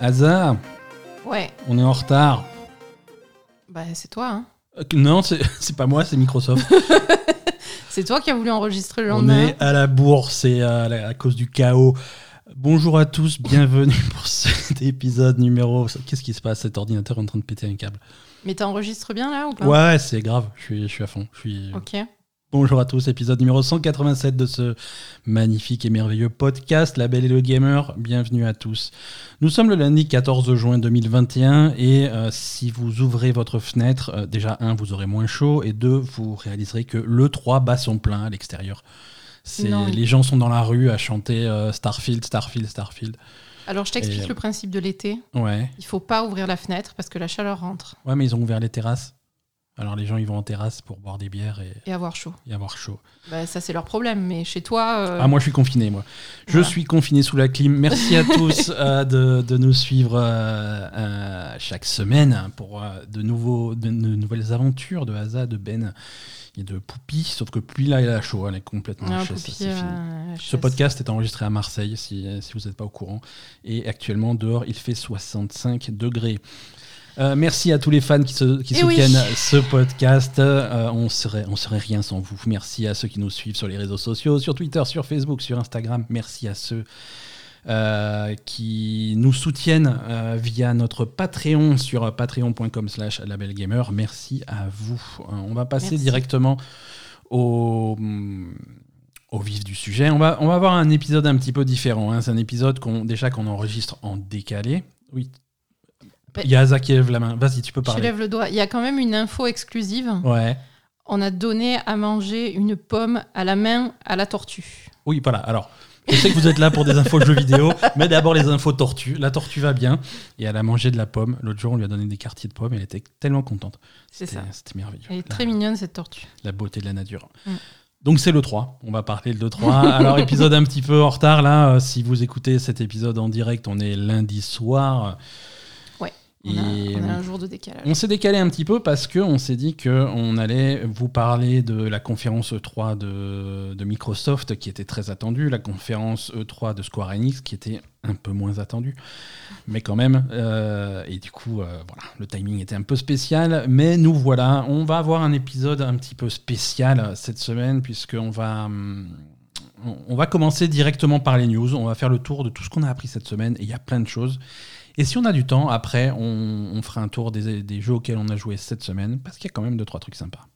Hasard, Ouais, on est en retard. bah c'est toi, hein. Euh, Non, c'est c'est pas moi, c'est Microsoft. C'est toi qui as voulu enregistrer le on lendemain. est à la bourse et à, la- à cause du chaos. Bonjour à tous, bienvenue pour cet épisode numéro. Qu'est-ce qui se passe? Cet ordinateur est en train de péter un câble. Mais t'enregistres bien là ou pas? Ouais, c'est grave, je suis, je suis à fond. Je suis... Ok. Bonjour à tous, épisode numéro 187 de ce magnifique et merveilleux podcast La Belle et le Gamer. Bienvenue à tous. Nous sommes le lundi 14 juin 2021 et euh, si vous ouvrez votre fenêtre, euh, déjà un, vous aurez moins chaud et deux, vous réaliserez que le 3 bat son plein à l'extérieur. C'est les gens sont dans la rue à chanter euh, Starfield, Starfield, Starfield. Alors je t'explique Et- le principe de l'été. Ouais, Il faut pas ouvrir la fenêtre parce que la chaleur rentre ouais, mais ils ont ouvert les terrasses. Alors les gens ils vont en terrasse pour boire des bières et, et avoir chaud. et avoir chaud. Bah ça c'est leur problème, mais chez toi. euh, Ah, moi, je suis confiné, moi. Je Voilà. suis confiné sous la clim. Merci à tous euh, de, de nous suivre euh, chaque semaine pour de, nouveaux, de, de nouvelles aventures de Haza, de Ben et de Poupie. Sauf que puis là, il a chaud, elle est complètement ah, Poupie, fini. euh, Ce chasse. podcast est enregistré à Marseille, si, si vous n'êtes pas au courant. Et actuellement, dehors, il fait 65 degrés. Euh, merci à tous les fans qui, se- qui Eh oui. soutiennent ce podcast. Euh, on serait, on serait rien sans vous. Merci à ceux qui nous suivent sur les réseaux sociaux, sur Twitter, sur Facebook, sur Instagram. Merci à ceux euh, qui nous soutiennent via notre Patreon sur patreon.com slash labelgamer. Merci à vous. On va passer Merci. directement au, au vif du sujet. On va, on va avoir un épisode un petit peu différent. hein. C'est un épisode qu'on, déjà qu'on enregistre en décalé. Oui. Mais- Il y a Asa qui lève la main. Vas-y, tu peux Je parler. lève le doigt. Il y a quand même une info exclusive. Ouais. On a donné à manger une pomme à la main à la tortue. Oui, voilà. Alors, je sais que vous êtes là pour des infos de jeux vidéo, mais d'abord les infos tortue. La tortue va bien et elle a mangé de la pomme. L'autre jour, on lui a donné des quartiers de pommes et elle était tellement contente. C'est ça. c'était merveilleux. Elle est La- très mignonne cette tortue. la beauté de la nature. Mm. Donc c'est le 3, on va parler de le 3. Alors épisode un petit peu en retard là, euh, si vous écoutez cet épisode en direct, on est lundi soir. On, Et a, on a un jour de décalage. on s'est décalé un petit peu parce qu'on s'est dit qu'on allait vous parler de la conférence E3 de, de Microsoft qui était très attendue, la conférence E3 de Square Enix qui était un peu moins attendue, mais quand même. euh, et du coup, euh, voilà, le timing était un peu spécial, mais nous voilà, on va avoir un épisode un petit peu spécial cette semaine puisqu'on va. hum, on- On va commencer directement par les news. On va faire le tour de tout ce qu'on a appris cette semaine. Et il y a plein de choses. Et si on a du temps, après, on, on fera un tour des, des jeux auxquels on a joué cette semaine, parce qu'il y a quand même deux, trois trucs sympas.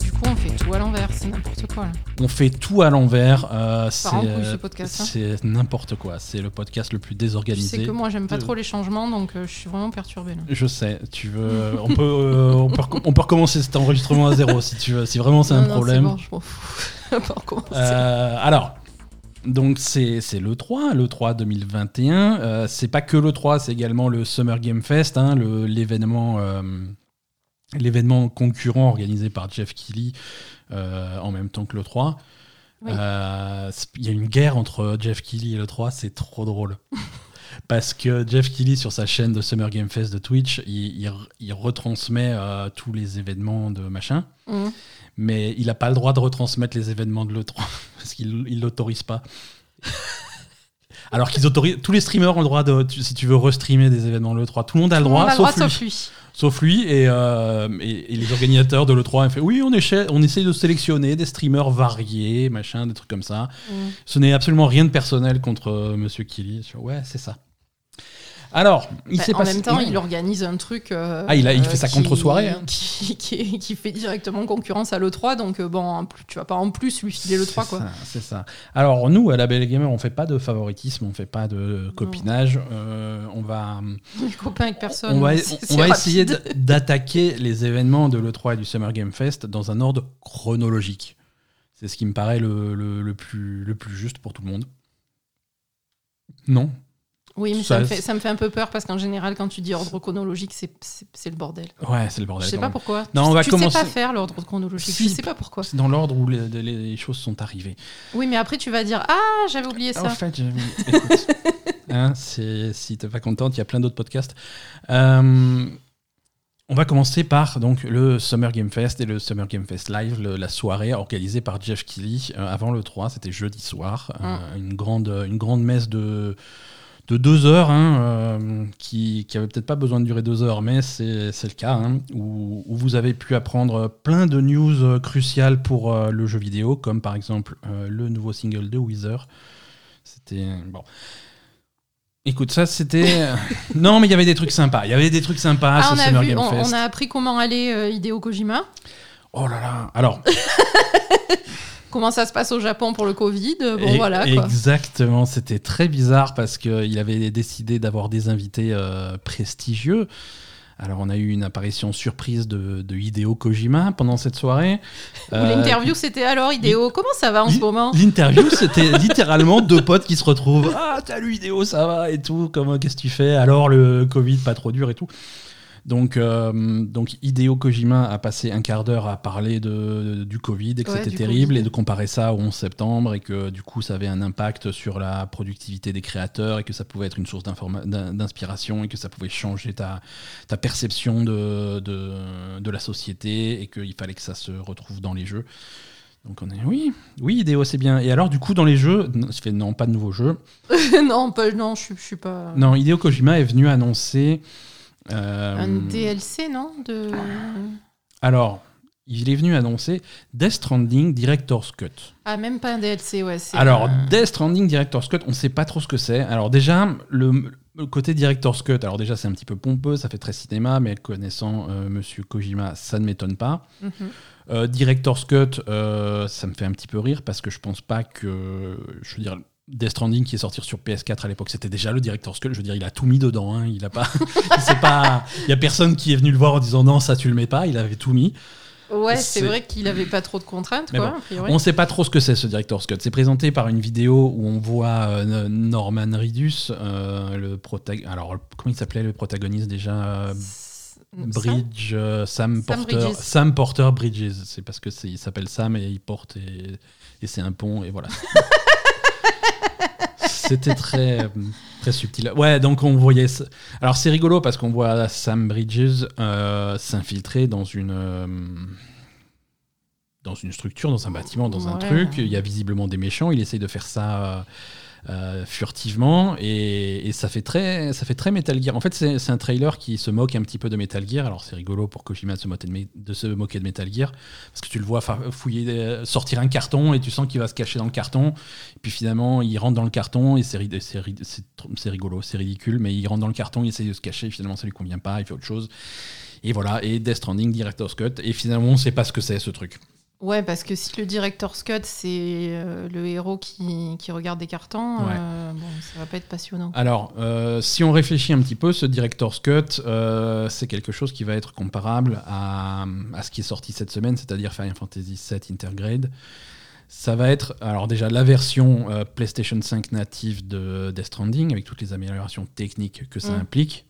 Du coup, on fait tout à l'envers. C'est n'importe quoi. Là. On fait tout à l'envers. euh, c'est ce euh, hein. c'est n'importe quoi. C'est le podcast le plus désorganisé. sais que moi, j'aime pas trop les changements, donc euh, je suis vraiment perturbée. Là. Je sais. Tu veux, on peut, euh, on peut, recom- on peut recommencer cet enregistrement à zéro si tu veux. Si vraiment c'est un Non, problème. bon, je m'en fous. On va recommencer. Alors, donc c'est le 3, le 3 2021. Euh, c'est pas que le 3, c'est également le Summer Game Fest, hein, le- l'événement euh, l'événement concurrent organisé par Jeff Keighley euh, en même temps que le 3. Oui. Euh, Il y a une guerre entre Jeff Keighley et le 3, c'est trop drôle. Parce que Jeff Keighley, sur sa chaîne de Summer Game Fest de Twitch, il, il- il retransmet tous les événements de machin Mhm. Mais il n'a pas le droit de retransmettre les événements de l'E3 parce qu'il ne l'autorise pas. Alors qu'ils autorisent, tous les streamers ont le droit de, tu- si tu veux restreamer des événements de l'E3, tout le monde a le Tout le droit, monde a le droit, sauf, lui. sauf lui. Sauf lui et, euh, et, et les organisateurs de l'E3 ont fait oui, on, on essaye de sélectionner des streamers variés, machin, des trucs comme ça. Mhm. Ce n'est absolument rien de personnel contre euh, Monsieur Kelly. Ouais, c'est ça. Alors, il Bah, s'est en passé. même temps, il organise un truc. euh, Ah, il a- il fait euh, sa qui- contre-soirée, hein. Qui, qui- qui fait directement concurrence à l'E3. Donc, euh, bon, plus, tu vas pas en plus lui filer l'E3, C'est quoi. C'est ça. Alors nous, à la Belle Gamer, on fait pas de favoritisme, on fait pas de copinage. Euh, on va, Les copains avec personne. on va, on rapide. essayer d'attaquer les événements de l'E3 et du Summer Game Fest dans un ordre chronologique. C'est ce qui me paraît le, le- le plus, le plus juste pour tout le monde. Non? Oui, mais Ça, ça, me fait, ça me fait un peu peur parce qu'en général, quand tu dis ordre chronologique, c'est- le bordel. Ouais, c'est le bordel. je sais pas même. pourquoi. Non, tu, on va tu commencer- sais pas faire l'ordre chronologique. Si. Je sais pas pourquoi. C'est dans l'ordre où les, choses sont arrivées. Oui, mais après, tu vas dire Ah, j'avais oublié ça. En fait, je- écoute, hein, si t'es pas contente, il y a plein d'autres podcasts. Euh, On va commencer par donc le Summer Game Fest et le Summer Game Fest Live, le- la soirée organisée par Jeff Keighley euh, avant le 3, c'était jeudi soir, euh, une, grande, une grande messe de, de deux heures, hein, euh, qui, qui avait peut-être pas besoin de durer deux heures, mais c'est le cas, hein, où, où vous avez pu apprendre plein de news cruciales pour euh, le jeu vidéo, comme par exemple euh, le nouveau single de Weezer. C'était bon. Écoute, ça c'était. non, mais il y avait des trucs sympas. Il y avait des trucs sympas. Ah, on, a vu, on, on a appris comment euh, Hideo Kojima, Oh là là. Alors, comment ça se passe au Japon pour le Covid? Bon, voilà quoi. exactement. C'était très bizarre parce qu'il avait décidé d'avoir des invités euh, prestigieux. Alors, on a eu une apparition surprise de, de Hideo Kojima pendant cette soirée. Ou Euh, L'interview, c'était alors Hideo, comment ça va en ce moment? L'interview, c'était littéralement deux potes qui se retrouvent. Ah, salut Hideo, ça va et tout. Comment, qu'est-ce que tu fais? Alors, le Covid, pas trop dur et tout. Donc, euh, donc Hideo Kojima a passé un quart d'heure à parler de, du Covid et que Ouais, c'était terrible Covid. et de comparer ça au 11 septembre et que du coup ça avait un impact sur la productivité des créateurs et que ça pouvait être une source d'inspiration et que ça pouvait changer ta, ta perception de, de, de la société et qu'il fallait que ça se retrouve dans les jeux. Donc on est oui, oui Hideo c'est bien. Et alors du coup dans les jeux, ça fait non pas de nouveaux jeux. Non, pas, non, je, je suis pas. Non, Hideo Kojima est venu annoncer. Euh, Un DLC, non de... Alors, il est venu annoncer Death Stranding Director's Cut. Ah, même pas un DLC, ouais. Alors, un- Death Stranding Director's Cut, on ne sait pas trop ce que c'est. Alors déjà, le, le côté Director's Cut, alors déjà c'est un petit peu pompeux, ça fait très cinéma, mais connaissant euh, Monsieur Kojima, ça ne m'étonne pas. Mhm. Euh, Director's Cut, euh, ça me fait un petit peu rire parce que je pense pas que, je veux dire, Death Stranding qui est sorti sur PS4 à l'époque, c'était déjà le Director's Cut. Je veux dire, il a tout mis dedans. hein. Il a pas, il pas, il y a personne qui est venu le voir en disant non, ça tu le mets pas. Il avait tout mis. Ouais, C'est- vrai qu'il avait pas trop de contraintes, quoi, bon. On sait pas trop ce que c'est ce Director's Cut. C'est présenté par une vidéo où on voit euh, Norman Reedus, euh, le protag- Alors comment il s'appelait le protagoniste déjà euh, Bridge, Sam, Sam Porter, Bridges. Sam Porter Bridges. C'est parce que il s'appelle Sam et il porte et, et c'est un pont et voilà. C'était très très subtil. Ouais, donc on voyait. ça- Alors c'est rigolo parce qu'on voit Sam Bridges euh, s'infiltrer dans une euh, dans une structure, dans un bâtiment, dans un truc. Il y a visiblement des méchants. Il essaye de faire ça. Euh, euh, furtivement et, ça fait très ça fait très Metal Gear. En fait c'est un trailer qui se moque un petit peu de Metal Gear. Alors c'est rigolo pour Kojima de se, moquer de, se moquer de Metal Gear parce que tu le vois fouiller des- sortir un carton et tu sens qu'il va se cacher dans le carton. Puis finalement il rentre dans le carton et c'est rigolo c'est ridicule mais il rentre dans le carton il essaye de se cacher. Finalement ça lui convient pas il fait autre chose. Et voilà. Et Death Stranding Director's Cut. Et finalement on sait pas ce que c'est ce truc Ouais, parce que si le director's cut, c'est euh, le héros qui, qui regarde des cartons, Ouais. euh, bon, ça va pas être passionnant. Alors, euh, si on réfléchit un petit peu, ce Director's Cut, euh, c'est quelque chose qui va être comparable à, à ce qui est sorti cette semaine, c'est-à-dire Final Fantasy VII Intergrade. Ça va être, alors déjà, la version PlayStation 5 native de Death Stranding, avec toutes les améliorations techniques que ça Mm. implique.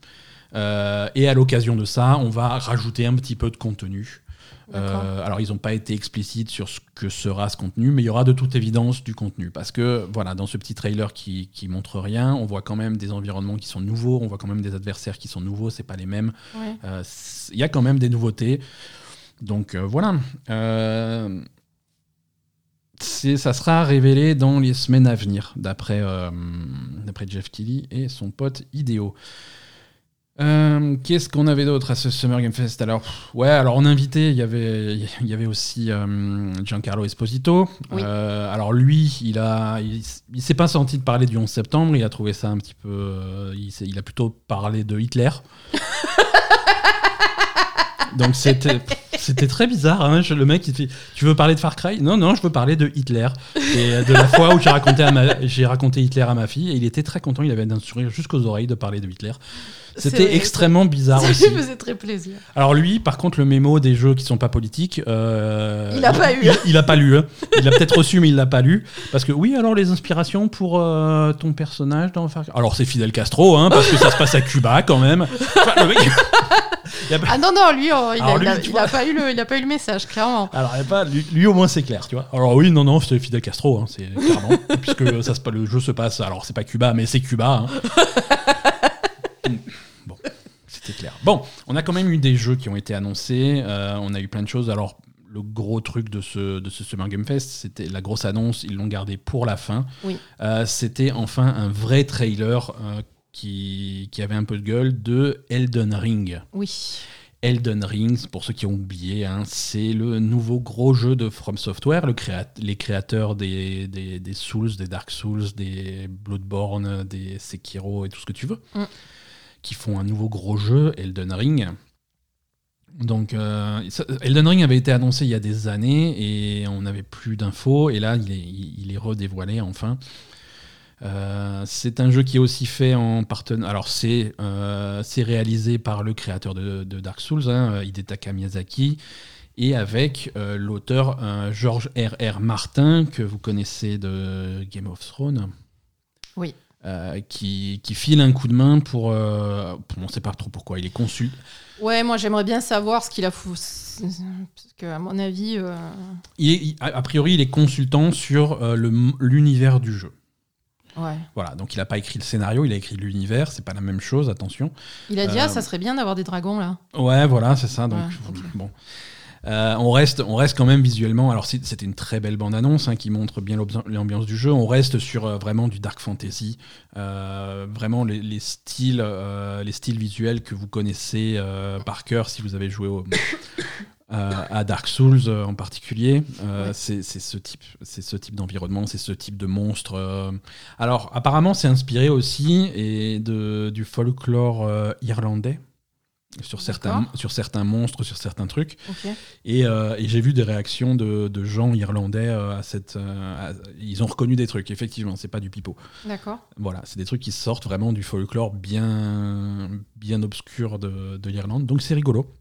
Et à l'occasion de ça, on va rajouter un petit peu de contenu. Euh, alors, ils n'ont pas été explicites sur ce que sera ce contenu, mais il y aura de toute évidence du contenu. Parce que, voilà, dans ce petit trailer qui, qui montre rien, on voit quand même des environnements qui sont nouveaux, on voit quand même des adversaires qui sont nouveaux, c'est pas les mêmes. Ouais. Euh, Il y a quand même des nouveautés. Donc, euh, voilà. Ça sera révélé dans les semaines à venir, d'après Jeff Keighley et son pote Ideo. Euh, Qu'est-ce qu'on avait d'autre à ce Summer Game Fest? Alors, ouais, alors en invité, il y avait, il y avait aussi euh, Giancarlo Esposito. Oui. Euh, alors lui, il a, il, il s'est pas senti de parler du 11 septembre. Il a trouvé ça un petit peu, il, a plutôt parlé de Hitler. Donc c'était, c'était très bizarre. hein. Le mec, il fait, tu veux parler de Far Cry? Non, non, je veux parler de Hitler et de la fois où j'ai raconté, ma- raconté Hitler à ma fille et il était très content. Il avait un sourire jusqu'aux oreilles de parler de Hitler. C'était extrêmement bizarre Ça aussi. lui faisait très plaisir. Alors lui, par contre, le mémo des jeux qui sont pas politiques, euh, Il a pas eu. Il, il a pas lu. hein. Il a peut-être reçu, mais il l'a pas lu. Parce que oui, alors les inspirations pour euh, ton personnage dans Far. Alors c'est Fidel Castro, hein, parce que ça se passe à Cuba quand même. Enfin, le mec- Il y a pas- Ah non, non, lui, oh, il, a, Alors lui, il a- tu il vois. a pas eu le, il a pas eu le message, clairement. Alors, il a pas, lui, lui, au moins c'est clair, tu vois. Alors oui, non, non, c'est Fidel Castro, hein, c'est clairement, puisque ça se, le jeu se passe. Alors c'est pas Cuba, mais c'est Cuba. hein. bon, c'était clair. Bon, on a quand même eu des jeux qui ont été annoncés. euh, on a eu plein de choses. Alors, le gros truc de ce, de ce Summer Game Fest, c'était la grosse annonce. Ils l'ont gardé pour la fin. Oui. Euh, c'était enfin un vrai trailer euh, qui, qui avait un peu de gueule de Elden Ring. Oui. Elden Ring, pour ceux qui ont oublié, hein, c'est le nouveau gros jeu de From Software, le créa- les créateurs des, des, des Souls, des Dark Souls, des Bloodborne, des Sekiro et tout ce que tu veux, Mm. Qui font un nouveau gros jeu, Elden Ring. Donc, euh, Elden Ring avait été annoncé il y a des années et on n'avait plus d'infos, et là, il est, il il est redévoilé enfin. Euh, c'est un jeu qui est aussi fait en partenariat. Alors, c'est euh, c'est réalisé par le créateur de, Dark Souls, hein, Hidetaka Miyazaki, et avec l'auteur George R.R. Martin, que vous connaissez de Game of Thrones. Oui. Euh, qui, qui file un coup de main pour. euh, pour- on ne sait pas trop pourquoi. Il est consul. Ouais, moi j'aimerais bien savoir ce qu'il a fou. Parce que, à mon avis. euh, Il est- il- a priori, il est consultant sur euh, l'univers du jeu. Ouais. Voilà, donc il n'a pas écrit le scénario, il a écrit l'univers, c'est pas la même chose, attention. Il a dit, ah, ça serait bien d'avoir des dragons là. Ouais, voilà, c'est ça. Donc, Ouais, bon. Euh, on, reste, on reste quand même visuellement. Alors, c'était une très belle bande-annonce hein, qui montre bien l'ambiance du jeu. On reste sur euh, vraiment du dark fantasy. Euh, vraiment les, les styles, les styles visuels que vous connaissez par cœur si vous avez joué au- à Dark Souls en particulier. Ouais. c'est ce type, ce type d'environnement, c'est ce type de monstre. Alors, apparemment, c'est inspiré aussi et de, du folklore irlandais sur certains, sur certains monstres, sur certains trucs. Et, euh, et j'ai vu des réactions de, de gens irlandais euh, à cette. euh, à- ils ont reconnu des trucs, effectivement, c'est pas du pipeau. D'accord. Voilà, c'est des trucs qui sortent vraiment du folklore bien, bien obscur de, de l'Irlande. Donc c'est rigolo.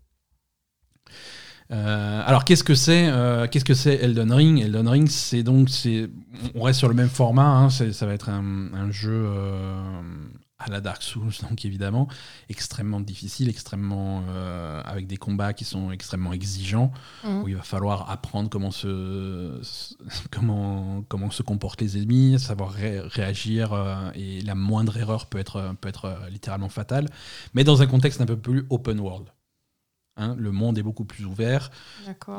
Alors qu'est-ce que c'est Qu'est-ce que c'est Elden Ring? Elden Ring, c'est donc c'est on reste sur le même format. hein, ça va être un, un jeu à la Dark Souls, donc évidemment extrêmement difficile, extrêmement euh, avec des combats qui sont extrêmement exigeants Mhm. où il va falloir apprendre comment se, comment, comment se comportent les ennemis, savoir ré- réagir, euh, et la moindre erreur peut être, peut être euh, littéralement fatale, mais dans un contexte un peu plus open world. Hein, le monde est beaucoup plus ouvert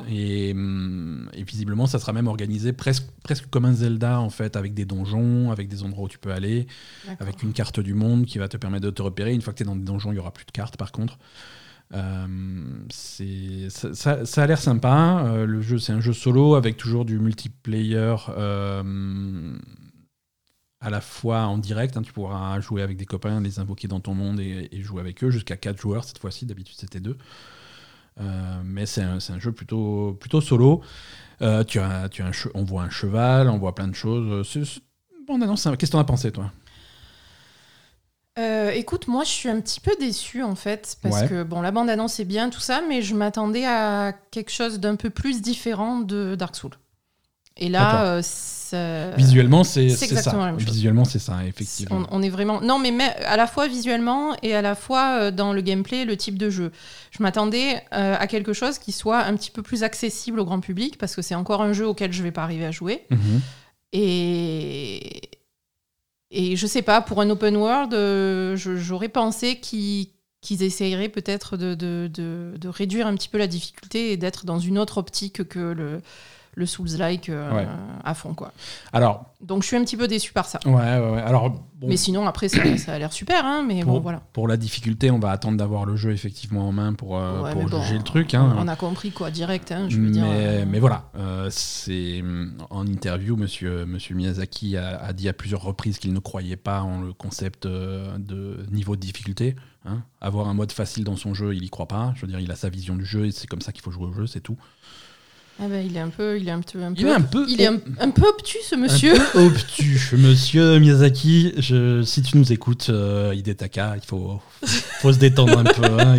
et, hum, et visiblement ça sera même organisé presque, presque comme un Zelda en fait, avec des donjons, avec des endroits où tu peux aller, avec une carte du monde qui va te permettre de te repérer. Une fois que tu es dans des donjons, il n'y aura plus de cartes par contre. Euh, c'est- ça, ça- ça a l'air sympa. Euh, le jeu, c'est un jeu solo avec toujours du multiplayer euh, à la fois en direct. hein. tu pourras jouer avec des copains, les invoquer dans ton monde et, et jouer avec eux jusqu'à 4 joueurs cette fois-ci. D'habitude, c'était 2. Mais c'est un, jeu plutôt, plutôt solo. Euh, tu as, tu as un on voit un cheval, on voit plein de choses. C'est- c'est- Bon, non, c'est un- Qu'est-ce que t'en as pensé, toi? Euh, écoute, moi je suis un petit peu déçue en fait, parce Ouais. que bon, la bande-annonce est bien, tout ça, mais je m'attendais à quelque chose d'un peu plus différent de Dark Souls. Et là, euh, ça- Visuellement, c'est ça. Visuellement, c'est ça, effectivement. On, on est vraiment. Non, mais, mais à la fois visuellement et à la fois euh, dans le gameplay, le type de jeu. Je m'attendais euh, à quelque chose qui soit un petit peu plus accessible au grand public, parce que c'est encore un jeu auquel je vais pas arriver à jouer. Mhm. Et. Et je sais pas, pour un open world, euh, j'aurais pensé qu'ils essayeraient peut-être de, de, de- de réduire un petit peu la difficulté et d'être dans une autre optique que le, le Souls-like euh, Ouais. à fond. Quoi. Alors, Donc je suis un petit peu déçu par ça. ouais, ouais, ouais. Alors, bon, Mais sinon, après, ça, ça a l'air super, hein, mais pour, bon, voilà. pour la difficulté, on va attendre d'avoir le jeu effectivement en main pour, euh, Ouais, pour mais bon, juger le truc. hein. On a compris, quoi, direct, hein, je veux mais, dire. euh, mais voilà, c'est en interview, monsieur, monsieur Miyazaki a, a dit à plusieurs reprises qu'il ne croyait pas en le concept de niveau de difficulté. hein. Avoir un mode facile dans son jeu, il y croit pas. Je veux dire, il a sa vision du jeu et c'est comme ça qu'il faut jouer au jeu, c'est tout. Ah ben, il est un peu, il est un peu, un Il peu, est un peu il est un, un peu obtus, ce monsieur. Un peu obtus, monsieur Miyazaki. Je, si tu nous écoutes, euh, Hidetaka, il faut, faut se détendre un peu. Hein.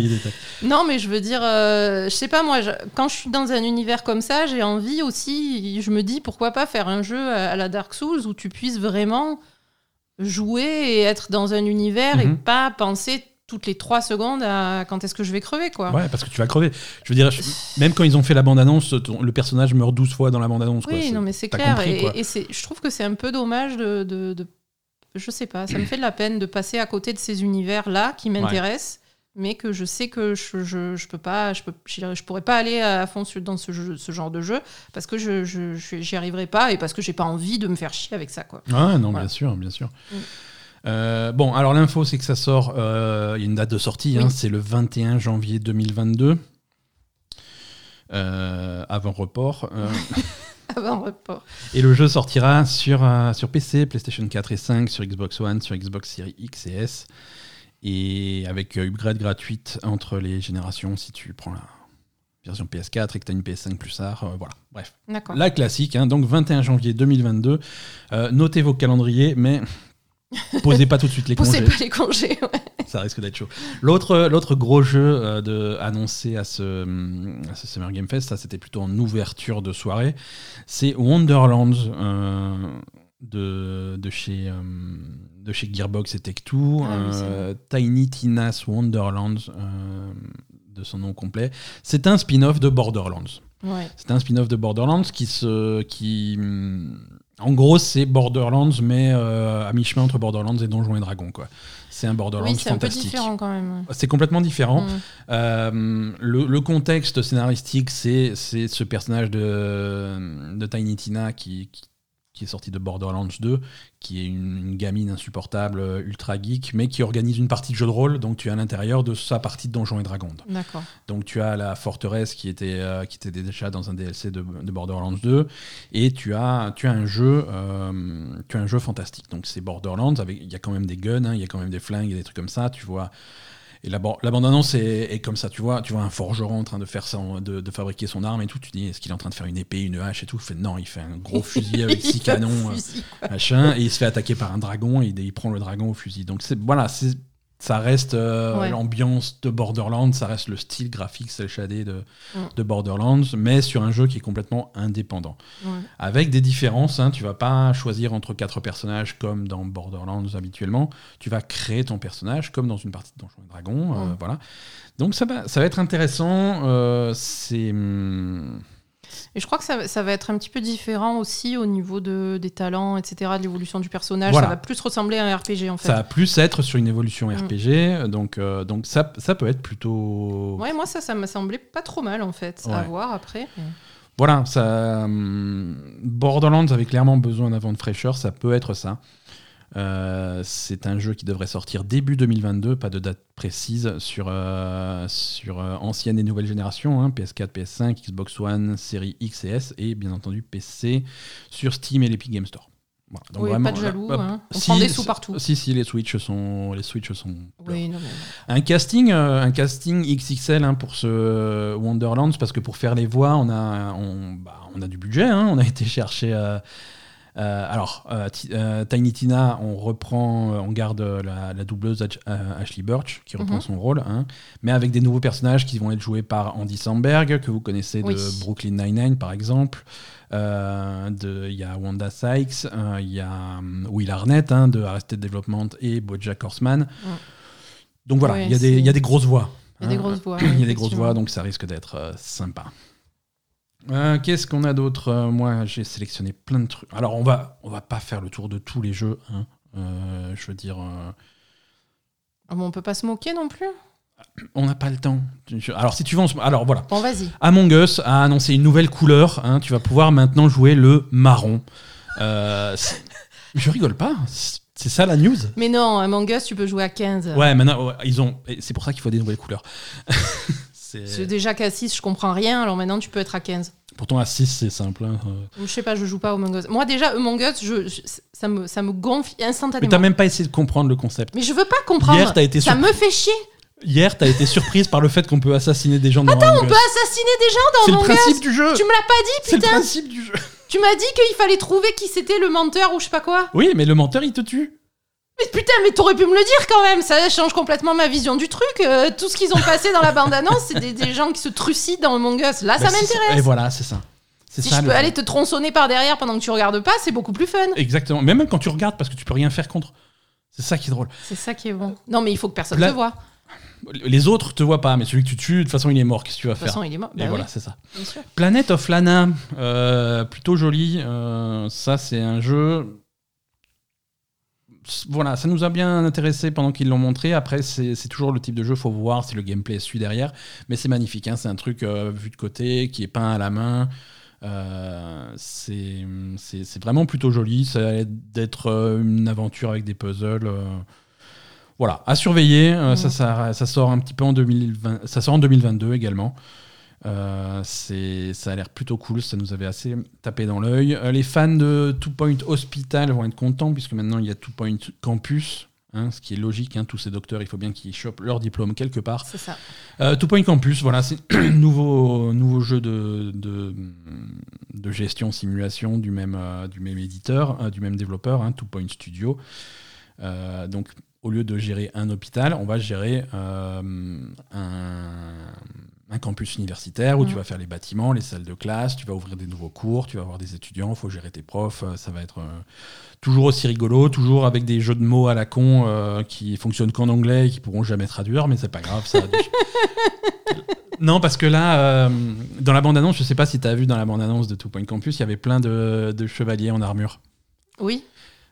Non, mais je veux dire, euh, je sais pas, moi, je- quand je suis dans un univers comme ça, j'ai envie aussi, je me dis, pourquoi pas faire un jeu à, à la Dark Souls où tu puisses vraiment jouer et être dans un univers et Mhm. pas penser toutes les trois secondes à quand est-ce que je vais crever, quoi. Ouais, parce que tu vas crever. Je veux dire, je- même quand ils ont fait la bande-annonce, le personnage meurt 12 fois dans la bande-annonce. Oui, non, mais c'est clair. compris, et et c'est, je trouve que c'est un peu dommage de, de, de- Je sais pas, ça me fait de la peine de passer à côté de ces univers-là qui m'intéressent mais que je sais que je, je, je peux pas, je, peux, je pourrais pas aller à fond dans ce, jeu, ce genre de jeu parce que je, je, j'y arriverai pas et parce que j'ai pas envie de me faire chier avec ça. Quoi. Ah non, bien sûr, bien sûr. Mm. Euh, bon, alors l'info, c'est que ça sort, euh, il y a une date de sortie, hein, c'est le 21 janvier 2022, euh, avant report. avant report. Et le jeu sortira sur, sur PC, PlayStation 4 et 5, sur Xbox One, sur Xbox Series X et S, et avec upgrade gratuite entre les générations si tu prends la version PS4 et que tu as une PS5 plus tard. voilà, bref. La classique, hein, donc 21 janvier 2022. notez vos calendriers, mais Posez pas tout de suite les Posez congés. pas les congés, ouais. Ça risque d'être chaud. L'autre, l'autre gros jeu euh, de, annoncé à ce, à ce Summer Game Fest, ça c'était plutôt en ouverture de soirée, c'est Wonderlands euh, de, de, chez, euh, de chez Gearbox et Tech2. Ah Tiny Tina's Wonderlands, de son nom complet. C'est un spin-off de Borderlands. Ouais. C'est un spin-off de Borderlands qui se. Qui, en gros, c'est Borderlands, mais euh, à mi-chemin entre Borderlands et Donjons et Dragons. Quoi. C'est un Borderlands oui, c'est différent quand même. C'est complètement différent. Mm. Euh, le, contexte scénaristique, c'est ce personnage de, de Tiny Tina qui, qui est sorti de Borderlands 2, qui est une, gamine insupportable, euh, ultra geek, mais qui organise une partie de jeu de rôle. Donc tu es à l'intérieur de sa partie de Donjons et Dragons. D'accord. Donc tu as la forteresse qui était, euh, qui était déjà dans un DLC de, Borderlands 2, et tu as, tu as un jeu, euh, tu as un jeu fantastique. Donc c'est Borderlands avec, il y a quand même des guns, hein, il y a quand même des flingues et des trucs comme ça. Tu vois et la, la bande-annonce est, comme ça, tu vois, tu vois un forgeron en train de faire ça, de, fabriquer son arme et tout. Tu dis, est-ce qu'il est en train de faire une épée, une hache et tout? Fait, Non, il fait un gros fusil avec six canons, machin, et il se fait attaquer par un dragon et il prend le dragon au fusil. Donc c'est voilà, c'est ça reste euh, l'ambiance de Borderlands, ça reste le style graphique cel shadé de, de, Borderlands, mais sur un jeu qui est complètement indépendant. Avec des différences, hein, tu vas pas choisir entre quatre personnages comme dans Borderlands habituellement, tu vas créer ton personnage comme dans une partie de Donjons et Dragons. Euh, voilà. Donc ça va, ça va être intéressant. Euh, c'est. Hum, et je crois que ça, ça, va être un petit peu différent aussi au niveau de, des talents, etc., de l'évolution du personnage. Ça va plus ressembler à un RPG en fait. Ça va plus être sur une évolution mm. RPG, donc, euh, donc ça, ça peut être plutôt. Ouais, moi ça, ça m'a semblé pas trop mal en fait, à voir après. Voilà, ça, hum, Borderlands avait clairement besoin d'un vent de fraîcheur, ça peut être ça. Euh, c'est un jeu qui devrait sortir début 2022, pas de date précise, sur, euh, sur euh, ancienne et nouvelle génération, PS4, PS5, Xbox One, série X et S, et bien entendu PC sur Steam et l'Epic Game Store. Donc oui, pas de jaloux, hein. on prend des sous partout. Si, si, les Switch sont. Les Switch sont oui, non, Un, casting, un casting XXL hein, pour ce Wonderlands, parce que pour faire les voix, on a, on, bah, on a du budget, hein. on a été chercher. Euh, alors, euh, euh, Tiny Tina, on reprend, on garde la, doubleuse Ashley Birch qui reprend mhm. son rôle, hein, mais avec des nouveaux personnages qui vont être joués par Andy Samberg, que vous connaissez de Brooklyn Nine-Nine par exemple. Il y a Wanda Sykes, il y a Will Arnett hein, de Arrested Development et Bojack Horseman. Donc voilà, il y, y, a des grosses voix. Il y a des hein. grosses voix. Il y a des grosses voix, donc ça risque d'être sympa. Euh, qu'est-ce qu'on a d'autre? Euh, Moi, j'ai sélectionné plein de trucs. Alors, on va, on va pas faire le tour de tous les jeux. Hein. Euh, je veux dire. Ah bon, on peut pas se moquer non plus? on n'a pas le temps. Alors, si tu veux, alors voilà. Bon, vas-y. Among Us a annoncé une nouvelle couleur. Hein. Tu vas pouvoir maintenant jouer le marron. je rigole pas. C'est ça la news? Mais non, Among Us, tu peux jouer à 15. Ouais, maintenant, ils ont. C'est pour ça qu'il faut des nouvelles couleurs. C'est déjà qu'à 6, je comprends rien, alors maintenant tu peux être à 15. Pourtant à 6, c'est simple. Hein. Je sais pas, je joue pas Among Us. Moi déjà, Among Us, je, ça, me, ça me gonfle instantanément. Mais t'as même pas essayé de comprendre le concept. Mais je veux pas comprendre. Hier, as été ça me fait chier. Hier, t'as été surprise par le fait qu'on peut assassiner des gens dans Attends, on peut assassiner des gens dans Among Us C'est le principe du jeu Tu me l'as pas dit, putain C'est le principe du jeu Tu m'as dit qu'il fallait trouver qui c'était le menteur ou je sais pas quoi Oui, mais le menteur, il te tue mais putain, mais t'aurais pu me le dire quand même, ça change complètement ma vision du truc. Euh, tout ce qu'ils ont passé dans la bande-annonce, c'est des, gens qui se trucident dans Among Us. Là, ça bah, m'intéresse. Et voilà, c'est ça. Si je peux aller te tronçonner par derrière pendant que tu regardes pas, c'est beaucoup plus fun. Exactement. Mais même quand tu regardes, parce que tu peux rien faire contre. C'est ça qui est drôle. C'est ça qui est bon. Non, mais il faut que personne te voit. Les autres te voient pas, mais celui que tu tues, de toute façon, il est mort. Qu'est-ce que tu vas faire De toute façon, il est mort. et bah voilà, c'est ça. Planet of Lana, euh, plutôt joli. Euh, ça, c'est un jeu voilà, ça nous a bien intéressé pendant qu'ils l'ont montré. Après, c'est toujours le type de jeu, faut voir si le gameplay suit derrière. Mais c'est magnifique, hein. c'est un truc vu de côté, qui est peint à la main. c'est vraiment plutôt joli. Ça a d'être une aventure avec des puzzles. Voilà, à surveiller. Euh, ça, ça, sort un petit peu en 2020. Ça sort en 2022 également. Euh, ça a l'air plutôt cool, ça nous avait assez tapé dans l'œil. Euh, les fans de Two Point Hospital vont être contents puisque maintenant il y a Two Point Campus, hein, ce qui est logique. Hein, tous ces docteurs, il faut bien qu'ils chopent leur diplôme quelque part. C'est ça. Two Point Campus, voilà, c'est un nouveau, nouveau jeu de, de, de, gestion simulation du même, du même éditeur, du même développeur, hein, Two Point Studio. donc au lieu de gérer un hôpital, on va gérer euh, un, campus universitaire où tu vas faire les bâtiments, les salles de classe, tu vas ouvrir des nouveaux cours, tu vas avoir des étudiants, il faut gérer tes profs, euh, ça va être euh, toujours aussi rigolo, toujours avec des jeux de mots à la con qui fonctionnent qu'en anglais et qui pourront jamais traduire, mais c'est pas grave, ça. Non, parce que là, dans la bande-annonce, je sais pas si tu as vu dans la bande-annonce de Two Point Campus, il y avait plein de, chevaliers en armure. Oui.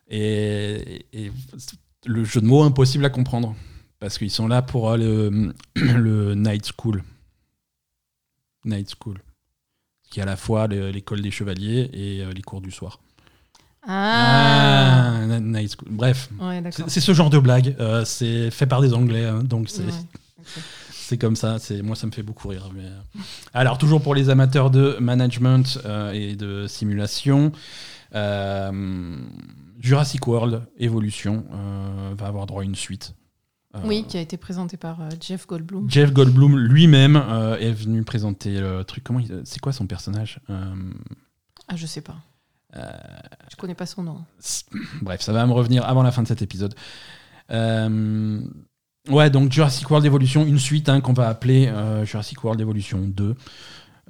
et, le jeu de mots impossible à comprendre. Parce qu'ils sont là pour le, le Night School. Night School. Qui est à la fois l'école des chevaliers et euh, les cours du soir. Ah, ah Night School. Bref, c'est ce genre de blague. Euh, c'est fait par des Anglais, hein, donc c'est. C'est comme ça, moi ça me fait beaucoup rire. Euh. Alors toujours pour les amateurs de management et de simulation, Jurassic World Evolution euh, va avoir droit à une suite. Euh, oui, qui a été présenté par euh, Jeff Goldblum. Jeff Goldblum lui-même est venu présenter le truc. Comment C'est quoi son personnage Ah, je sais pas. Je connais pas son nom. Bref, ça va me revenir avant la fin de cet épisode. Ouais, donc Jurassic World Evolution, une suite hein, qu'on va appeler Jurassic World Evolution 2.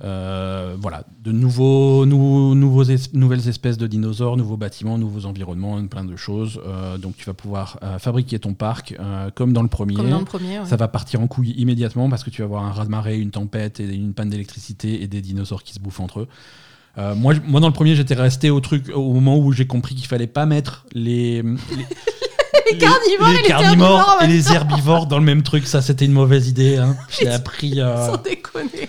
Euh, voilà, de nouveaux, nouveaux, nouvelles espèces de dinosaures, nouveaux bâtiments, nouveaux environnements, plein de choses. Euh, donc tu vas pouvoir euh, fabriquer ton parc comme dans le premier. Ça va partir en couille immédiatement parce que tu vas avoir un raz-de-marée, une tempête et une panne d'électricité et des dinosaures qui se bouffent entre eux. moi, moi, dans le premier, j'étais resté au truc au moment où j'ai compris qu'il fallait pas mettre les, les, carnivores, les, carnivores et les herbivores dans le même truc. Ça, c'était une mauvaise idée. Hein. Je l'ai appris. Sans déconner.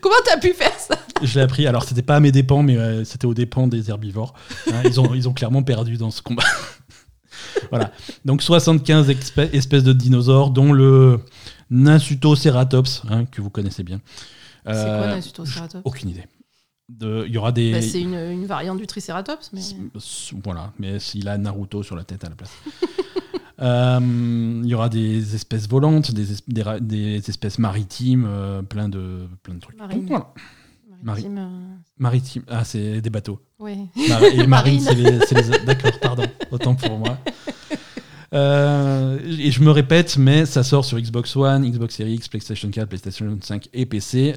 Comment t'as pu faire ça? Je l'ai appris. Alors, c'était pas à mes dépens, mais euh, c'était aux dépens des herbivores. Hein, ils, ont, ils ont clairement perdu dans ce combat. voilà. Donc, 75 espèces de dinosaures, dont le Nasutoceratops, hein, que vous connaissez bien. C'est quoi euh, Nasutoceratops Aucune idée. Il y aura des. Bah, c'est une, une, variante du Triceratops, mais. Voilà, mais il a Naruto sur la tête à la place. Euh, il y aura des espèces volantes, des, des, espèces maritimes, euh, plein, de, plein de trucs. Marine. Maritime. Euh. Maritime. Ah, c'est des bateaux. Oui. et marine, c'est les. les... D'accord, pardon. Autant pour moi. Et je me répète, mais ça sort sur Xbox One, Xbox Series X, PlayStation 4, PlayStation 5 et PC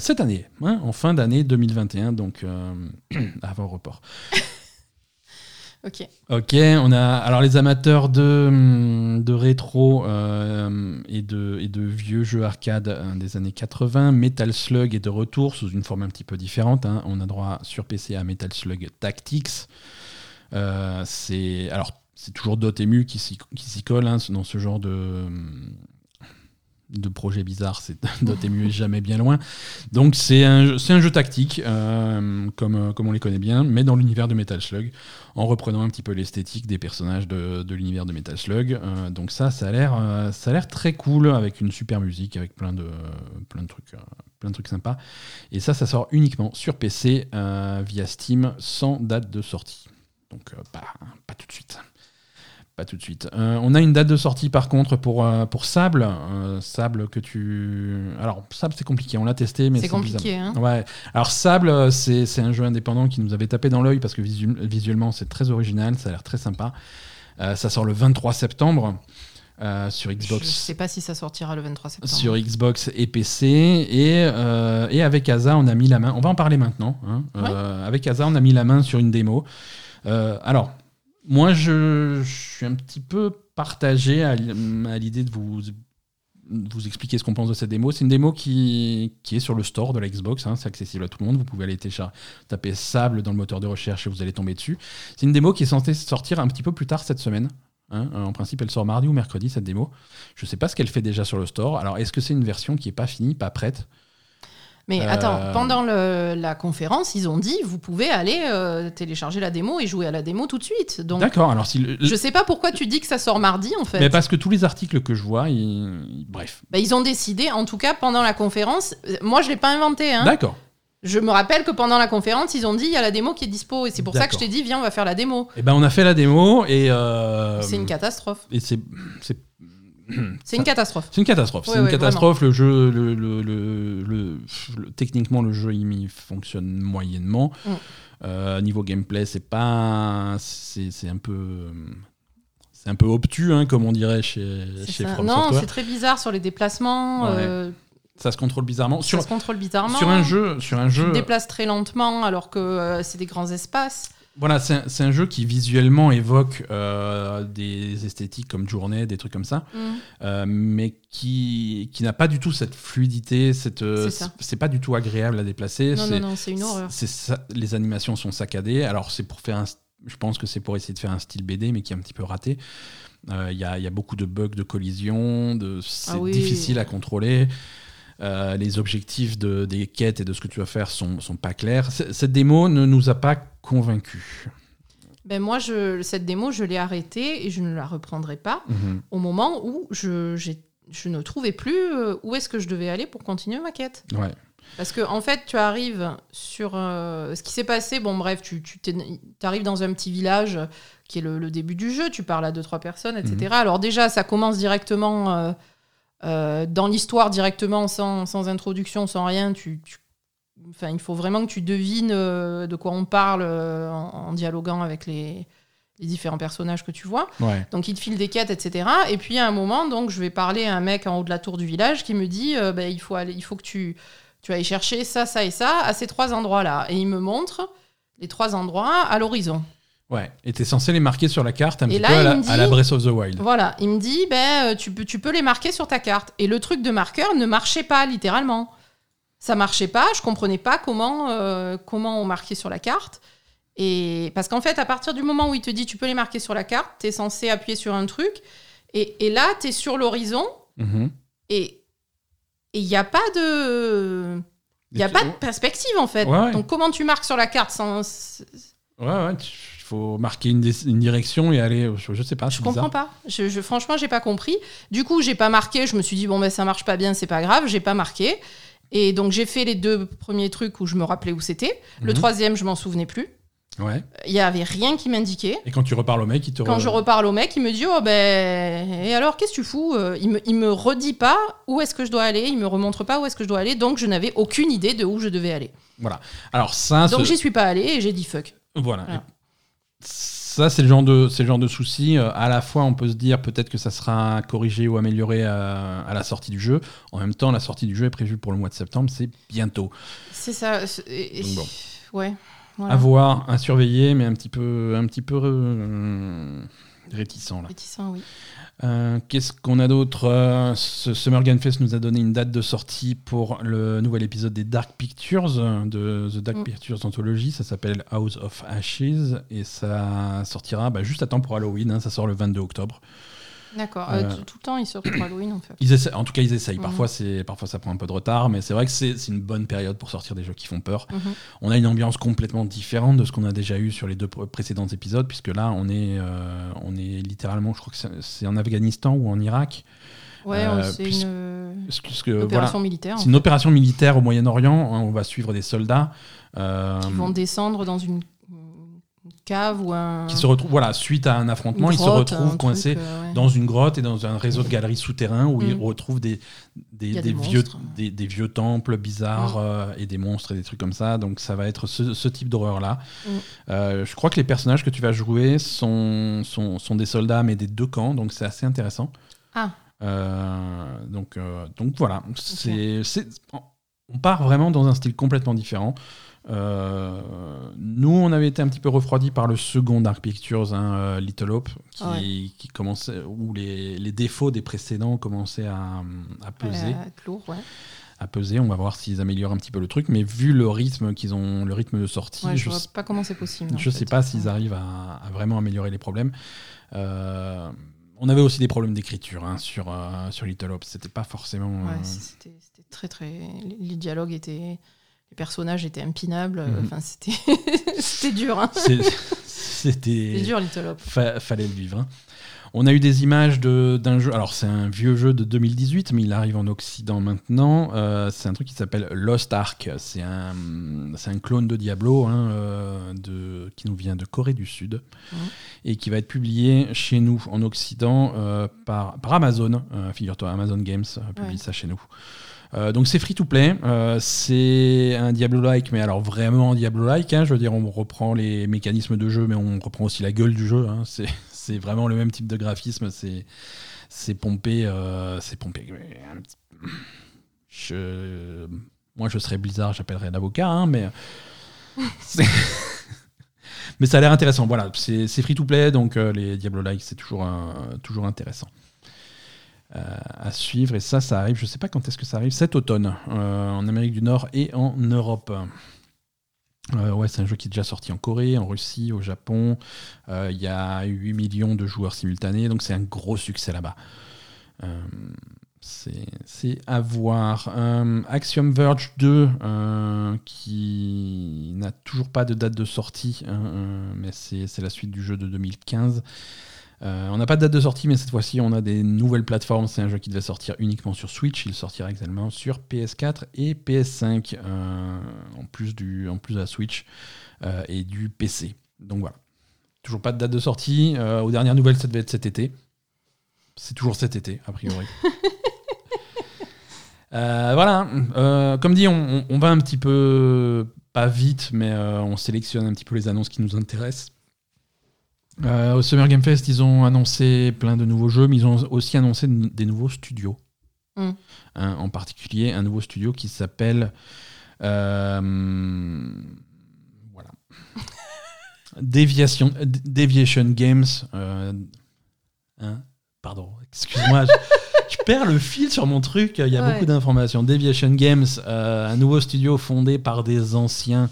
cette année, hein, en fin d'année 2021, donc avant report. Ok. Ok, on a alors les amateurs de, hum, de rétro euh, et, de, et de vieux jeux arcade euh, des années 80. Metal Slug est de retour sous une forme un petit peu différente. Hein. On a droit sur PC à Metal Slug Tactics. Euh, c'est alors c'est toujours Dotemu qui s'y colle hein, dans ce genre de bizarres, c'est Dotemu est jamais bien loin. Donc c'est un, jeu tactique, euh, comme, comme on les connaît bien, mais dans l'univers de Metal Slug, en reprenant un petit peu l'esthétique des personnages de, l'univers de Metal Slug. Euh, donc ça, ça a l'air euh, très cool, avec une super musique, avec plein de, trucs. sympas. Et ça, ça sort uniquement sur PC via Steam sans date de sortie. Donc pas tout de suite. Pas tout de suite. Euh, on a une date de sortie par contre pour, euh, pour Sable. Euh, Sable que tu. Alors, Sable c'est compliqué, on l'a testé, mais c'est compliqué. Hein ouais. Alors, Sable, c'est un jeu indépendant qui nous avait tapé dans l'œil parce que visuellement c'est très original, ça a l'air très sympa. ça sort le 23 septembre. sur Xbox. Je sais pas si ça sortira le 23 septembre. Sur Xbox et PC. Et, et avec Asa, on a mis la main. On va en parler maintenant. Hein. avec Asa, on a mis la main sur une démo. alors, moi, je, suis un petit peu partagé à, l'idée de vous vous expliquer ce qu'on pense de cette démo. C'est une démo qui, qui est sur le store de la Xbox, hein, c'est accessible à tout le monde. Vous pouvez aller taper Sable dans le moteur de recherche et vous allez tomber dessus. C'est une démo qui est censée sortir un petit peu plus tard cette semaine. Hein. En principe, elle sort mardi ou mercredi, cette démo. Je ne sais pas ce qu'elle fait déjà sur le store. Alors, est-ce que c'est une version qui n'est pas finie, pas prête? Mais attends, euh, pendant la conférence, ils ont dit vous pouvez aller euh, télécharger la démo et jouer à la démo tout de suite. D'accord. Alors si je sais pas pourquoi tu dis que ça sort mardi en fait. Mais parce que tous les articles que je vois, bref. Bah, ils ont décidé, en tout cas pendant la conférence. Euh, moi, je l'ai pas inventé. Hein. D'accord. Je me rappelle que pendant la conférence, ils ont dit il y a la démo qui est dispo et c'est pour ça que je t'ai dit viens on va faire la démo. Et eh ben on a fait la démo et. C'est une catastrophe. Et c'est c'est une catastrophe. C'est une catastrophe. c'est une catastrophe. Le jeu, le, le, le, techniquement, le jeu il fonctionne moyennement. Mm. Euh, niveau gameplay, c'est pas, c'est un peu, c'est un peu obtus, hein, comme on dirait chez, chez From Non, c'est très bizarre sur les déplacements. Euh, ça se contrôle bizarrement. Ça sur, se contrôle bizarrement. Sur un jeu, sur un jeu. Tu te déplaces très lentement alors que euh, c'est des grands espaces. Voilà, c'est un, jeu qui visuellement évoque euh, des esthétiques comme Journée, des trucs comme ça, mm. euh, mais qui, qui n'a pas du tout cette fluidité, cette, euh, c'est pas du tout agréable à déplacer. Non, non, non, c'est une horreur. les animations sont saccadées. Alors, c'est pour faire un, je pense que c'est pour essayer de faire un style BD, mais qui est un petit peu raté. Il y, a, y, a, beaucoup de bugs de collision, de, c'est ah difficile à contrôler. Euh, les objectifs de, des quêtes et de ce que tu vas faire sont, sont pas clairs. cette démo ne nous a pas convaincus. Ben moi, je, cette démo, je l'ai arrêtée et je ne la reprendrai pas mhm. au moment où je, je ne trouvais plus euh, où est-ce que je devais aller pour continuer ma quête. Ouais. Parce que en fait, tu arrives sur euh, ce qui s'est passé. Bon, bref, tu, tu arrives dans un petit village qui est le, début du jeu. Tu parles à deux trois personnes, etc. Mhm. Alors déjà, ça commence directement euh, dans l'histoire directement, sans, sans, introduction, sans rien, tu, enfin, il faut vraiment que tu devines euh, de quoi on parle euh, en, dialoguant avec les, les, différents personnages que tu vois. Donc il te file des quêtes, etc. Et puis à un moment, donc je vais parler à un mec en haut de la tour du village qui me dit, ben, il faut aller, il faut que tu, tu ailles chercher ça, ça et ça à ces trois endroits-là. Et il me montre les trois endroits à l'horizon. Ouais, et t'es censé les marquer sur la carte un petit peu à la, Breath of the Wild. Voilà, il me dit, ben, euh, tu, peux, tu peux les marquer sur ta carte. Et le truc de marqueur ne marchait pas, littéralement. Ça marchait pas, je comprenais pas comment, euh, comment on marquait sur la carte. Et parce qu'en fait, à partir du moment où il te dit tu peux les marquer sur la carte, tu es censé appuyer sur un truc. Et, et là, tu es sur l'horizon. Mm-hmm. Et il n'y a pas de. Il n'y a pas de perspective en fait. Donc comment tu marques sur la carte sans. Ouais, ouais faut marquer une, direction et aller. Je, je sais pas. Je comprends pas. Je, je, franchement, j'ai pas compris. Du coup, j'ai pas marqué. Je me suis dit bon ben ça marche pas bien, c'est pas grave. J'ai pas marqué. Et donc j'ai fait les deux premiers trucs où je me rappelais où c'était. Le mhm. troisième, je m'en souvenais plus. Ouais. Il y avait rien qui m'indiquait. Et quand tu reparles au mec, il te Quand je reparle au mec, il me dit oh ben et alors qu'est-ce que tu fous euh, il me, il me redit pas où est-ce que je dois aller, il me remontre pas où est-ce que je dois aller, donc je n'avais aucune idée de où je devais aller. Voilà. Alors ça. Donc j'y suis pas allé et j'ai dit fuck. Voilà ça, c'est le genre de, c'est le genre de souci. Euh, à la fois, on peut se dire peut-être que ça sera corrigé ou amélioré à, la sortie du jeu. En même temps, la sortie du jeu est prévue pour le mois de septembre, c'est bientôt. C'est ça. bon. Ouais. À voir, à surveiller, mais un petit peu, un petit peu euh, réticent là. Réticent, oui. Euh, qu'est-ce qu'on a d'autre? Euh, Ce Summer Game Fest nous a donné une date de sortie pour le nouvel épisode des Dark Pictures, de The Dark mm. Pictures Anthology. Ça s'appelle House of Ashes et ça sortira bah, juste à temps pour Halloween. Hein. ça sort le 22 octobre. D'accord. Euh, euh, tout le temps, ils sortent pour Halloween, en fait. Ils en tout cas, ils essayent. Mhm. Parfois, c'est, parfois, ça prend un peu de retard, mais c'est vrai que c'est, une bonne période pour sortir des jeux qui font peur. Mhm. On a une ambiance complètement différente de ce qu'on a déjà eu sur les deux précédents épisodes, puisque là, on est, euh, on est littéralement, je crois que c'est, en Afghanistan ou en Irak. Ouais, c'est une, opération militaire. C'est une opération militaire au Moyen-Orient. On va suivre des soldats. qui vont descendre dans une cave ou un. Qui se retrouve, voilà, suite à un affrontement, il se retrouve coincé euh, dans une grotte et dans un réseau de galeries souterrains où il mm. retrouve des, des, vieux, des, vieux temples bizarres mm. euh, et des monstres et des trucs comme ça. Donc ça va être ce, type d'horreur-là. Mm. Euh, je crois que les personnages que tu vas jouer sont, sont, sont des soldats, mais des deux camps, donc c'est assez intéressant. Ah. donc, donc voilà. C'est on part vraiment dans un style complètement différent. Euh, nous, on avait été un petit peu refroidi par le second Dark Pictures, hein, euh, Little Hope, qui, qui, commençait, où les, les, défauts des précédents commençaient à, à peser. À peser, on va voir s'ils améliorent un petit peu le truc, mais vu le rythme qu'ils ont, le rythme de sortie, je, ne sais pas comment c'est possible. Je sais pas s'ils arrivent à, vraiment améliorer les problèmes. Euh, on avait aussi des problèmes d'écriture hein, sur, sur Little Hope. C'était pas forcément. Ouais, c'était très très. Les dialogues étaient les personnages étaient impinables. Mhm. Enfin, c'était c'était dur. Hein. C'était dur, Little Hope. fallait le vivre. Hein. On a eu des images d'un jeu. Alors, c'est un vieux jeu de 2018, mais il arrive en Occident maintenant. Euh, c'est un truc qui s'appelle Lost Ark. C'est un, un clone de Diablo hein, euh, de, qui nous vient de Corée du Sud et qui va être publié chez nous en Occident euh, par, par Amazon. Figure-toi, Amazon Games publie ça chez nous. Euh, donc c'est free to play, euh, c'est un Diablo-like, mais alors vraiment Diablo-like. Hein, je veux dire, on reprend les mécanismes de jeu, mais on reprend aussi la gueule du jeu. Hein, c'est vraiment le même type de graphisme. C'est pompé, euh, c'est pompé. Je, moi, je serais Blizzard, j'appellerais un avocat, hein, mais mais ça a l'air intéressant. Voilà, c'est free to play, donc les Diablo-like, c'est toujours toujours intéressant. Euh, à suivre. Et ça, ça arrive, je sais pas quand est-ce que ça arrive, cet automne, euh, en Amérique du Nord et en Europe. Euh, ouais, c'est un jeu qui est déjà sorti en Corée, en Russie, au Japon. Il y a 8 millions de joueurs simultanés, donc c'est un gros succès là-bas. c'est à voir. Axiom Verge 2, qui n'a toujours pas de date de sortie, hein, mais c'est la suite du jeu de 2015. Euh, on n'a pas de date de sortie, mais cette fois-ci, on a des nouvelles plateformes. C'est un jeu qui devait sortir uniquement sur Switch. Il sortira également sur PS4 et PS5, euh, en, plus du, en plus de la Switch euh, et du PC. Donc voilà. Toujours pas de date de sortie. aux dernières nouvelles, ça devait être cet été. C'est toujours cet été, a priori. voilà. comme dit, on, on, va un petit peu, pas vite, mais on sélectionne un petit peu les annonces qui nous intéressent. Euh, au Summer Game Fest, ils ont annoncé plein de nouveaux jeux, mais ils ont aussi annoncé des nouveaux studios. Mm. Hein, en particulier, un nouveau studio qui s'appelle. Euh, voilà. Deviation, Deviation Games. Euh, hein, pardon, excuse-moi. je, perds le fil sur mon truc. Il y a beaucoup d'informations. Deviation Games, un nouveau studio fondé par des anciens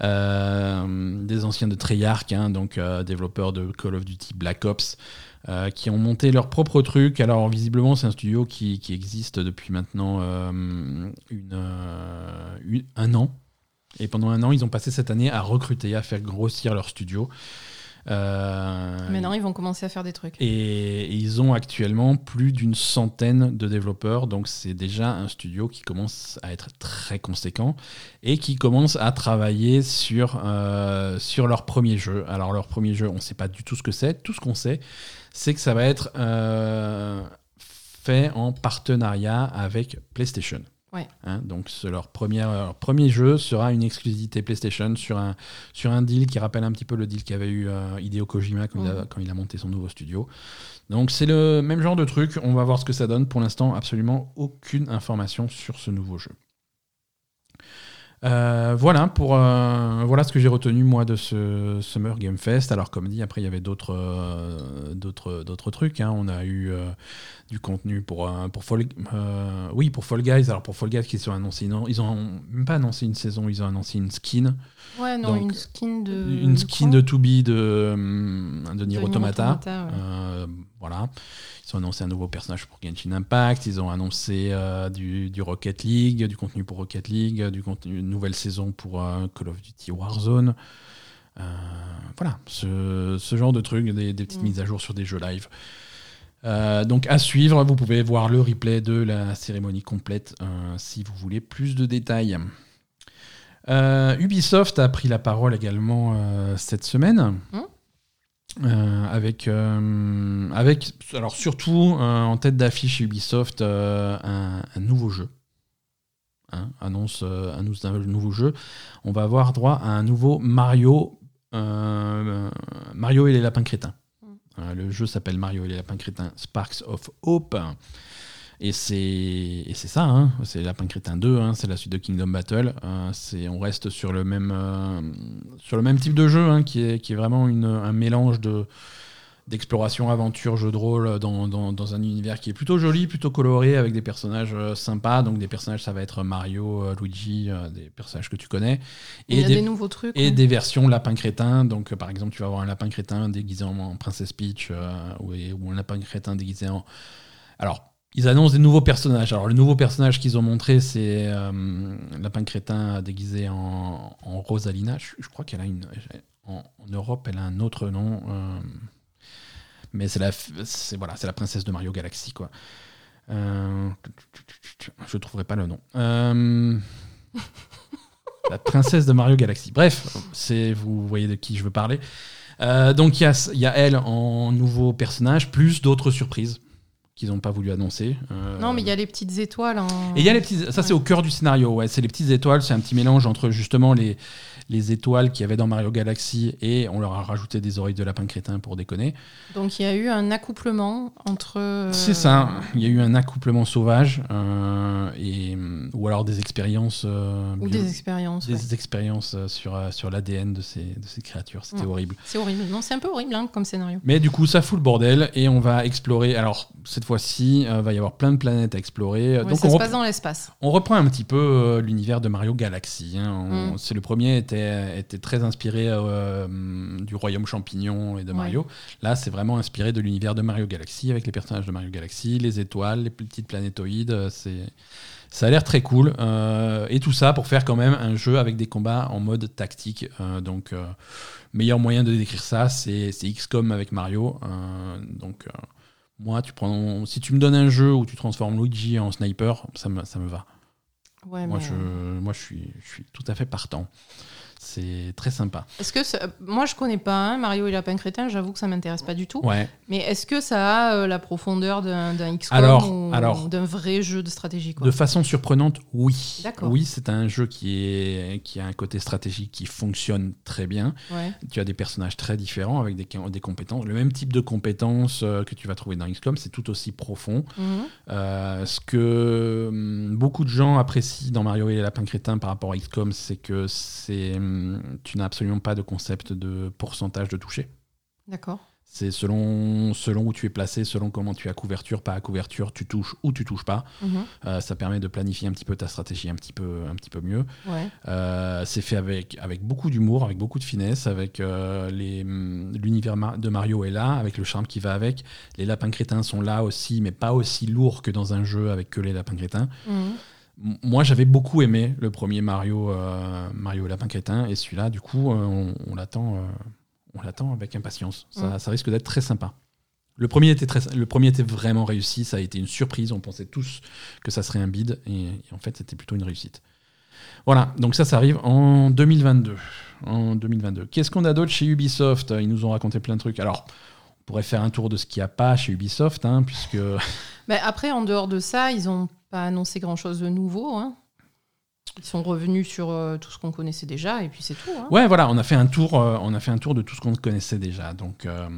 des anciens de Treyarch, hein, donc euh, développeurs de Call of Duty Black Ops, euh, qui ont monté leur propre truc. Alors visiblement c'est un studio qui, existe depuis maintenant un an. Et pendant un an, ils ont passé cette année à recruter, à faire grossir leur studio. Euh, Maintenant, ils vont commencer à faire des trucs. Et, ils ont actuellement plus d'une centaine de développeurs, donc c'est déjà un studio qui commence à être très conséquent et qui commence à travailler sur, euh, sur leur premier jeu. Alors leur premier jeu, on ne sait pas du tout ce que c'est. Tout ce qu'on sait, c'est que ça va être euh, fait en partenariat avec PlayStation. Hein, donc leur, première, premier jeu sera une exclusivité PlayStation sur un, sur un deal qui rappelle un petit peu le deal qu'avait eu euh, Hideo Kojima quand, il a, quand, il a, monté son nouveau studio. Donc c'est le même genre de truc, on va voir ce que ça donne. Pour l'instant, absolument aucune information sur ce nouveau jeu. Euh, voilà pour euh, voilà ce que j'ai retenu moi de ce Summer Game Fest. Alors comme dit, après il y avait d'autres euh, d'autres trucs. Hein. On a eu du contenu pour pour Fall oui pour Fall Guys. Alors pour Fall Guys qui sont annoncés non, ils ont même pas annoncé une saison, ils ont annoncé une skin. Ouais non une skin de une skin de, To Be de de Nier Automata. voilà. Ils ont annoncé un nouveau personnage pour Genshin Impact, ils ont annoncé euh, du, Rocket League, du contenu pour Rocket League, du contenu, une nouvelle saison pour euh, Call of Duty Warzone. Euh, voilà, ce, genre de trucs, des, petites mm. mises à jour sur des jeux live. donc à suivre, vous pouvez voir le replay de la cérémonie complète si vous voulez plus de détails. Ubisoft a pris la parole également cette semaine. Mm. Euh, avec, euh, avec, alors surtout euh, en tête d'affiche Ubisoft, un, nouveau jeu. Hein, annonce, annonce un nouveau jeu. On va avoir droit à un nouveau Mario, Mario et les lapins crétins. Mm. le jeu s'appelle Mario et les lapins crétins Sparks of Hope. Et c'est ça, hein. c'est Lapin Crétin 2, hein. c'est la suite de Kingdom Battle. Euh, on reste sur le, même, euh, sur le même type de jeu, hein, qui, est, qui est vraiment une, un mélange de d'exploration, aventure, jeu de rôle dans, dans, un univers qui est plutôt joli, plutôt coloré, avec des personnages euh, sympas. Donc des personnages, ça va être Mario, Luigi, des personnages que tu connais. Et, Il y a des, nouveaux trucs. Et des versions lapin crétin. Donc par exemple, tu vas avoir un lapin crétin déguisé en, Princess Peach ou, ou, un lapin crétin déguisé en... Alors, ils annoncent des nouveaux personnages. Alors, le nouveau personnage qu'ils ont montré, c'est euh, Lapin Crétin déguisé en, Rosalina. Je, crois qu'elle a une. En, Europe, elle a un autre nom. Euh, mais c'est la, voilà, la princesse de Mario Galaxy, quoi. Euh, je trouverai pas le nom. la princesse de Mario Galaxy. Bref, vous voyez de qui je veux parler. donc, il y, y a elle en nouveau personnage, plus d'autres surprises qu'ils n'ont pas voulu annoncer. Euh, non, mais il y a les petites étoiles. Et il y a les petites, ça c'est au cœur du scénario. Ouais, c'est les petites étoiles, c'est un petit mélange entre justement les les étoiles qu'il y avait dans Mario Galaxy et on leur a rajouté des oreilles de lapin crétin pour déconner. Donc il y a eu un accouplement entre. Euh, C'est ça, il y a eu un accouplement sauvage euh, et, ou alors des expériences. Euh, ou des expériences. Des expériences sur, sur l'ADN de ces, de ces créatures. C'était horrible. C'est horrible. Non, c'est un peu horrible hein, comme scénario. Mais du coup, ça fout le bordel et on va explorer. Alors cette fois-ci, il va y avoir plein de planètes à explorer. Donc ça on se passe dans l'espace. On reprend un petit peu l'univers de Mario Galaxy. Hein. Mm. C'est le premier était était, très inspiré euh, du royaume champignon et de Mario. Là, c'est vraiment inspiré de l'univers de Mario Galaxy avec les personnages de Mario Galaxy, les étoiles, les petites planétoïdes. Euh, c'est ça a l'air très cool. Euh, et tout ça pour faire quand même un jeu avec des combats en mode tactique. donc, meilleur moyen de décrire ça, c'est XCOM avec Mario. donc, moi, tu prends, si tu me donnes un jeu où tu transformes Luigi en sniper, ça me, ça me va. moi, je, moi je, suis, je suis tout à fait partant. C'est très sympa. Est-ce que moi je connais pas hein, Mario et Lapin Crétin, j'avoue que ça m'intéresse pas du tout. Ouais. Mais est-ce que ça a euh, la profondeur d'un XCOM ou, d'un vrai jeu de stratégie De façon surprenante, oui. Oui, c'est un jeu qui est qui a un côté stratégique qui fonctionne très bien. Tu as des personnages très différents avec des, des compétences, le même type de compétences euh, que tu vas trouver dans XCOM, c'est tout aussi profond. Mhm. Euh, ce que hum, beaucoup de gens apprécient dans Mario et Lapin Crétin par rapport à XCOM, c'est que c'est hum, tu n'as absolument pas de concept de pourcentage de toucher. D'accord. C'est selon, selon où tu es placé, selon comment tu as couverture, pas à couverture, tu touches ou tu touches pas. Mhm. Euh, ça permet de planifier un petit peu ta stratégie un petit peu, un petit peu mieux. Euh, c'est fait avec, avec beaucoup d'humour, avec beaucoup de finesse, avec euh, l'univers de Mario est là, avec le charme qui va avec. Les lapins crétins sont là aussi, mais pas aussi lourds que dans un jeu avec que les lapins crétins. Mhm. Moi, j'avais beaucoup aimé le premier Mario, euh, Mario Lapin Crétin, et celui-là, du coup, euh, on, l'attend, euh, on l'attend avec impatience. Ça, risque d'être très sympa. Le premier, était très, le premier était vraiment réussi, ça a été une surprise. On pensait tous que ça serait un bid, et, en fait, c'était plutôt une réussite. Voilà, donc ça, ça arrive en 2022. En 2022. Qu'est-ce qu'on a d'autre chez Ubisoft? Ils nous ont raconté plein de trucs. Alors, on pourrait faire un tour de ce qu'il n'y a pas chez Ubisoft, hein, puisque. Mais après, en dehors de ça, ils ont pas annoncé grand-chose de nouveau. Hein. Ils sont revenus sur euh, tout ce qu'on connaissait déjà et puis c'est tout. Hein. Ouais, voilà, on a fait un tour, euh, on a fait un tour de tout ce qu'on connaissait déjà. Donc, euh,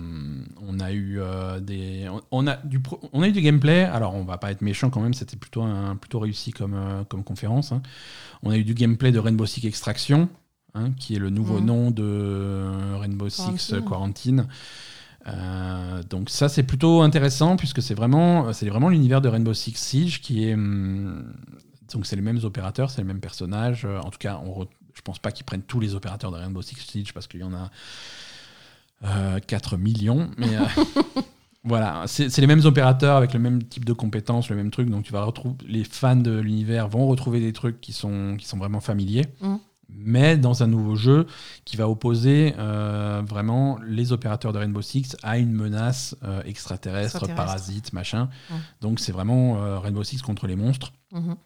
on a eu des, on, a du, on a eu du gameplay. Alors, on va pas être méchant quand même. C'était plutôt un, plutôt réussi comme comme conférence. Hein. On a eu du gameplay de Rainbow Six Extraction, qui est le nouveau mmh. nom de Rainbow Six Quarantine. Euh, donc ça c'est plutôt intéressant puisque c'est vraiment c'est vraiment l'univers de Rainbow Six Siege qui est hum, donc c'est les mêmes opérateurs, c'est les mêmes personnages. Euh, en tout cas, on je pense pas qu'ils prennent tous les opérateurs de Rainbow Six Siege parce qu'il y en a 4 euh, millions, mais voilà, c'est les mêmes opérateurs avec le même type de compétences, le même truc. Donc tu vas retrouver les fans de l'univers vont retrouver des trucs qui sont qui sont vraiment familiers. Mmh mais dans un nouveau jeu qui va opposer euh, vraiment les opérateurs de Rainbow Six à une menace euh, extraterrestre, parasite, machin. Donc c'est vraiment euh, Rainbow Six contre les monstres. Mhm.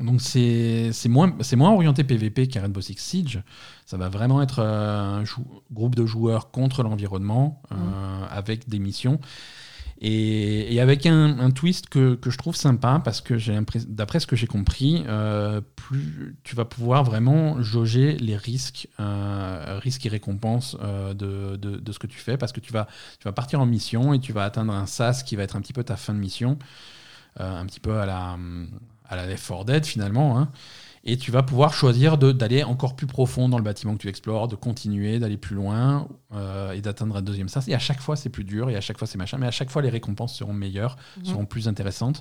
Donc c'est moins, moins orienté PVP qu'un Rainbow Six Siege. Ça va vraiment être un groupe de joueurs contre l'environnement mhm. avec des missions. Et, avec un, twist que, je trouve sympa, parce que d'après ce que j'ai compris, euh, plus tu vas pouvoir vraiment jauger les risques, euh, risques et récompenses euh, de, ce que tu fais, parce que tu vas, partir en mission et tu vas atteindre un SAS qui va être un petit peu ta fin de mission. un petit peu à la, à la Left 4 Dead finalement. Hein. Et tu vas pouvoir choisir d'aller encore plus profond dans le bâtiment que tu explores, de continuer, d'aller plus loin et d'atteindre un deuxième sens. Et à chaque fois, c'est plus dur, et à chaque fois, c'est machin, mais à chaque fois, les récompenses seront meilleures, mhm. seront plus intéressantes,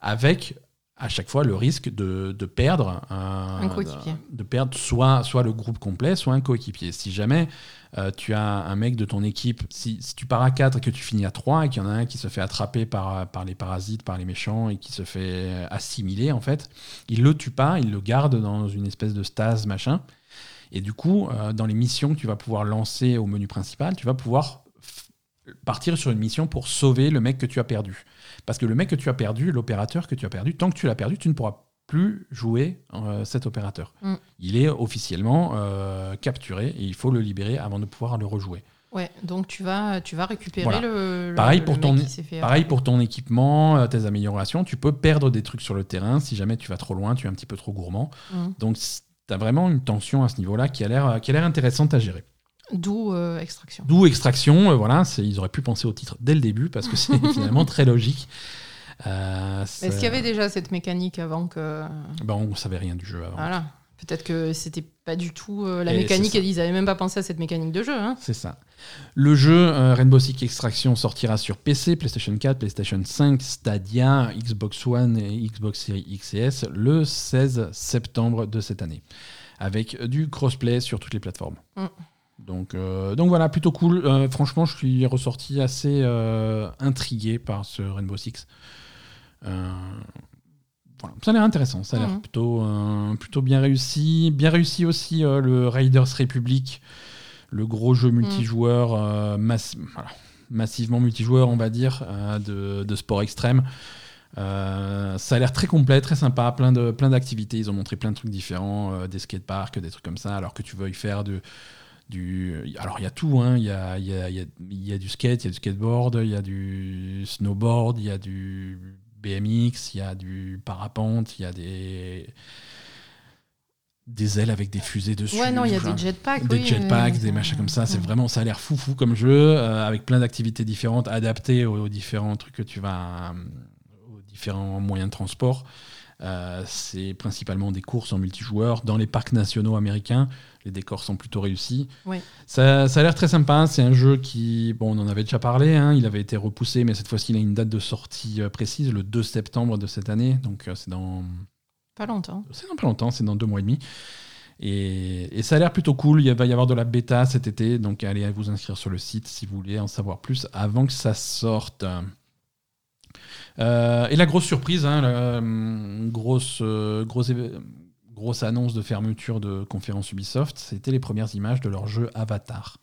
avec à chaque fois le risque de, de perdre un coéquipier. De, perdre soit, soit le groupe complet, soit un coéquipier. Si jamais euh, tu as un mec de ton équipe, si, si, tu pars à 4 et que tu finis à 3 et qu'il y en a un qui se fait attraper par, par les parasites, par les méchants et qui se fait assimiler, en fait, il le tue pas, il le garde dans une espèce de stase, machin. Et du coup, euh, dans les missions que tu vas pouvoir lancer au menu principal, tu vas pouvoir partir sur une mission pour sauver le mec que tu as perdu. Parce que le mec que tu as perdu, l'opérateur que tu as perdu, tant que tu l'as perdu, tu ne pourras plus jouer euh, cet opérateur. Mm. Il est officiellement euh, capturé et il faut le libérer avant de pouvoir le rejouer. Ouais, donc tu vas, tu vas récupérer le, pareil pour ton, Pareil pour ton équipement, euh, tes améliorations. Tu peux perdre des trucs sur le terrain si jamais tu vas trop loin, tu es un petit peu trop gourmand. Mm. Donc tu as vraiment une tension à ce niveau-là qui a l'air intéressante à gérer. D'où euh, Extraction. D'où Extraction, euh, voilà, ils auraient pu penser au titre dès le début parce que c'est finalement très logique. Euh, Est-ce qu'il y avait déjà cette mécanique avant que. Ben, on ne savait rien du jeu avant. Voilà. Peut-être que c'était pas du tout la mécanique et ils n'avaient même pas pensé à cette mécanique de jeu. Hein. C'est ça. Le jeu Rainbow Six Extraction sortira sur PC, PlayStation 4, PlayStation 5, Stadia, Xbox One et Xbox Series X et S le 16 septembre de cette année, avec du crossplay sur toutes les plateformes. Mm. Donc, euh, donc voilà, plutôt cool. Euh, franchement, je suis ressorti assez euh, intrigué par ce Rainbow Six. Voilà. Ça a l'air intéressant, ça a l'air mhm. plutôt, plutôt bien réussi. Bien réussi aussi le Raiders Republic, le gros jeu mhm. multijoueur, massivement multijoueur, on va dire, de, de, sport extrême. ça a l'air très complet, très sympa, plein de plein d'activités. Ils ont montré plein de trucs différents, des skateparks, des trucs comme ça. Alors que tu veux y faire de, alors il y a tout, hein. il y, a, y, a, y, a, du skate, il y a du skateboard, il y a du snowboard, il y a du BMX, il y a du parapente, il y a des des ailes avec des fusées dessus. Ouais, non, il y a des jetpacks. Des jetpacks, des machins comme ça. C'est vraiment, ça a l'air fou, fou comme jeu, euh, avec plein d'activités différentes, adaptées aux, différents trucs que tu vas, aux différents moyens de transport. Euh, c'est principalement des courses en multijoueur dans les parcs nationaux américains. Les décors sont plutôt réussis. Ça, a l'air très sympa. C'est un jeu qui, bon, on en avait déjà parlé. Hein. il avait été repoussé, mais cette fois-ci, il a une date de sortie euh, précise, le 2 septembre de cette année. Donc, euh, c'est dans. Pas longtemps. C'est dans pas longtemps, c'est dans deux mois et demi. Et, ça a l'air plutôt cool. Il va y avoir de la bêta cet été. Donc, allez vous inscrire sur le site si vous voulez en savoir plus avant que ça sorte. Euh, et la grosse surprise, hein, la, grosse, grosse, grosse annonce de fermeture de conférence Ubisoft, c'était les premières images de leur jeu Avatar.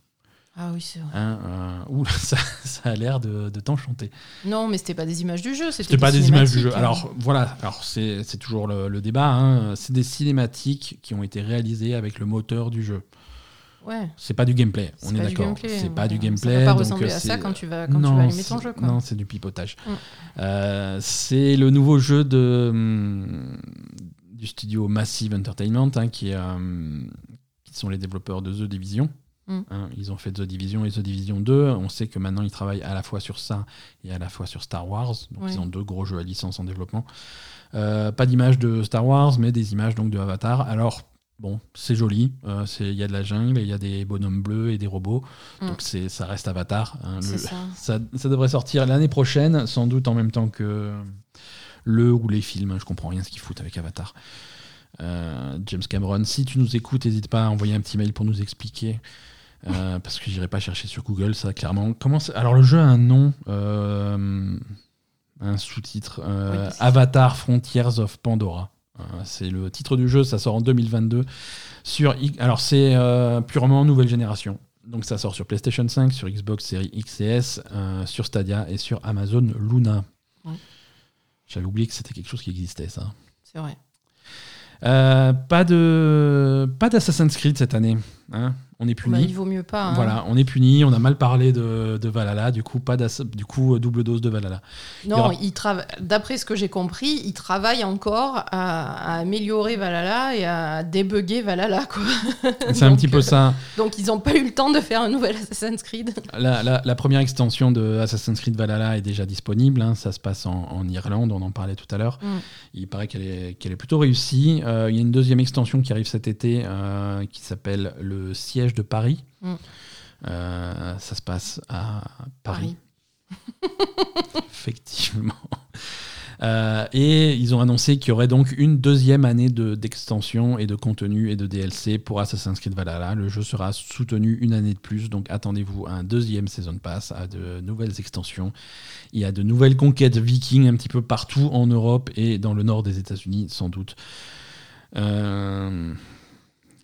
Ah oui, c'est vrai. Hein, ça, ça, a l'air de, de t'enchanter. Non, mais c'était pas des images du jeu, c'était pas des images du jeu. Alors voilà, alors c'est toujours le, le débat. Hein. C'est des cinématiques qui ont été réalisées avec le moteur du jeu. Ouais. C'est pas du gameplay, on est, d'accord. C'est pas du gameplay. Ça peut pas ressembler à ça quand tu vas, quand tu vas allumer ton jeu. Quoi. Non, c'est du pipotage. Mm. Euh, c'est le nouveau jeu de, hum, du studio Massive Entertainment, hein, qui, est, hum, qui sont les développeurs de The Division. Mm. Hein, ils ont fait The Division et The Division 2. On sait que maintenant ils travaillent à la fois sur ça et à la fois sur Star Wars. Donc ils ont deux gros jeux à licence en développement. Euh, pas d'image de Star Wars, mais des images donc de Avatar. Alors Bon, c'est joli. Euh, il y a de la jungle, il y a des bonhommes bleus et des robots. Mm. Donc c'est, ça reste Avatar. Hein, ça. Ça, devrait sortir l'année prochaine, sans doute en même temps que le ou les films. Hein, je comprends rien ce qu'ils foutent avec Avatar. Euh, James Cameron, si tu nous écoutes, n'hésite pas à envoyer un petit mail pour nous expliquer. Euh, parce que j'irai pas chercher sur Google, ça clairement. Comment Alors le jeu a un nom, un sous-titre Avatar Frontiers of Pandora. Euh, c'est le titre du jeu, ça sort en 2022. Sur, alors c'est euh, purement nouvelle génération. Donc ça sort sur PlayStation 5, sur Xbox Series X et S, euh, sur Stadia et sur Amazon Luna. J'avais oublié que c'était quelque chose qui existait, ça. C'est vrai. pas de pas d'Assassin's Creed cette année. Hein. On est puni. Bah, il vaut mieux pas. hein. Voilà, on est puni, on a mal parlé de, de Valhalla, du coup, pas du coup, euh, double dose de Valhalla. Non, Il il d'après ce que j'ai compris, il travaille encore à, à améliorer Valhalla et à débugger Valhalla. Quoi. C'est un Donc, petit peu euh, ça. Donc ils n'ont pas eu le temps de faire un nouvel Assassin's Creed. La, la- la première extension de Assassin's Creed Valhalla est déjà disponible. hein, ça se passe en, en Irlande, on en parlait tout à l'heure. Mm. Il paraît qu'elle est, plutôt réussie. Euh, il y a une deuxième extension qui arrive cet été euh, qui s'appelle Le siège de Paris. Mm. Euh, ça se passe à Paris. Effectivement. Euh, et ils ont annoncé qu'il y aurait donc une deuxième année de- d'extension et de contenu et de DLC pour Assassin's Creed Valhalla. Le jeu sera soutenu une année de plus, donc attendez-vous à un deuxième Season Pass, à de nouvelles extensions. Il y a de nouvelles conquêtes vikings un petit peu partout en Europe et dans le nord des États-Unis, sans doute. Euh,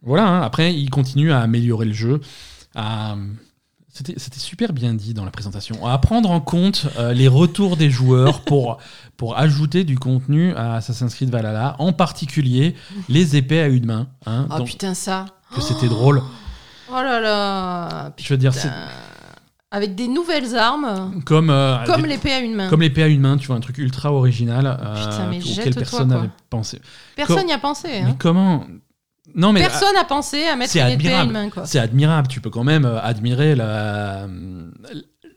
Voilà, hein. après, ils continuent à améliorer le jeu. à- C'était super bien dit dans la présentation. À prendre en compte euh, les retours des joueurs pour, pour ajouter du contenu à Assassin's Creed Valhalla, en particulier les épées à une main. hein, Ah donc, putain, ça. que c'était drôle. Oh là là. Je veux dire, c'est Putain. Avec des nouvelles armes, comme, euh, comme l'épée à une main. comme l'épée à une main, tu vois, un truc ultra original euh, Putain, mais auquel jette-toi, personne n'avait pensé. Personne n'y a pensé. Mais Hein. comment Non, mais Personne n'a pensé à mettre une épée à une main. Quoi. C'est admirable. Tu peux quand même euh, admirer la-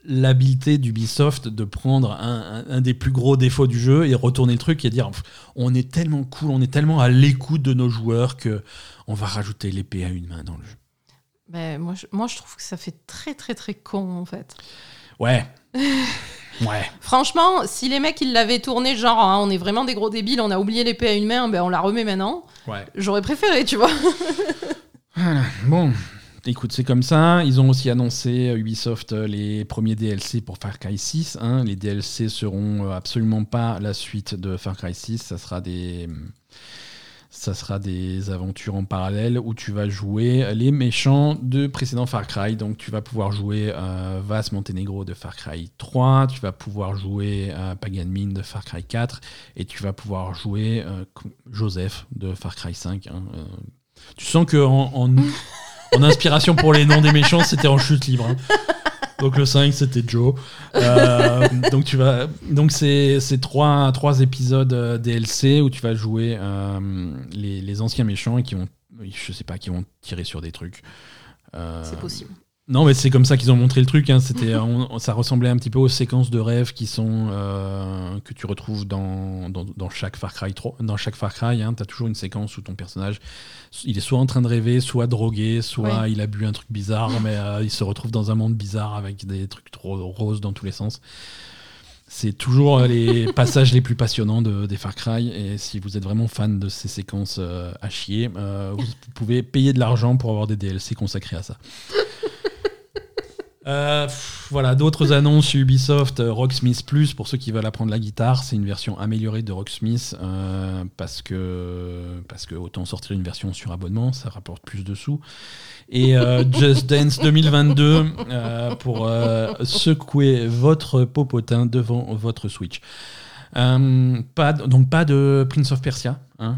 l'habileté d'Ubisoft de prendre un, un- un des plus gros défauts du jeu et retourner le truc et dire on est tellement cool, on est tellement à l'écoute de nos joueurs que on va rajouter l'épée à une main dans le jeu. Ben, moi, je, moi, je trouve que ça fait très, très, très con, en fait. Ouais. ouais. Franchement, si les mecs, ils l'avaient tourné genre, hein, on est vraiment des gros débiles, on a oublié l'épée à une main, ben, on la remet maintenant. Ouais. J'aurais préféré, tu vois. Voilà. Bon. Écoute, c'est comme ça. Ils ont aussi annoncé, euh, Ubisoft, euh, les premiers DLC pour Far Cry 6. hein. Les DLC seront euh, absolument pas la suite de Far Cry 6. Ça sera des, ça sera des aventures en parallèle où tu vas jouer les méchants de précédents Far Cry. Donc tu vas pouvoir jouer euh, Vas Montenegro de Far Cry 3, tu vas pouvoir jouer euh, Pagan Min de Far Cry 4 et tu vas pouvoir jouer euh, Joseph de Far Cry 5. hein. Euh, tu sens que en, inspiration pour les noms des méchants, c'était en chute libre. hein. Donc le 5, c'était Joe. Euh, donc tu vas, donc c'est trois, trois épisodes euh, DLC où tu vas jouer euh, les, les anciens méchants et qui vont, je sais pas, qui vont tirer sur des trucs. C'est possible. Non, mais c'est comme ça qu'ils ont montré le truc. hein. C'était, on- ça ressemblait un petit peu aux séquences de rêves qui sont euh, que tu retrouves dans, dans, dans chaque Far Cry 3. Dans chaque Far Cry, hein, tu as toujours une séquence où ton personnage, il est soit en train de rêver, soit drogué, soit Ouais. il a bu un truc bizarre, mais euh, il se retrouve dans un monde bizarre avec des trucs trop roses dans tous les sens. C'est toujours euh, les passages les plus passionnants de, des Far Cry. Et si vous êtes vraiment fan de ces séquences euh, à chier, euh, vous pouvez payer de l'argent pour avoir des DLC consacrés à ça. Euh, pff, voilà, d'autres annonces Ubisoft, euh, Rocksmith Plus, pour ceux qui veulent apprendre la guitare, c'est une version améliorée de Rocksmith euh, parce, que, parce que autant sortir une version sur abonnement, ça rapporte plus de sous. Et Just Dance 2022 euh, pour secouer votre popotin devant votre Switch. Pas, donc pas de Prince of Persia. hein.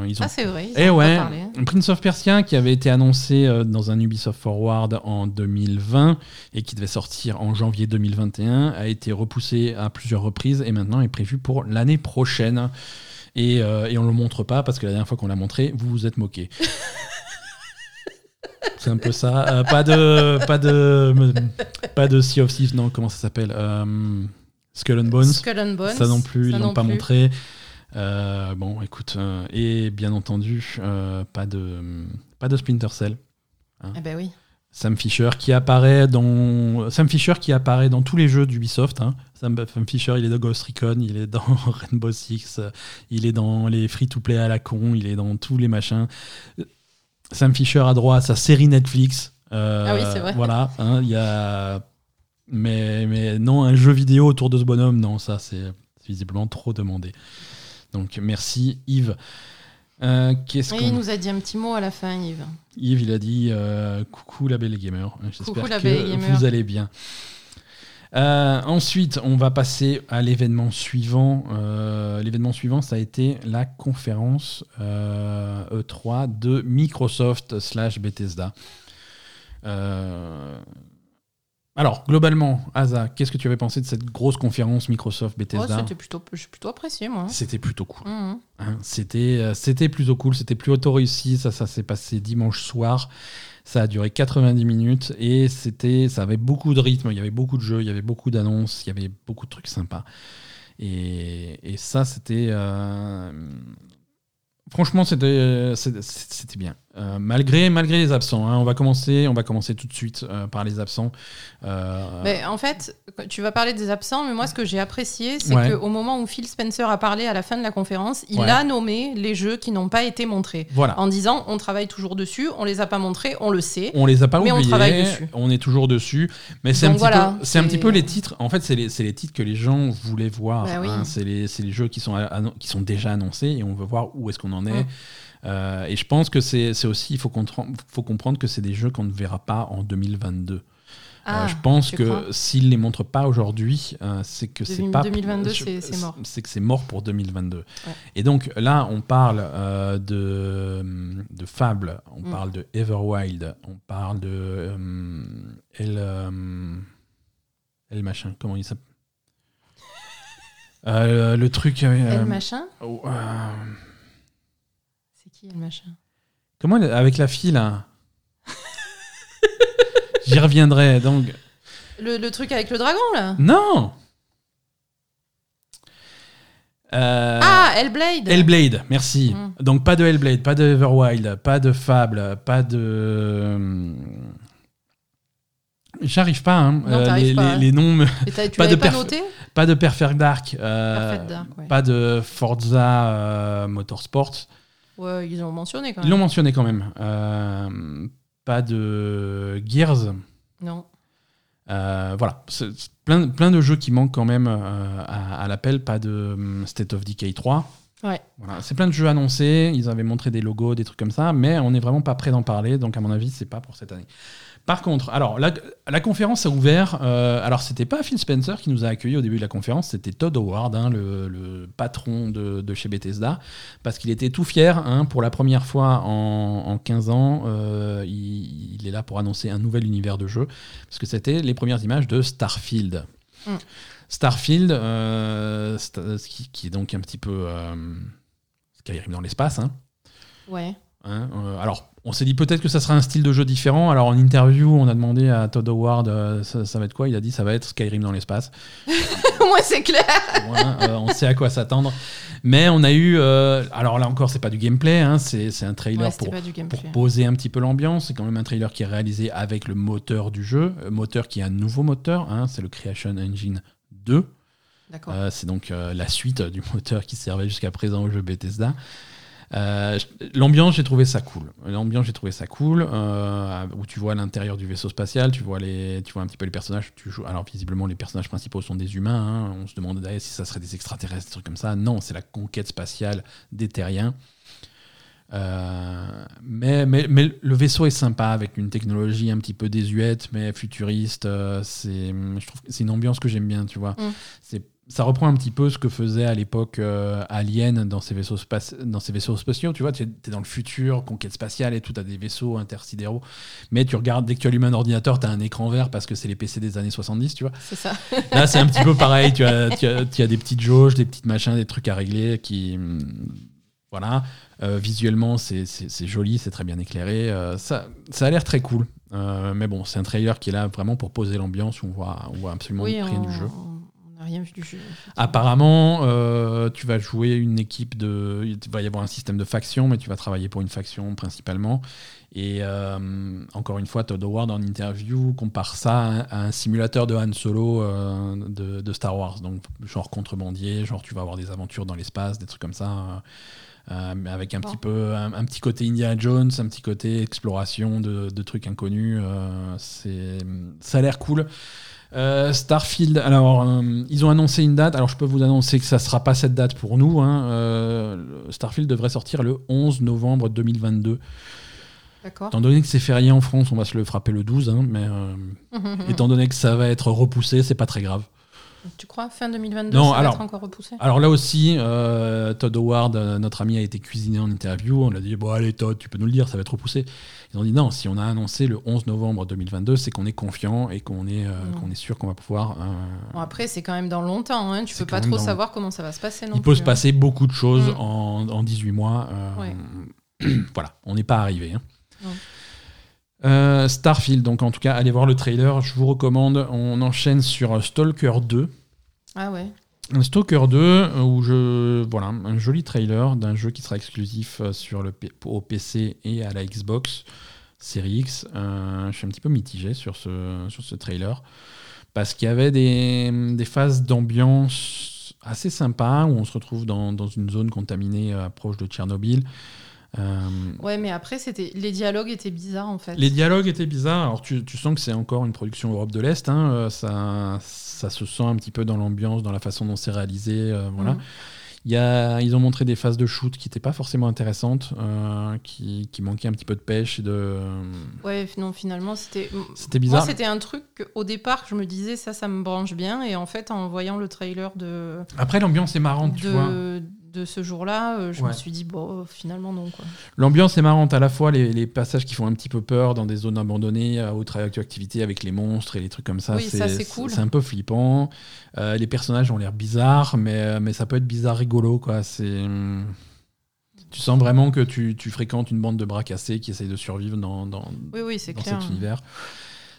Euh, ils ont Ah, c'est vrai. ils eh ouais. Prince of Persia qui avait été annoncé euh, dans un Ubisoft Forward en 2020 et qui devait sortir en janvier 2021 a été repoussé à plusieurs reprises et maintenant est prévu pour l'année prochaine. Et, euh, et on le montre pas parce que la dernière fois qu'on l'a montré, vous vous êtes moqué. C'est un peu ça. Euh, pas de, pas de, pas de Sea of Thieves. Non, comment ça s'appelle Euh, Skull and Bones. Skull and Bones. Ça non plus, ça ils l'ont pas plus. montré. Euh, bon, écoute, euh, et bien entendu, euh, pas de pas de Splinter Cell. Eh ben oui. Sam Fisher qui apparaît dans Sam Fisher qui apparaît dans tous les jeux d'Ubisoft. hein. Sam, Sam Fisher, il est dans Ghost Recon, il est dans Rainbow Six, il est dans les free-to-play à la con, il est dans tous les machins. Sam Fisher a droit à sa série Netflix. Ah oui, c'est vrai. Voilà, hein, il y a mais mais non un jeu vidéo autour de ce bonhomme, non ça c'est visiblement trop demandé. Donc merci Yves. Euh, Qu'est-ce il nous a dit un petit mot à la fin, Yves. Yves, il a dit euh, coucou la belle gamer. J'espère que gamer. vous allez bien. Euh, ensuite, on va passer à l'événement suivant. L'événement suivant, ça a été la conférence euh, E3 de Microsoft slash Bethesda. Alors, globalement, Asa, qu'est-ce que tu avais pensé de cette grosse conférence Microsoft Oh, Bethesda c'était plutôt, j'ai plutôt apprécié, moi. C'était plutôt cool. Mhm. hein. C'était euh, c'était plutôt cool, c'était plutôt réussi. Ça, ça s'est passé dimanche soir. Ça a duré 90 minutes et c'était, ça avait beaucoup de rythme. Il y avait beaucoup de jeux, il y avait beaucoup d'annonces, il y avait beaucoup de trucs sympas. Et, et ça, c'était. euh, Franchement, c'était euh, c'était c'était bien. Euh, malgré, malgré les absents. hein. On, va commencer, on va commencer tout de suite euh, par les absents. Euh, Mais en fait, tu vas parler des absents, mais moi, ce que j'ai apprécié, c'est Ouais. qu'au moment où Phil Spencer a parlé à la fin de la conférence, il Ouais. a nommé les jeux qui n'ont pas été montrés. voilà. En disant, on travaille toujours dessus, on les a pas montrés, on le sait. On les a pas Mais on oubliés. travaille dessus. on est toujours dessus. Mais c'est un, petit peu, c'est un c'est- petit peu les titres. En fait, c'est les, les titres que les gens voulaient voir. Bah oui. hein. C'est les, jeux qui sont, qui sont déjà annoncés et on veut voir où est-ce qu'on en est. Euh, et je pense que c'est aussi, il faut, faut comprendre que c'est des jeux qu'on ne verra pas en 2022. Euh, Ah, je pense que s'ils les montrent pas aujourd'hui, euh, c'est que c'est 2000- pas 2022, je- c'est- mort. C'est que c'est mort pour 2022. Ouais. Et donc là, on parle euh, de, de Fable, on Mm. parle de Everwild, on parle de euh, El, euh, El machin, comment il s'appelle? Euh, Le truc. euh, Et le machin? oh, euh, qui le machin comment elle- avec la fille là J'y reviendrai. Donc le, le truc avec le dragon, là non. Euh, Ah, Hellblade Hellblade, merci. Mm. Donc pas de Hellblade, pas de Everwild, pas de Fable, pas de. euh, J'arrive pas, hein. Non, t'arrives les, pas, les- les noms, me- Et t'as- tu pas l'avais de pas perf- noté pas de Perfect Dark, euh, Perfect Dark, ouais. pas de Forza euh, Motorsport. Ouais, ils ont mentionné quand Ils l'ont même. mentionné quand même. Euh, pas de Gears. Non. Euh, voilà, c'est plein, plein de jeux qui manquent quand même euh, à, à l'appel, pas de hum, State of Decay 3. Ouais. Voilà, c'est plein de jeux annoncés, ils avaient montré des logos, des trucs comme ça, mais on n'est vraiment pas prêt d'en parler, donc à mon avis, c'est pas pour cette année. Par contre, alors la, la conférence a ouvert. euh, alors c'était pas Phil Spencer qui nous a accueillis au début de la conférence, c'était Todd Howard, hein, le, le patron de, de chez Bethesda, parce qu'il était tout fier. hein, pour la première fois en, en 15 ans, euh, il, il est là pour annoncer un nouvel univers de jeu, parce que c'était les premières images de Starfield. Mm. Starfield, euh, sta- qui, qui est donc un petit peu euh, Skyrim dans l'espace. Hein. Ouais. Hein, euh, alors, on s'est dit peut-être que ça sera un style de jeu différent. Alors, en interview, on a demandé à Todd Howard euh, ça, ça va être quoi? Il a dit ça va être Skyrim dans l'espace. Moi, c'est clair. Voilà, euh, on sait à quoi s'attendre. Mais on a eu. euh, alors là encore, c'est pas du gameplay, hein, c'est un trailer Ouais, pour, pour poser un petit peu l'ambiance. C'est quand même un trailer qui est réalisé avec le moteur du jeu, moteur qui est un nouveau moteur. hein, c'est le Creation Engine 2. D'accord. Euh, c'est donc la suite du moteur qui servait jusqu'à présent au jeu Bethesda. Euh, L'ambiance, j'ai trouvé ça cool. L'ambiance, j'ai trouvé ça cool. euh, où tu vois l'intérieur du vaisseau spatial, tu vois, les, tu vois un petit peu les personnages. Tu joues, alors, visiblement, les personnages principaux sont des humains. hein. On se demandait si ça serait des extraterrestres, des trucs comme ça. Non, c'est la conquête spatiale des terriens. Euh, mais, mais, mais le vaisseau est sympa avec une technologie un petit peu désuète mais futuriste. euh, c'est, je trouve que c'est une ambiance que j'aime bien, tu vois. Mm. C'est, ça reprend un petit peu ce que faisait à l'époque euh, Alien dans ses vaisseaux, dans ses vaisseaux spatiaux. Tu vois, tu es dans le futur, conquête spatiale et tout, tu as des vaisseaux intersidéraux. Mais tu regardes, dès que tu allumes un ordinateur, tu as un écran vert parce que c'est les PC des années 70, tu vois. C'est ça. Là, c'est un petit peu pareil. Tu as, tu, as, tu as des petites jauges, des petites machins, des trucs à régler qui. Voilà. Euh, visuellement, c'est joli, c'est très bien éclairé. Euh, ça, ça a l'air très cool. Mais bon, c'est un trailer qui est là vraiment pour poser l'ambiance. où On voit, on voit absolument Oui, rien on du jeu. Rien vu du jeu. Apparemment, euh, tu vas jouer une équipe de. Il va y avoir un système de faction, mais tu vas travailler pour une faction principalement. Et euh, encore une fois, Todd Howard en interview compare ça à un, à un simulateur de Han Solo euh, de, de Star Wars. Donc, genre contrebandier, genre tu vas avoir des aventures dans l'espace, des trucs comme ça. avec un Bon. petit peu un, un petit côté Indiana Jones, un petit côté exploration de, de trucs inconnus. c'est ça a l'air cool. Euh, Starfield, alors euh, ils ont annoncé une date. Alors je peux vous annoncer que ça sera pas cette date pour nous. hein. Euh, Starfield devrait sortir le 11 novembre 2022. D'accord. Étant donné que c'est férié en France, on va se le frapper le 12. hein, mais étant donné que ça va être repoussé, c'est pas très grave. Tu crois fin 2022 Non, ça alors- va être encore repoussé? Alors là aussi, euh, Todd Howard, euh, notre ami, a été cuisiné en interview. On a dit Bon, allez, Todd, tu peux nous le dire, ça va être repoussé. Ils ont dit Non, si on a annoncé le 11 novembre 2022, c'est qu'on est confiant et qu'on est, euh, Mm. qu'on est sûr qu'on va pouvoir. euh, Bon, après, c'est quand même dans longtemps. Hein. Tu peux pas trop dans- savoir comment ça va se passer. Non Il peut se hein. passer beaucoup de choses Mm. en, en 18 mois. voilà, on n'est pas arrivé. hein. Euh, Starfield, donc en tout cas, allez voir le trailer. Je vous recommande. On enchaîne sur Stalker 2. Ah ouais. Un Stalker 2, euh, où je. Voilà, un joli trailer d'un jeu qui sera exclusif euh, sur le, au PC et à la Xbox Series X. Euh, je suis un petit peu mitigé sur ce, sur ce trailer. Parce qu'il y avait des, des phases d'ambiance assez sympas, où on se retrouve dans, dans une zone contaminée proche de Tchernobyl. Euh, Ouais, mais après, c'était les dialogues étaient bizarres en fait. les dialogues étaient bizarres. Alors, tu, tu sens que c'est encore une production Europe de l'Est. hein, euh, Ça, ça se sent un petit peu dans l'ambiance, dans la façon dont c'est réalisé. euh, voilà. Mhm. Il y a, ils ont montré des phases de shoot qui n'étaient pas forcément intéressantes, euh, qui, qui manquaient un petit peu de pêche. Et de... Ouais, non, finalement, c'était. C'était Moi, bizarre. c'était un truc qu'au départ, je me disais ça, ça me branche bien. Et en fait, en voyant le trailer de, Après, l'ambiance est marrante, tu vois. De, ce jour-là, euh, je Ouais. me suis dit, bon, finalement, non. L'ambiance est marrante, à la fois les, les passages qui font un petit peu peur dans des zones abandonnées, à haute radioactivité avec les monstres et les trucs comme ça. Oui, ça, c'est cool. C'est un peu flippant. Euh, les personnages ont l'air bizarres, mais, mais ça peut être bizarre rigolo. Quoi. C'est... Tu sens vraiment que tu, tu fréquentes une bande de bras cassés qui essayent de survivre dans, dans, Oui, oui, c'est dans clair. cet univers.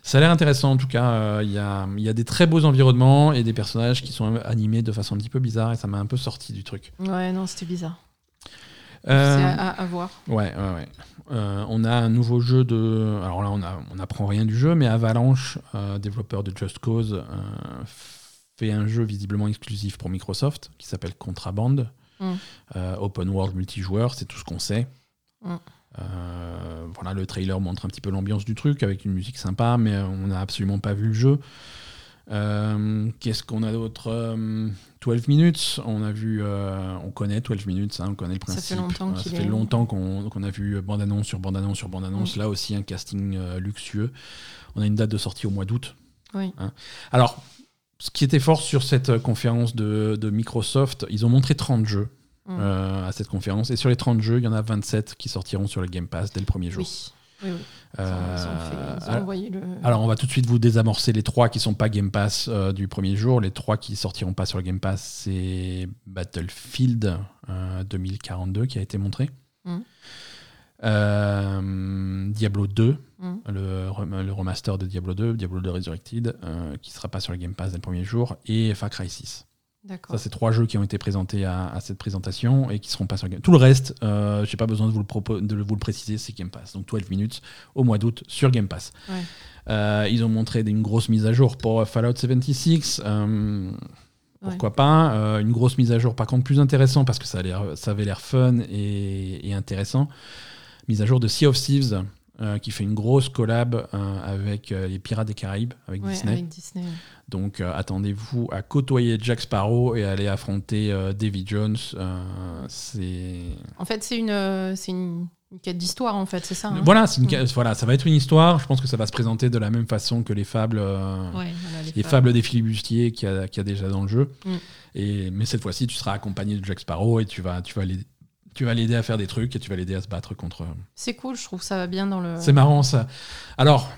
Ça a l'air intéressant en tout cas. Euh, Il y, a, il y a des très beaux environnements et des personnages qui sont animés de façon un petit peu bizarre et ça m'a un peu sorti du truc. Ouais, non, c'était bizarre. Euh, C'est à, voir. Ouais, ouais, ouais. Euh, on a un nouveau jeu de. Alors là, on a- on n'apprend rien du jeu, mais Avalanche, développeur de Just Cause, fait un jeu visiblement exclusif pour Microsoft qui s'appelle Contraband. Mm. Open world multijoueur, c'est tout ce qu'on sait. Mm. Euh, voilà, le trailer montre un petit peu l'ambiance du truc avec une musique sympa, mais on n'a absolument pas vu le jeu. Euh, Qu'est-ce qu'on a d'autre? Euh, 12 minutes, on a vu, euh, on connaît 12 minutes, hein, on connaît le Ça principe. fait longtemps Euh, ça fait est- longtemps qu'on qu'on a vu bande-annonce sur bande-annonce sur bande-annonce. Là aussi, un casting euh, luxueux. On a une date de sortie au mois d'août. Oui. Hein. Alors, ce qui était fort sur cette euh, conférence de, de Microsoft, ils ont montré 30 jeux Mm. euh, à cette conférence. Et sur les 30 jeux, il y en a 27 qui sortiront sur le Game Pass dès le premier jour. Oui. Oui, oui. Euh, alors- envoyé le. alors, on va tout de suite vous désamorcer les trois qui sont pas Game Pass euh, du premier jour. Les trois qui sortiront pas sur le Game Pass, c'est Battlefield euh, 2042 qui a été montré. Euh, Diablo 2, Mm. le, rem- le remaster de Diablo 2, Diablo 2 Resurrected, euh, qui sera pas sur le Game Pass dès le premier jour, et Far Cry 6. Ça, c'est trois jeux qui ont été présentés à, à cette présentation et qui seront pas sur Game Tout le reste, euh, j'ai pas besoin de vous le, propo- de vous le préciser, c'est Game Pass. Donc 12 minutes au mois d'août sur Game Pass. Ouais. Euh, ils ont montré une grosse mise à jour pour Fallout 76. euh, pourquoi pas Euh, Une grosse mise à jour, par contre, plus intéressant parce que ça, a l'air- ça avait l'air fun et, et intéressant. Mise à jour de Sea of Thieves. Euh, qui fait une grosse collab euh, avec euh, les Pirates des Caraïbes, avec Ouais, Disney. avec Disney. Donc attendez-vous à côtoyer Jack Sparrow et aller affronter Davy Jones. C'est En fait, c'est une, c'est une, une quête d'histoire, en fait, c'est ça. hein voilà, c'est une... Voilà, ça va être une histoire. Je pense que ça va se présenter de la même façon que les fables, voilà, les fables. fables des flibustiers qu'il y, y a déjà dans le jeu. Mm. Et mais cette fois-ci, tu seras accompagné de Jack Sparrow et tu vas, tu vas l'aider. Tu vas l'aider à faire des trucs et tu vas l'aider à se battre contre. C'est cool, je trouve ça va bien dans le. C'est marrant ça. Alors,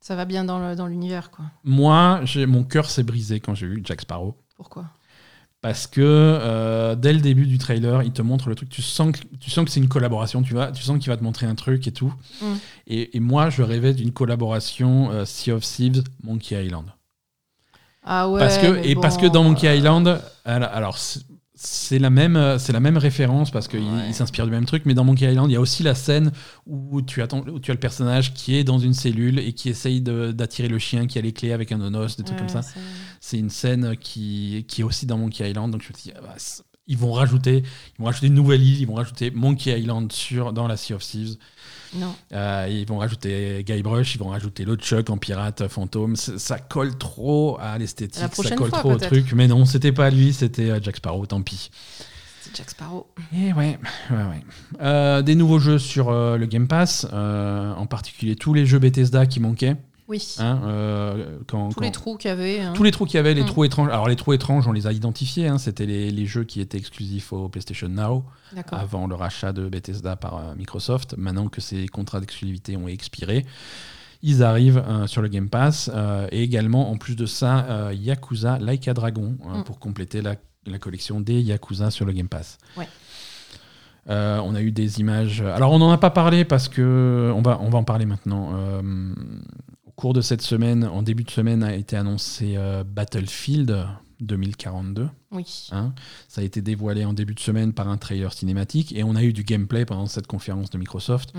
Ça va bien dans le- dans l'univers, quoi. moi, j'ai mon cœur s'est brisé quand j'ai vu Jack Sparrow. Pourquoi? Parce que euh, dès le début du trailer, il te montre le truc. Tu sens que, tu sens que c'est une collaboration. Tu, vas, tu sens qu'il va te montrer un truc et tout. Mm. Et, et moi, je rêvais d'une collaboration euh, Sea of Thieves, Monkey Island. Ah ouais. parce que, et bon, parce que dans Monkey euh, Island, alors, alors, c'est- la même, euh, c'est la même référence parce qu'il Ouais. il s'inspire du même truc. Mais dans Monkey Island, il y a aussi la scène où tu, attends, où tu as le personnage qui est dans une cellule et qui essaye de- d'attirer le chien qui a les clés avec un onos, des trucs ouais, comme ça. c'est- une scène qui, qui est aussi dans Monkey Island. Donc je me suis dit, ah bah, ils vont rajouter, ils vont rajouter une nouvelle île, ils vont rajouter Monkey Island sur, dans la Sea of Thieves. Non. Euh, ils vont rajouter Guybrush, ils vont rajouter Chuck en pirate fantôme. C- Ça colle trop à l'esthétique, ça colle fois, trop au truc. Mais non, c'était pas lui, c'était euh, Jack Sparrow, tant pis. C'est Jack Sparrow. Et ouais, ouais, ouais. Euh, des nouveaux jeux sur euh, le Game Pass, euh, en particulier tous les jeux Bethesda qui manquaient. Oui. Hein, euh, quand, tous les trous qu'il y avait. hein. Tous les trous qu'il y avait, les Mm. trous étranges. Alors les trous étranges, on les a identifiés. hein, C'était les, les jeux qui étaient exclusifs au PlayStation Now avant le rachat de Bethesda par euh, Microsoft. Maintenant que ces contrats d'exclusivité ont expiré, ils arrivent euh, sur le Game Pass. et également, en plus de ça, Yakuza Like a Dragon Mm. pour compléter la, la collection des Yakuza sur le Game Pass. Ouais. Euh, on a eu des images. Alors, on n'en a pas parlé parce que. On va, on va en parler maintenant. Euh, cours de cette semaine, en début de semaine, a été annoncé euh, Battlefield 2042. Oui. hein. Ça a été dévoilé en début de semaine par un trailer cinématique et on a eu du gameplay pendant cette conférence de Microsoft. Mm.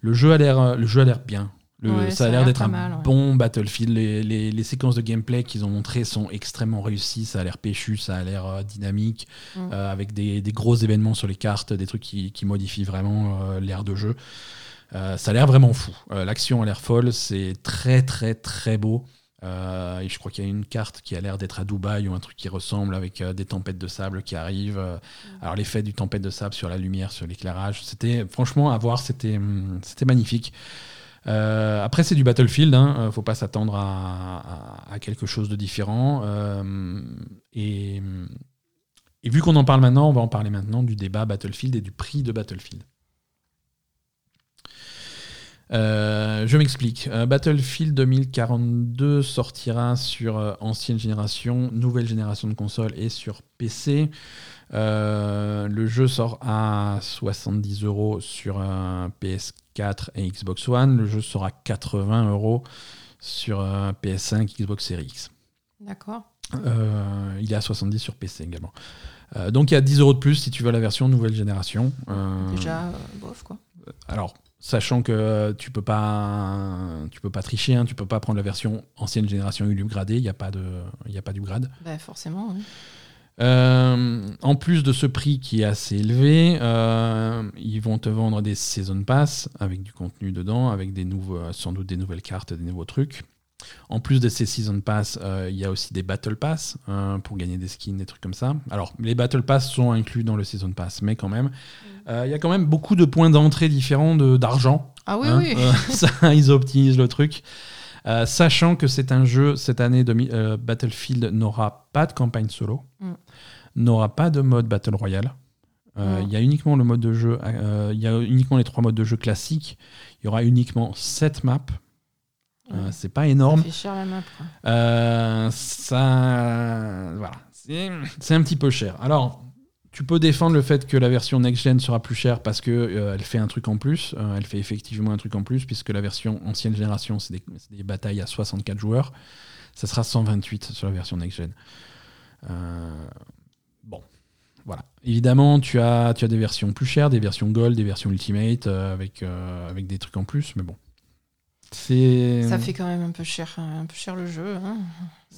Le jeu a l'air, euh, le jeu a l'air bien. Le- Ouais, ça a l'air d'être un mal, ouais. bon Battlefield. Les, les- les séquences de gameplay qu'ils ont montrées sont extrêmement réussies. Ça a l'air péchu, ça a l'air euh, dynamique, Mm. euh, avec des, des gros événements sur les cartes, des trucs qui, qui modifient vraiment euh, l'air de jeu. Euh, ça a l'air vraiment fou. Euh, L'action a l'air folle. C'est très, très, très beau. Euh, et je crois qu'il y a une carte qui a l'air d'être à Dubaï ou un truc qui ressemble avec des tempêtes de sable qui arrivent. Euh, Alors l'effet du tempête de sable sur la lumière, sur l'éclairage, c'était franchement à voir, c'était c'était magnifique. Euh, après c'est du Battlefield, hein, faut pas s'attendre à, à- à quelque chose de différent. Euh, et, et vu qu'on en parle maintenant, on va en parler maintenant du débat Battlefield et du prix de Battlefield. Euh, je m'explique. Euh, Battlefield 2042 sortira sur euh, ancienne génération, nouvelle génération de consoles et sur PC. Euh, le jeu sort à 70 euros sur un PS4 et Xbox One. Le jeu sera 80 euros sur un PS5 Xbox Series X. D'accord. Il est à 70 sur PC également. Donc il y a 10 euros de plus si tu veux la version nouvelle génération. Déjà, bof, quoi. alors, sachant que tu peux pas, tu peux pas tricher, hein, tu peux pas prendre la version ancienne génération upgradée, il n'y a pas de, il y a pas d'upgrade. Bah, forcément. oui. Euh, en plus de ce prix qui est assez élevé, euh, ils vont te vendre des season pass avec du contenu dedans, avec des nouveaux, sans doute des nouvelles cartes, des nouveaux trucs. En plus de ces season pass, euh, il y a aussi des battle pass euh, pour gagner des skins, des trucs comme ça. Alors, les battle pass sont inclus dans le season pass, mais quand même, euh, il y a quand même beaucoup de points d'entrée différents de- d'argent. Ah oui, Hein, oui. ça, ils optimisent le truc. Sachant que c'est un jeu, cette année, de, Battlefield n'aura pas de campagne solo, Mm. n'aura pas de mode Battle Royale. Euh, Mm. Il y a uniquement le mode de jeu, euh, il y a uniquement les trois modes de jeu classiques. Il y aura uniquement 7 maps. Euh, c'est pas énorme. Ça fait cher la map. Euh, ça, voilà, c'est un petit peu cher. Alors, tu peux défendre le fait que la version next-gen sera plus chère parce que euh, elle fait un truc en plus. Euh, elle fait effectivement un truc en plus puisque la version ancienne génération, c'est des, des batailles à 64 joueurs. Ça sera 128 sur la version next-gen. Bon, voilà. Évidemment, tu as, tu as des versions plus chères, des versions gold, des versions ultimate avec, avec des trucs en plus, mais bon. Ça fait quand même un peu cher, un peu cher le jeu. hein.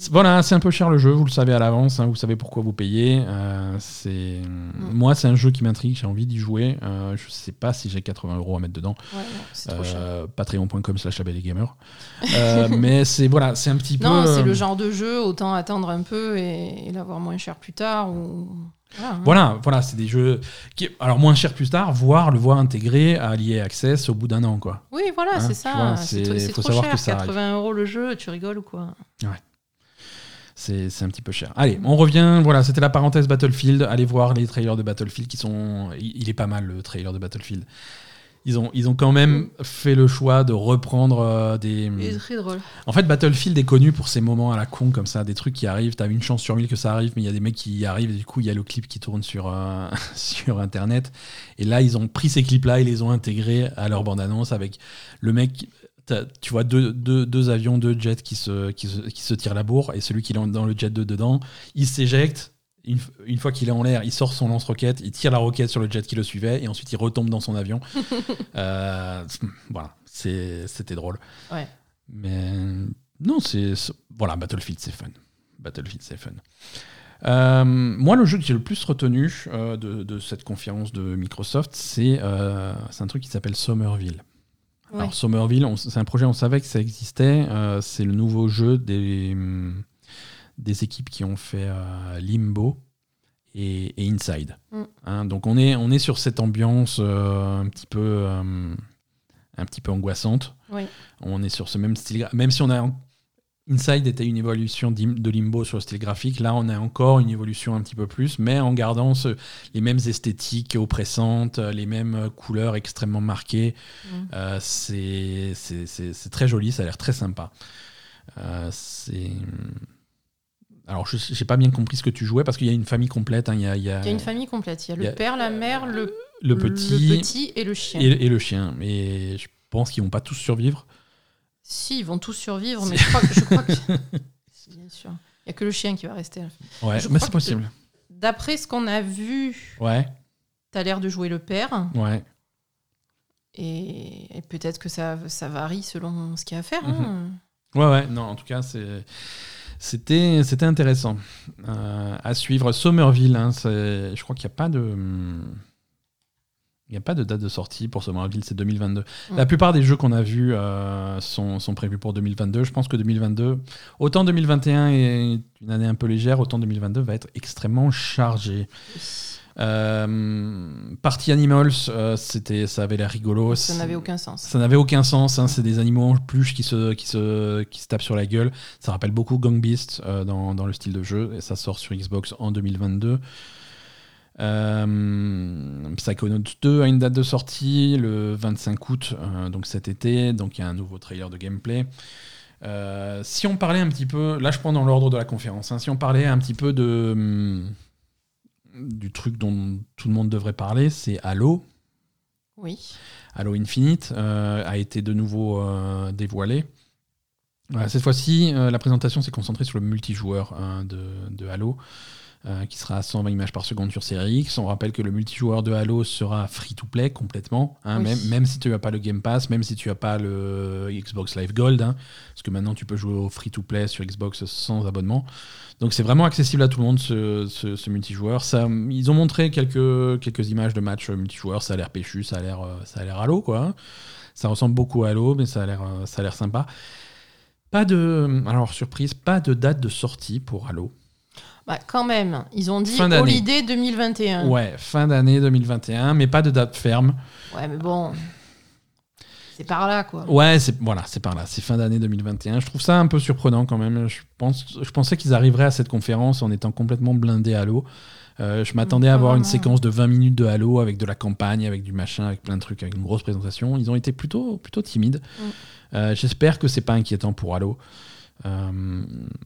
Voilà, c'est un peu cher le jeu, vous le savez à l'avance, hein, vous savez pourquoi vous payez. Euh, c'est Moi, c'est un jeu qui m'intrigue, j'ai envie d'y jouer. Euh, je sais pas si j'ai 80 euros à mettre dedans. Ouais, non. Euh, Patreon.com slash gamer. Euh, mais c'est voilà, c'est un petit peu. Non, c'est le genre de jeu, autant attendre un peu et, et l'avoir moins cher plus tard. Ou... Voilà, hein. Voilà, voilà, c'est des jeux qui, alors moins cher plus tard, voire le voir intégré à l'EA Access au bout d'un an, quoi. Oui, voilà, Hein, c'est ça. c'est trop, c'est faut trop savoir cher. que ça arrive. 80 euros le jeu, tu rigoles ou quoi? C'est c'est un petit peu cher. Allez, on revient. Voilà, c'était la parenthèse Battlefield. Allez voir les trailers de Battlefield qui sont. Il il est pas mal le trailer de Battlefield. Ils ont, ils ont quand même fait le choix de reprendre euh, des. Il est très drôle. En fait, Battlefield est connu pour ces moments à la con comme ça, des trucs qui arrivent. T'as une chance sur mille que ça arrive, mais il y a des mecs qui y arrivent et du coup, il y a le clip qui tourne sur, euh, sur Internet. Et là, ils ont pris ces clips-là et les ont intégrés à leur bande-annonce avec le mec. Tu vois deux, deux, deux avions, deux jets qui se, qui, se, qui se tirent la bourre et celui qui est dans le jet de dedans, il s'éjecte. Une, fois qu'il est en l'air, il sort son lance-roquette, il tire la roquette sur le jet qui le suivait et ensuite il retombe dans son avion. Euh, voilà, c'était drôle. Ouais. Mais non, c'est voilà, Battlefield c'est fun. Battlefield c'est fun. Euh, moi, le jeu que j'ai le plus retenu euh, de, de cette conférence de Microsoft, c'est euh, c'est un truc qui s'appelle Somerville. Ouais. Alors Somerville, c'est un projet, on savait que ça existait. euh, c'est le nouveau jeu des, hum, des équipes qui ont fait euh, Limbo et, et Inside. Mm. Hein, donc on est, on est sur cette ambiance euh, un petit peu... un petit peu angoissante. On est sur ce même style, même si on a Inside était une évolution de Limbo sur le style graphique. Là, on a encore une évolution un petit peu plus, mais en gardant les mêmes esthétiques oppressantes, les mêmes couleurs extrêmement marquées. Mm. Euh, c'est très joli, ça a l'air très sympa. Euh, c'est. Alors, je n'ai pas bien compris ce que tu jouais parce qu'il y a une famille complète. Hein. Il, y a, il, y a... une famille complète. Il y a le père, la mère, le, le, petit, le petit et le chien. Et, le chien. Mais je pense qu'ils vont pas tous survivre. Si, ils vont tous survivre, mais je crois, je crois que. Bien sûr. Il n'y a que le chien qui va rester. Ouais, mais c'est possible. D'après ce qu'on a vu, ouais. tu as l'air de jouer le père. Ouais. Et, peut-être que ça, ça varie selon ce qu'il y a à faire. Hein. Mhm. Ouais, ouais, non, en tout cas, C'était, c'était intéressant euh, à suivre. Somerville, hein, je crois qu'il n'y a pas de. Il n'y a pas de date de sortie pour Somerville, c'est 2022. La plupart des jeux qu'on a vus euh, sont, prévus pour 2022. Je pense que 2022, autant 2021 est une année un peu légère, autant 2022 va être extrêmement chargé. Euh, Party Animals, euh, c'était, ça avait l'air rigolo. Ça n'avait aucun sens. Ça n'avait aucun sens. Hein. c'est des animaux en peluche qui se, qui, se, qui se tapent sur la gueule. Ça rappelle beaucoup Gang Beast dans, dans, le style de jeu. Et ça sort sur Xbox en 2022. Euh, Psychonauts 2 a une date de sortie le 25 août, euh, donc cet été. Donc il y a un nouveau trailer de gameplay. Euh, si on parlait un petit peu, là je prends dans l'ordre de la conférence, hein, si on parlait un petit peu de, hum, du truc dont tout le monde devrait parler, c'est Halo. Oui. Halo Infinite a été de nouveau dévoilé. cette fois-ci, la présentation s'est concentrée sur le multijoueur hein, de, de, Halo. Euh, qui sera à 120 images par seconde sur Series X. On rappelle que le multijoueur de Halo sera free-to-play complètement, hein, même, même si tu n'as pas le Game Pass, même si tu n'as pas le Xbox Live Gold, hein, parce que maintenant tu peux jouer au free-to-play sur Xbox sans abonnement. Donc c'est vraiment accessible à tout le monde ce, ce, multijoueur. Ça, ils ont montré quelques, quelques images de matchs multijoueurs, ça a l'air péchu, ça a l'air, euh, ça a l'air Halo quoi. Hein. Ça ressemble beaucoup à Halo, mais ça a l'air, euh, ça a l'air sympa. Pas de, alors surprise, pas de date de sortie pour Halo. Bah, quand même, ils ont dit Holiday 2021. Ouais, fin d'année 2021, mais pas de date ferme. Ouais, mais bon. C'est par là, quoi. Ouais, c'est voilà, c'est par là. C'est fin d'année 2021. Je trouve ça un peu surprenant quand même. Je, pense, je pensais qu'ils arriveraient à cette conférence en étant complètement blindés Halo. Euh, je m'attendais à avoir une séquence de 20 minutes de Halo avec de la campagne, avec du machin, avec plein de trucs, avec une grosse présentation. Ils ont été plutôt, plutôt timides. Mm. Euh, j'espère que c'est pas inquiétant pour Halo. Euh,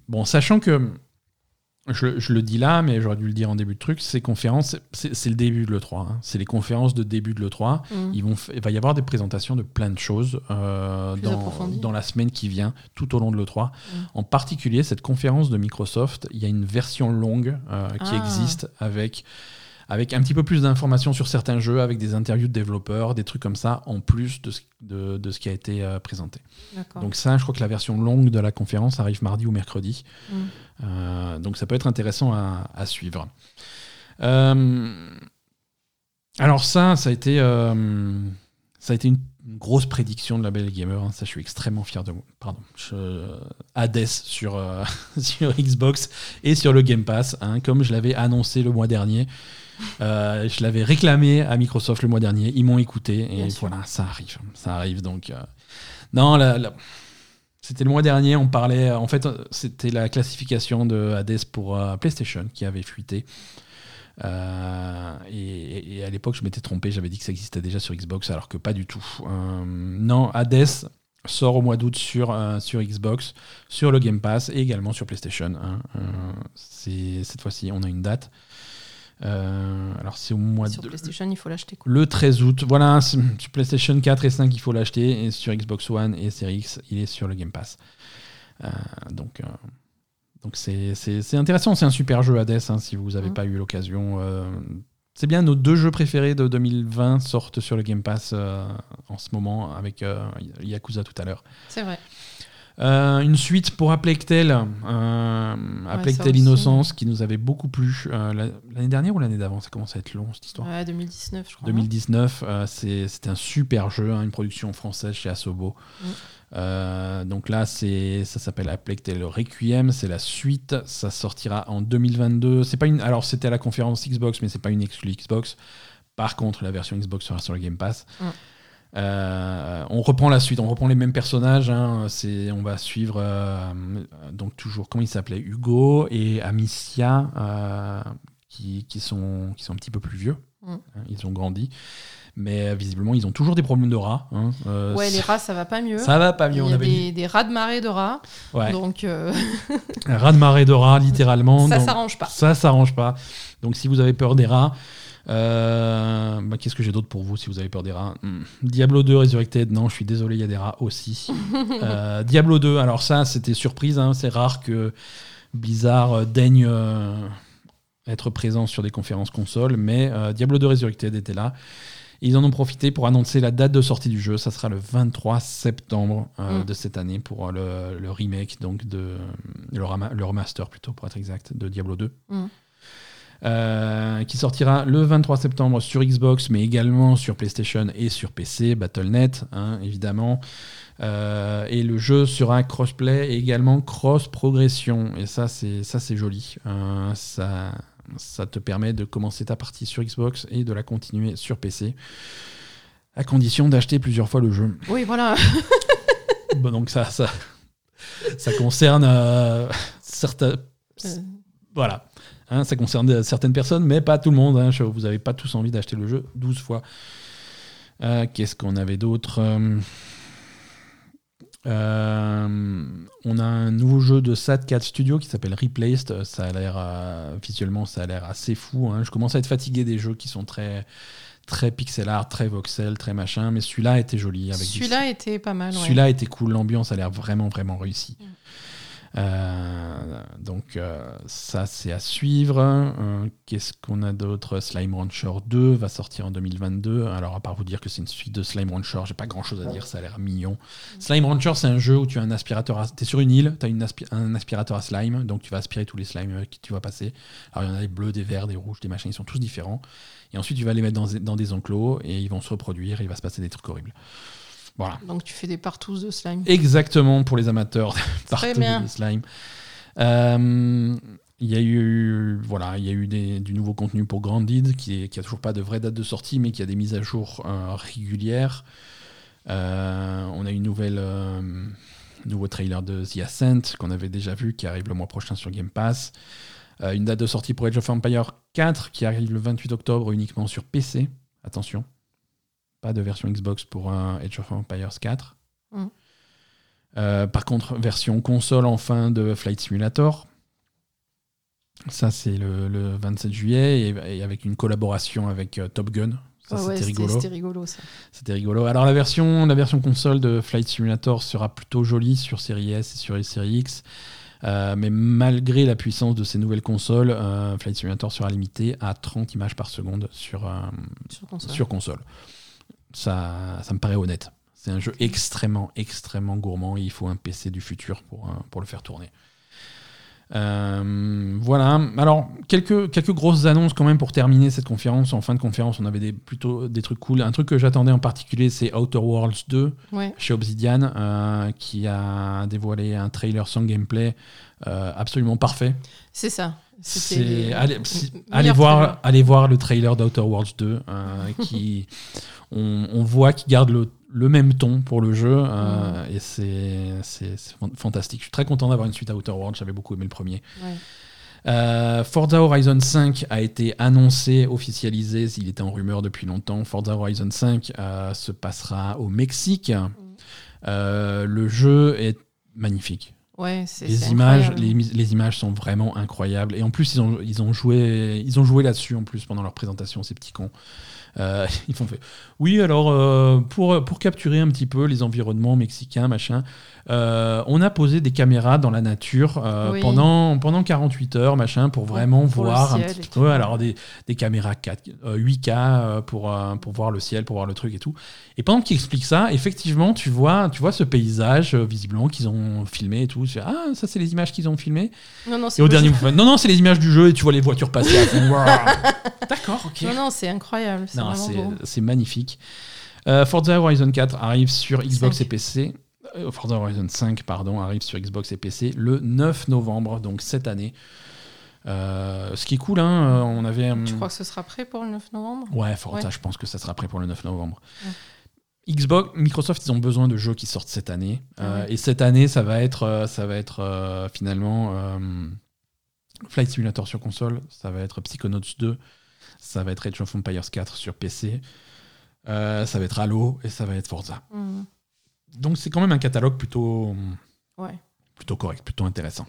bon, sachant que je, le dis là, mais j'aurais dû le dire en début de truc, ces conférences, c'est le début de l'E3. Hein. C'est les conférences de début de l'E3. Mm. Ils vont, il va y avoir des présentations de plein de choses euh, dans, dans, la semaine qui vient, tout au long de l'E3. Mm. En particulier, cette conférence de Microsoft, il y a une version longue euh, qui ah. existe avec avec un petit peu plus d'informations sur certains jeux, avec des interviews de développeurs, des trucs comme ça, en plus de ce, de, ce qui a été euh, présenté. Donc ça, je crois que la version longue de la conférence arrive mardi ou mercredi. Mm. Euh, donc ça peut être intéressant à, suivre. Euh, alors ça, ça a été, ça a été une grosse prédiction de la Belle Gamer. Hein. Ça, je suis extrêmement fier de vous. Pardon. Je... Hades sur, sur Xbox et sur le Game Pass, hein, comme je l'avais annoncé le mois dernier. Euh, je l'avais réclamé à Microsoft le mois dernier. Ils m'ont écouté et voilà, ça arrive. Ça arrive donc. Euh, non, c'était le mois dernier. On parlait. En fait, c'était la classification de Hades pour euh, PlayStation qui avait fuité. et, à l'époque, je m'étais trompé. J'avais dit que ça existait déjà sur Xbox, alors que pas du tout. non, Hades sort au mois d'août sur, sur Xbox, sur le Game Pass et également sur PlayStation. Cette fois-ci, on a une date. Euh, alors c'est au mois sur PlayStation, il faut l'acheter. Le 13 août. Voilà, sur PlayStation 4 et 5, il faut l'acheter. Et sur Xbox One et Series X, il est sur le Game Pass. Euh, donc euh, donc c'est intéressant. C'est un super jeu Hades, hein, si vous n'avez mmh. pas eu l'occasion. c'est bien, nos deux jeux préférés de 2020 sortent sur le Game Pass en ce moment, avec Yakuza tout à l'heure. C'est vrai. Euh, une suite pour Aplectel, euh, Aplectel Innocence, qui nous avait beaucoup plu euh, l'année dernière ou l'année d'avant. Ça commence à être long cette histoire. Ouais, 2019, je crois. 2019, euh, c'était un super jeu, hein, une production française chez Asobo. Mm. donc là, ça s'appelle Aplectel Requiem, c'est la suite. Ça sortira en 2022. C'est pas une, alors c'était à la conférence Xbox, mais c'est pas une exclue Xbox. Par contre, la version Xbox sera sur le Game Pass. Mm. on reprend la suite, on reprend les mêmes personnages. Hein. c'est, on va suivre donc toujours comment il s'appelait? Hugo et Amicia qui, qui, sont qui sont un petit peu plus vieux. Mm. Hein, ils ont grandi. Mais euh, visiblement, ils ont toujours des problèmes de rats. Hein. Euh, ouais, les rats, ça va pas mieux. Ça va pas mieux. Il y a des, des, rats de marée de rats. Ouais. Donc. Euh... Un rat de marée de rats, littéralement. Ça s'arrange pas. Ça s'arrange pas. Donc, si vous avez peur des rats. Euh, bah, Qu'est-ce que j'ai d'autre pour vous si vous avez peur des rats? Hmm. Diablo 2 Resurrected, non, je suis désolé, il y a des rats aussi. euh, Diablo 2, alors ça, c'était surprise, hein, c'est rare que Blizzard daigne être présent sur des conférences consoles, mais Diablo 2 Resurrected était là. Ils en ont profité pour annoncer la date de sortie du jeu. Ça sera le 23 septembre euh, mm. de cette année pour euh, le, remake, donc de, le, remaster plutôt, pour être exact, de Diablo 2. Mm. Euh, qui sortira le 23 septembre sur Xbox, mais également sur PlayStation et sur PC, Battle.net, hein, évidemment. et le jeu sera crossplay et également cross-progression. Et ça, c'est ça, c'est joli. ça ça te permet de commencer ta partie sur Xbox et de la continuer sur PC, à condition d'acheter plusieurs fois le jeu. Oui, voilà. bon, donc ça, ça, ça concerne euh, certains. Euh. Voilà. Hein, ça concerne certaines personnes, mais pas tout le monde. Hein. Vous n'avez pas tous envie d'acheter le jeu 12 fois. Euh, qu'est-ce qu'on avait d'autre euh, on a un nouveau jeu de SAT4 Studio qui s'appelle Replaced. Ça a l'air euh, visuellement, ça a l'air assez fou. Hein. Je commence à être fatigué des jeux qui sont très très pixel art, très voxel, très machin. Mais celui-là était joli. Celui-là était pas mal. Celui-là était cool. L'ambiance a l'air vraiment vraiment réussi. Mm. Euh, donc euh, ça c'est à suivre. Euh, qu'est-ce qu'on a d'autre? Slime Rancher 2 va sortir en 2022. Alors à part vous dire que c'est une suite de Slime Rancher, j'ai pas grand chose à dire, ça a l'air mignon. Slime Rancher c'est un jeu où tu as un aspirateur, à... es sur une île, tu as un aspirateur à slime, donc tu vas aspirer tous les slimes que tu vas passer. Alors il y en a des bleus, des verts, des rouges, des machins, ils sont tous différents. Et ensuite tu vas les mettre dans, des enclos et ils vont se reproduire, il va se passer des trucs horribles. Donc tu fais des partous de slime. Exactement, pour les amateurs partous de slime. Euh, il y a eu, voilà, il y a eu du nouveau contenu pour Grandid, qui, qui a toujours pas de vraie date de sortie, mais qui a des mises à jour euh, régulières. Euh, on a une nouvelle, nouveau trailer de The Ascent qu'on avait déjà vu, qui arrive le mois prochain sur Game Pass. une date de sortie pour Age of Empire 4 qui arrive le 28 octobre uniquement sur PC. Attention, de version Xbox pour un Age of Empires 4. Mm. Euh, par contre, version console enfin de Flight Simulator. Ça, c'est le, 27 juillet et, avec une collaboration avec euh, Top Gun. Ça, c'était rigolo. C'était rigolo, C'était rigolo. Alors, la version, la version console de Flight Simulator sera plutôt jolie sur Series S et sur les Series X. Euh, mais malgré la puissance de ces nouvelles consoles, Flight Simulator sera limité à 30 images par seconde sur, Sur console ça, ça me paraît honnête. C'est un jeu extrêmement, extrêmement gourmand et il faut un PC du futur pour, euh, pour le faire tourner. Euh, voilà. Alors, quelques, quelques grosses annonces quand même pour terminer cette conférence. En fin de conférence, on avait des, plutôt des trucs cool. Un truc que j'attendais en particulier, c'est Outer Worlds 2 chez Obsidian, euh, qui a dévoilé un trailer sans gameplay absolument parfait. C'est ça. Allez, voir, allez voir le trailer d'Outer Worlds 2 qui on, voit qu'ils gardent le, même ton pour le jeu euh, et c'est fantastique. Je suis très content d'avoir une suite à Outer Worlds, j'avais beaucoup aimé le premier. Euh, Forza Horizon 5 a été annoncé, officialisé, il était en rumeur depuis longtemps. Forza Horizon 5 euh, se passera au Mexique. Mm. le jeu est magnifique. Ouais, les images, les, images sont vraiment incroyables. Et en plus, ils ont, ils ont joué, ils ont joué là-dessus en plus pendant leur présentation, ces petits cons. Euh, ils font fait. Oui, alors euh, pour, pour capturer un petit peu les environnements mexicains, machin, euh, on a posé des caméras dans la nature pendant, pendant 48 heures, machin, pour vraiment voir un petit peu. alors des, des caméras 4, 8K pour, pour voir le ciel, pour voir le truc et tout. Et pendant qu'ils expliquent ça, effectivement, tu vois, tu vois ce paysage visiblement qu'ils ont filmé et tout. Tu ah, ça, c'est les images qu'ils ont filmées. Non, non, et au dernier non, non, c'est les images du jeu et tu vois les voitures passer. D'accord, ok. Non, non, c'est incroyable c'est magnifique. Euh, Forza Horizon 4 arrive sur Xbox et PC. Euh, Forza Horizon 5 pardon, arrive sur Xbox et PC le 9 novembre, donc cette année. Euh, ce qui est cool, hein, on avait. Tu crois que ce sera prêt pour le 9 novembre? Ouais, Forza, je pense que ça sera prêt pour le 9 novembre. Xbox, Microsoft, ils ont besoin de jeux qui sortent cette année. Euh, Ouais. et cette année, ça va être, ça va être euh, finalement euh, Flight Simulator sur console, ça va être Psychonauts 2, ça va être Age of Empires 4 sur PC, euh, ça va être Halo et ça va être Forza. Mhm. Donc c'est quand même un catalogue plutôt, Ouais. plutôt correct, plutôt intéressant.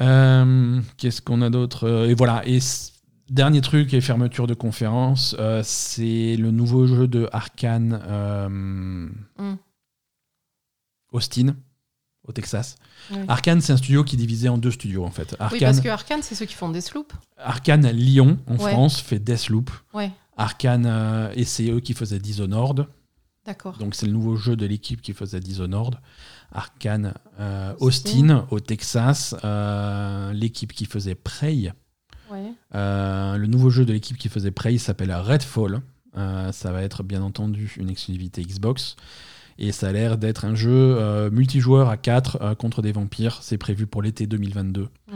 Euh, Qu'est-ce qu'on a d'autre? Euh, Et voilà. Et dernier truc et fermeture de conférence, euh, c'est le nouveau jeu de Arkane euh, Mm. Austin au Texas. Ouais. Arkane, c'est un studio qui est divisé en deux studios en fait. Oui, Arkane, parce que Arkane, c'est ceux qui font des sloops. Arkane Lyon en Ouais. France fait Deathloop. Ouais, Arkane euh, et c'est eux qui faisaient Dishonored. d'accord. Donc c'est le nouveau jeu de l'équipe qui faisait Dishonored. Arkane euh, Austin. Au Texas. euh, l'équipe qui faisait Prey. Ouais. Euh, le nouveau jeu de l'équipe qui faisait Prey s'appelle Redfall. Ça va être bien entendu une exclusivité Xbox. Et ça a l'air d'être un jeu euh, multijoueur à 4 contre des vampires. C'est prévu pour l'été 2022. Mm.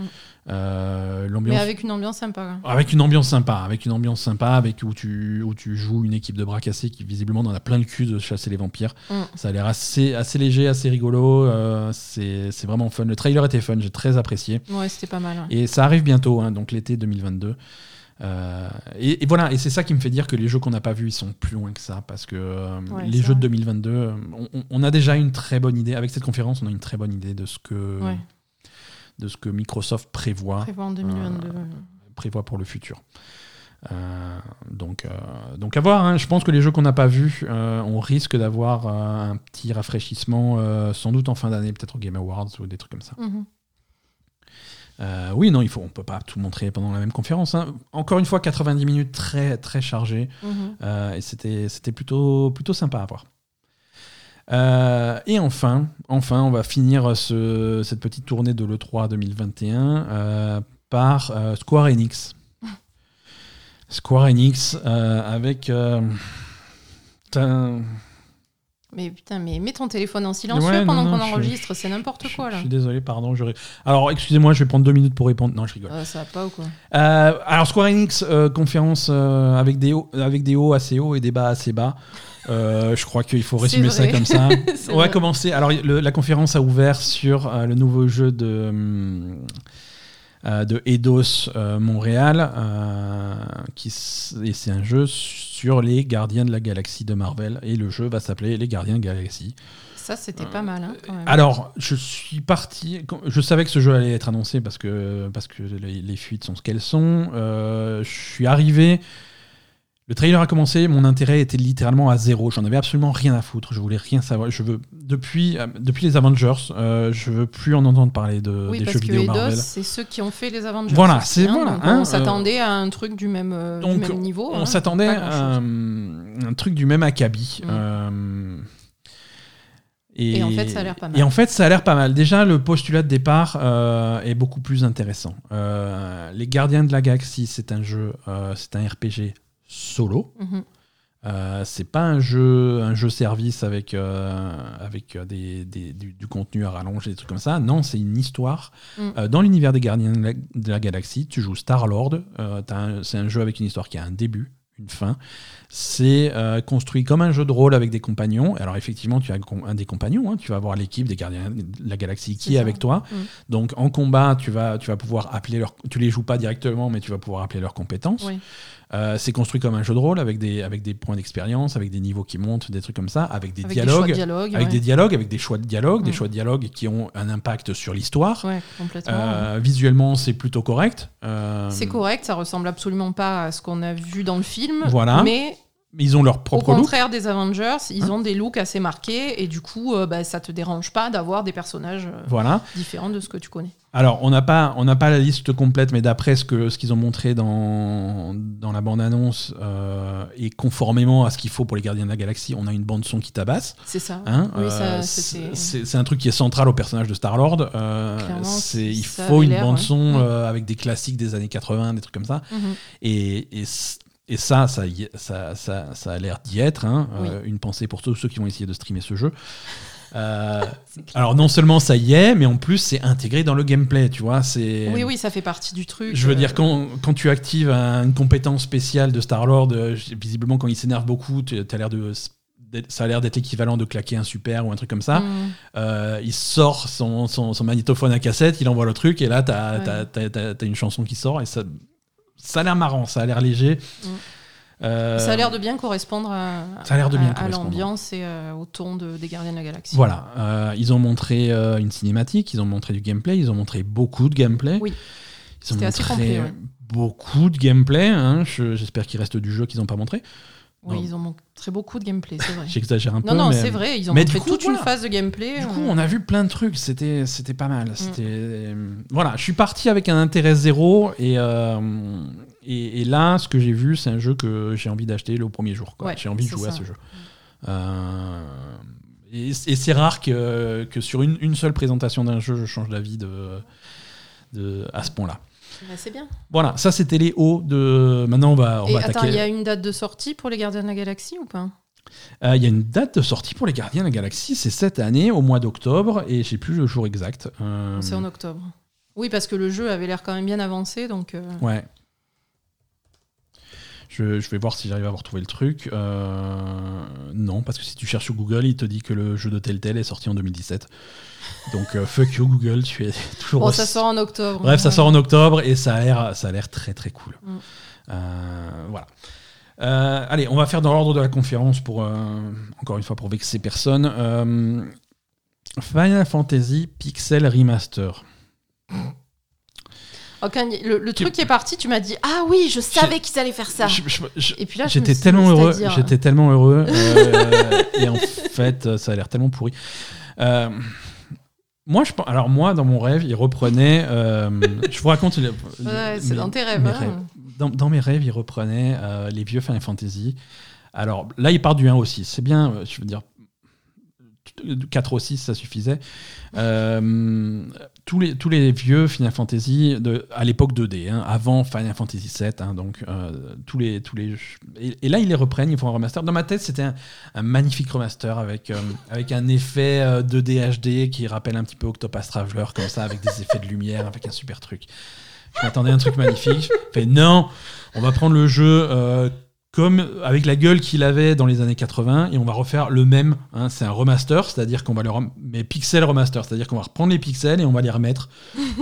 Euh, Mais L'ambiance avec une ambiance sympa. quoi. avec une ambiance sympa, avec une ambiance sympa, avec où tu, où tu joues une équipe de bras cassés qui visiblement en a plein le cul de chasser les vampires. Ça a l'air assez, assez léger, assez rigolo. euh, c'est c'est vraiment fun. Le trailer était fun, j'ai très apprécié. Ouais, c'était pas mal. ouais. Et ça arrive bientôt, hein, donc l'été 2022. Euh, et, et voilà, et c'est ça qui me fait dire que les jeux qu'on n'a pas vus, ils sont plus loin que ça, parce que euh, Ouais, les jeux de vrai. 2022, euh, on, on- a déjà une très bonne idée. Avec cette conférence, on a une très bonne idée de ce que, Ouais. de ce que Microsoft prévoit Prévoit en 2022. Euh, prévoit pour le futur. Donc, donc à voir. hein. Je pense que les jeux qu'on n'a pas vus, on risque d'avoir un petit rafraîchissement, sans doute en fin d'année, peut-être au Game Awards ou des trucs comme ça. Mhm. Euh, oui, non, il faut, on peut pas tout montrer pendant la même conférence. hein. Encore une fois, 90 minutes très très chargées. Mhm. Euh, et c'était c'était plutôt, plutôt sympa à voir. Euh, et enfin, enfin, on va finir ce- cette petite tournée de l'E3 2021 euh, par Square Enix. Square Enix avec. Mais putain, mais mets ton téléphone en silencieux Ouais, pendant qu'on je- enregistre, c'est n'importe je, quoi je là. suis désolé, pardon. je Alors, excusez-moi, je vais prendre deux minutes pour répondre. Non, je rigole. Euh, ça va pas ou quoi? Euh, alors Square Enix, euh, conférence avec, des hauts, avec des hauts assez hauts et des bas assez bas. Je crois qu'il faut résumer ça comme ça. On va vrai. commencer. Alors le- la conférence a ouvert sur le nouveau jeu de, hum, euh, de Eidos euh, Montréal. euh, qui et c'est un jeu sur les Gardiens de la Galaxie de Marvel. Et le jeu va s'appeler Les Gardiens de la Galaxie. Ça, c'était pas mal hein, quand même. Alors, je suis parti. Je savais que ce jeu allait être annoncé parce que, parce que les, les fuites sont ce qu'elles sont. Je suis arrivé. Le trailer a commencé. Mon intérêt était littéralement à zéro. J'en avais absolument rien à foutre. Je voulais rien savoir. Je veux depuis euh, depuis les Avengers, euh, je veux plus en entendre parler de oui, des parce jeux que vidéo Eidos, Marvel. c'est ceux qui ont fait les Avengers. Voilà, c'est- voilà, hein, on s'attendait à un truc du même, euh, du même niveau. On hein. s'attendait à un, truc du même acabit. Mm. Euh, Et en fait, ça a l'air pas mal. Et en fait, ça a l'air pas mal. Déjà, le postulat de départ euh, est beaucoup plus intéressant. Euh, Les Gardiens de la Galaxie, c'est un jeu, euh, c'est un RPG solo. Mhm. Euh, c'est pas un jeu, un jeu service avec, euh, avec euh, des, des- du, du contenu à rallonge et des trucs comme ça. Non, c'est une histoire. Mm. Euh, dans l'univers des Gardiens de la, de la Galaxie, tu joues Star-Lord. C'est un jeu avec une histoire qui a un début, une fin. C'est euh, construit comme un jeu de rôle avec des compagnons. Alors effectivement, tu as un des compagnons. hein. tu vas avoir l'équipe des Gardiens de la Galaxie qui est avec toi. Mm. Donc en combat, tu vas, tu vas pouvoir appeler leur. Tu les joues pas directement, mais tu vas pouvoir appeler leurs compétences. Oui. Euh, c'est construit comme un jeu de rôle avec des, avec des points d'expérience, avec des niveaux qui montent, des trucs comme ça, avec des Avec des choix dialogues. de dialogue. avec ouais. des dialogues, avec des choix de dialogue, des Mm. choix de dialogue qui ont un impact sur l'histoire. Ouais. Euh, visuellement, c'est plutôt correct. Euh, C'est correct, ça ressemble absolument pas à ce qu'on a vu dans le film. Voilà. Mais Ils ont leur au propre look. contraire des Avengers, ils Hein ont des looks assez marqués et du coup, euh, bah, ça te dérange pas d'avoir des personnages euh, Voilà. différents de ce que tu connais. Alors, on n'a pas, on pas la liste complète, mais d'après ce que ce qu'ils ont montré dans dans la bande annonce euh, et conformément à ce qu'il faut pour les Gardiens de la Galaxie, on a une bande son qui tabasse. C'est ça. Hein, oui, euh, ça, c'est un truc qui est central au personnage de Star Lord. Clairement, c'est il faut une l'air, bande ouais. son euh, avec des classiques des années 80, des trucs comme ça. Mhm. Et, et, et ça, ça, y ça, ça, ça a l'air d'y être. hein. Oui. Euh, une pensée pour tous ceux qui vont essayer de streamer ce jeu. Euh, alors non seulement ça y est, mais en plus c'est intégré dans le gameplay, tu vois. C'est. Oui, oui, ça fait partie du truc. Je veux euh, dire, quand, quand tu actives un- une compétence spéciale de Star-Lord, euh, visiblement quand il s'énerve beaucoup, as l'air de ça a l'air d'être l'équivalent de claquer un super ou un truc comme ça. Mm. Euh, il sort son, son, son magnétophone à cassette, il envoie le truc, et là, tu as, une chanson qui sort, et ça, ça a l'air marrant, ça a l'air léger. Mm. Euh, ça a l'air de bien correspondre à, à, l'ambiance et euh, au ton de, des Gardiens de la Galaxie. Voilà, ils ont montré une cinématique, ils ont montré du gameplay, ils ont montré beaucoup de gameplay. Oui. Ils ont montré beaucoup de gameplay. Hein. J'espère qu'il reste du jeu qu'ils n'ont pas montré. Oui, ils ont montré beaucoup de gameplay, c'est vrai. J'exagère un peu. Non, non, c'est vrai, ils ont montré toute une phase de gameplay. Du coup, on a vu plein de trucs, c'était pas mal. Mm. C'était Voilà, je suis parti avec un intérêt zéro, euh, et, et, là, ce que j'ai vu, c'est un jeu que j'ai envie d'acheter le premier jour. j'ai envie de jouer à ce jeu. Euh, et, et c'est rare que, que sur une, une seule présentation d'un jeu, je change d'avis de, de, à ce point-là. Bah, c'est bien. Voilà, ça c'était les hauts de. Maintenant, on va, on Et va attends, il y a une date de sortie pour les Gardiens de la Galaxie ou pas? Euh, Il y a une date de sortie pour les Gardiens de la Galaxie, c'est cette année, au mois d'octobre, et je sais plus le jour exact. Euh, c'est en octobre. Oui, parce que le jeu avait l'air quand même bien avancé, donc. Euh, ouais. Je, je, vais voir si j'arrive à retrouver le truc. non, parce que si tu cherches sur Google, il te dit que le jeu de Telltale est sorti en 2017. Donc euh, fuck you Google, tu es toujours. Bon, ça sort en octobre. Bref, ça sort en octobre et ça a l'air, ça a l'air très très cool. Mm. Euh, voilà. Euh, allez, on va faire dans l'ordre de la conférence pour encore une fois pour vexer personne. Final Fantasy Pixel Remaster. Le, truc qui est parti, tu m'as dit ah oui, je savais qu'ils allaient faire ça. et puis là, j'étais tellement, heureux, j'étais tellement heureux, et en fait, ça a l'air tellement pourri. Euh, moi, je, alors moi, dans mon rêve, il reprenait. Euh, je vous raconte. ouais, c'est dans tes rêves. Hein. Dans, mes rêves, il reprenait euh, les vieux Final Fantasy. Alors là, il part du 1 aussi. C'est bien, je veux dire, 4 ou 6, ça suffisait. Euh, tous, les, tous les vieux Final Fantasy de, à l'époque 2D, hein, avant Final Fantasy 7, hein, donc euh, tous les, tous les et, là ils les reprennent, ils font un remaster. Dans ma tête, c'était un, magnifique remaster avec, euh, avec un effet 2D HD qui rappelle un petit peu Octopath Traveler, comme ça, avec des effets de lumière, avec un super truc. Je m'attendais à un truc magnifique. Je fais non, on va prendre le jeu comme avec la gueule qu'il avait dans les années 80 et on va refaire le même. Hein, c'est un remaster, c'est-à-dire qu'on va le mais pixel remaster, c'est-à-dire qu'on va reprendre les pixels et on va les remettre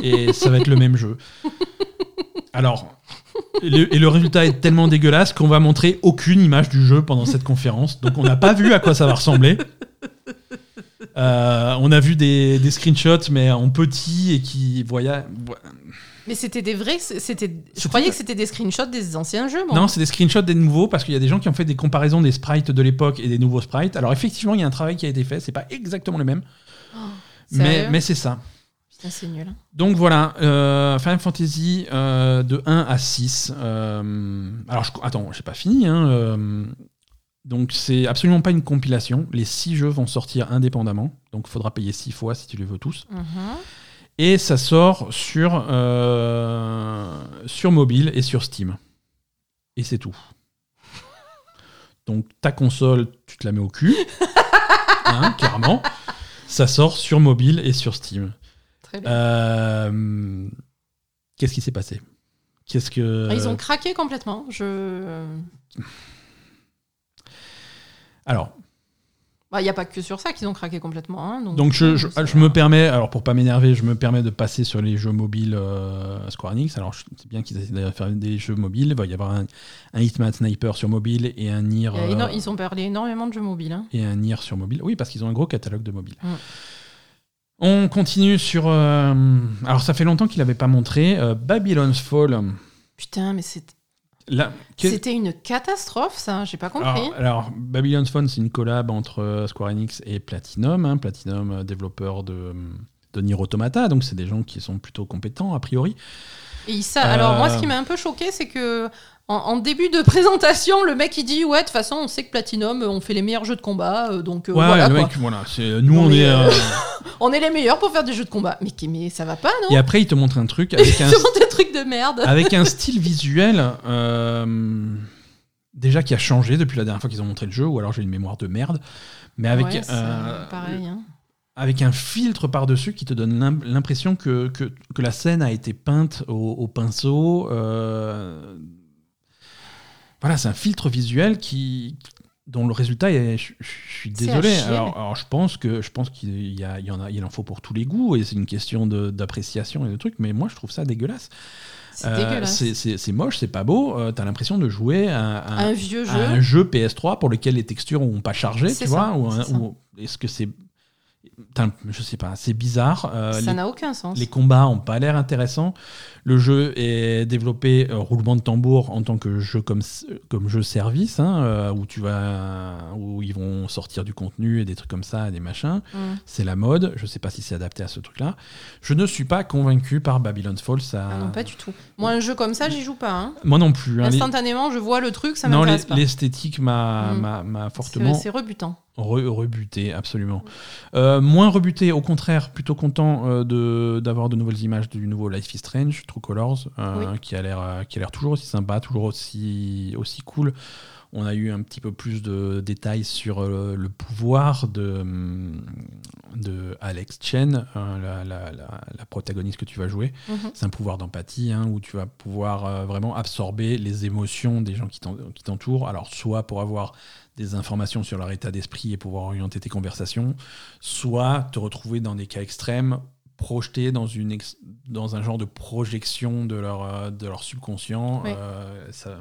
et ça va être le même jeu. Alors, et le, résultat est tellement dégueulasse qu'on va montrer aucune image du jeu pendant cette conférence, donc on n'a pas vu à quoi ça va ressembler. Euh, on a vu des, des, screenshots, mais en petit et qui voyaient. Mais c'était des vrais. C'était. Je croyais que c'était des screenshots des anciens jeux. Non, c'est des screenshots des nouveaux parce qu'il y a des gens qui ont fait des comparaisons des sprites de l'époque et des nouveaux sprites. Alors effectivement, il y a un travail qui a été fait. C'est pas exactement le même. Oh, mais, mais c'est ça. Putain, c'est nul. Hein. Donc voilà, euh, Final Fantasy euh, de 1 à 6. Euh, alors, je, attends, j'ai pas fini. Hein, euh, donc c'est absolument pas une compilation. Les 6 jeux vont sortir indépendamment. Donc il faudra payer 6 fois si tu les veux tous. Mm et ça sort sur, euh, sur mobile et sur Steam. Et c'est tout. Donc ta console, tu te la mets au cul, hein, clairement. Ça sort sur mobile et sur Steam. Très bien. Euh, qu'est-ce qui s'est passé? Qu'est-ce que ah, ils ont craqué complètement. Je. Alors, il bah, n'y a pas que sur ça qu'ils ont craqué complètement. Hein, donc, je, je, me permets, alors pour pas m'énerver, je me permets de passer sur les jeux mobiles euh, Square Enix. Alors c'est bien qu'ils essaient de faire des jeux mobiles. Il va y avoir un, Hitman Sniper sur mobile et un Nier. Euh, ils ont parlé énormément de jeux mobiles. Hein. Et un Nier sur mobile. Oui, parce qu'ils ont un gros catalogue de mobile. On continue sur. Euh, alors ça fait longtemps qu'il n'avait pas montré Babylon's Fall. Putain, mais c'est c'était une catastrophe, ça, j'ai pas compris. Alors, Babylon's Phone, c'est une collab entre euh, Square Enix et Platinum. Hein. Platinum, euh, développeur de, de Nier Automata, donc c'est des gens qui sont plutôt compétents, a priori. Et ça, alors, moi, ce qui euh, m'a un peu choqué, c'est que en, début de présentation, le mec il dit ouais de toute façon on sait que Platinum on fait les meilleurs jeux de combat donc ouais, voilà. Le mec, voilà nous on, est on est les meilleurs pour faire des jeux de combat mais mais ça va pas non Et après il te montre un truc avec un il te montre un truc de merde avec un style visuel euh, déjà qui a changé depuis la dernière fois qu'ils ont montré le jeu ou alors j'ai une mémoire de merde mais avec euh, pareil hein. avec un filtre par-dessus qui te donne l'impression que, que, que, la scène a été peinte au, pinceau. Euh, voilà, c'est un filtre visuel qui, dont le résultat est, je, je suis désolé. Alors, je pense que je pense qu'il y, a, il y en a, il en faut pour tous les goûts et c'est une question d'appréciation et de trucs. Mais moi, je trouve ça dégueulasse. C'est Euh, moche, c'est pas beau. Euh, T'as l'impression de jouer à, à- Un vieux à jeu. un jeu PS3 pour lequel les textures n'ont pas chargé, tu ça, vois. Ou est-ce que c'est, Je sais pas, c'est bizarre. Euh, Ça n'a aucun sens. les combats ont pas l'air intéressants. Le jeu est développé euh, roulement de tambour en tant que jeu comme, comme jeu service, hein, euh, où tu vas, où ils vont sortir du contenu et des trucs comme ça, des machins. Mm. C'est la mode. Je sais pas si c'est adapté à ce truc-là. Je ne suis pas convaincu par Babylon's Fall. Ça... Ah non, pas du tout. Moi, un jeu comme ça, j'y joue pas. hein. Moi non plus. hein. Les- Instantanément, je vois le truc, ça m'intéresse pas. l'esthétique m'a Mm. fortement c'est rebutant. Re- rebuté, absolument. Euh, moins rebuté, au contraire, plutôt content euh, de d'avoir de nouvelles images du nouveau Life is Strange, True Colors, euh, Oui. qui a l'air qui a l'air toujours aussi sympa, toujours aussi aussi cool. On a eu un petit peu plus de détails sur le pouvoir de, hum, de Alex Chen, la, la- la- la protagoniste que tu vas jouer. Mhm. C'est un pouvoir d'empathie hein, où tu vas pouvoir vraiment absorber les émotions des gens qui t'en- qui t'entourent. Alors, soit pour avoir des informations sur leur état d'esprit et pouvoir orienter tes conversations, soit te retrouver dans des cas extrêmes projeté dans, une dans un genre de projection de leur, euh, de leur subconscient. Oui. Euh, ça,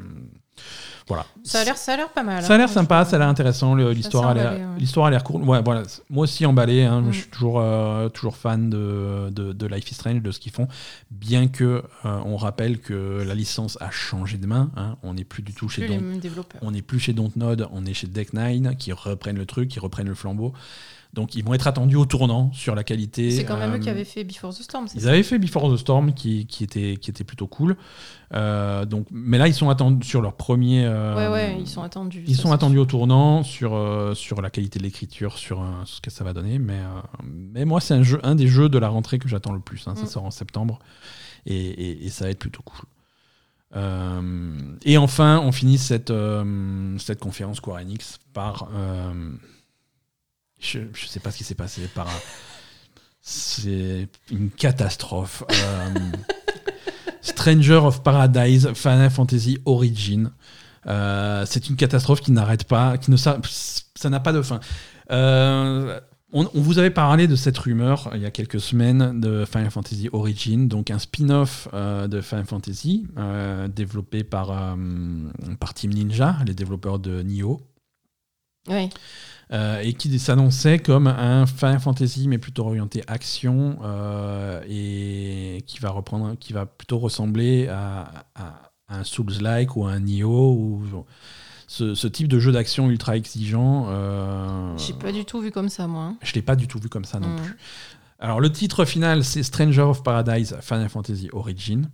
voilà. Ça a l'air, ça a l'air pas mal. Ça a l'air hein, sympa, ça a l'air intéressant, le- l'histoire a l'air emballé, ouais. l'histoire a l'air cool. Ouais, voilà, moi aussi emballé, hein, Mm. je suis toujours, euh, toujours fan de, de, de Life is Strange, de ce qu'ils font, bien que euh, on rappelle que la licence a changé de main, hein, on n'est plus du tout chez Plus les Don- mêmes développeurs. on n'est plus chez Dontnod, on est chez Deck9 qui reprennent le truc, qui reprennent le flambeau. Donc ils vont être attendus au tournant sur la qualité. C'est quand même eux euh, qui avaient fait Before the Storm. c'est ils ça avaient fait Before the Storm qui, qui, était, qui était plutôt cool. Euh, donc, mais là, ils sont attendus sur leur premier. euh, Ouais, ouais, ils sont attendus. Ils ça, sont attendus au tournant sur, euh, sur la qualité de l'écriture, sur euh, ce que ça va donner. Mais, euh, mais moi, c'est un, jeu, un des jeux de la rentrée que j'attends le plus. hein. Ça Mm. sort en septembre et, et- et ça va être plutôt cool. Euh, et enfin, on finit cette, euh, cette conférence Square Enix par. Je ne sais pas ce qui s'est passé. C'est une catastrophe. Euh, Stranger of Paradise, Final Fantasy Origin. Euh, c'est une catastrophe qui n'arrête pas, qui ne ça n'a pas de fin. Euh, on, vous avait parlé de cette rumeur il y a quelques semaines de Final Fantasy Origin, donc un spin-off de Final Fantasy développé par, par Team Ninja, les développeurs de Nioh. Ouais. Euh, et qui s'annonçait comme un Final Fantasy mais plutôt orienté action euh, et qui va reprendre, qui va plutôt ressembler à, un Souls-like ou à un Nioh ou ce, ce type de jeu d'action ultra exigeant. euh, J'ai pas du tout vu comme ça, moi. hein. je l'ai pas du tout vu comme ça non Mm. plus. Alors le titre final c'est Stranger of Paradise Final Fantasy Origin.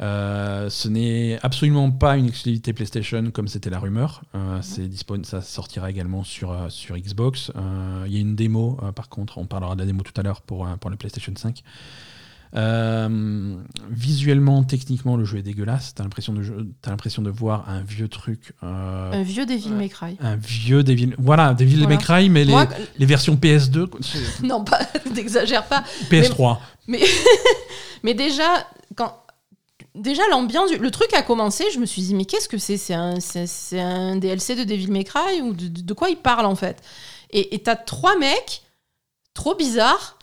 Euh, ce n'est absolument pas une exclusivité PlayStation comme c'était la rumeur. Euh, c'est dispon- ça sortira également sur, euh, sur Xbox. Euh, Il y a une démo, par contre, on parlera de la démo tout à l'heure pour, pour la PlayStation 5. Euh, visuellement, techniquement, le jeu est dégueulasse. T'as l'impression de, jeu- l'impression de voir un vieux truc. euh, Un vieux Devil. May Cry. un vieux Devil. Voilà, Devil Voilà. May Cry, mais les, Moi, les versions PS2, quoi, c'est- non, pas, n'exagère pas. PS3. Mais déjà, quand. Déjà, l'ambiance, le truc a commencé, je me suis dit, mais qu'est-ce que c'est? C'est un, DLC de Devil May Cry ou de, quoi il parle en fait? Et t'as trois mecs trop bizarres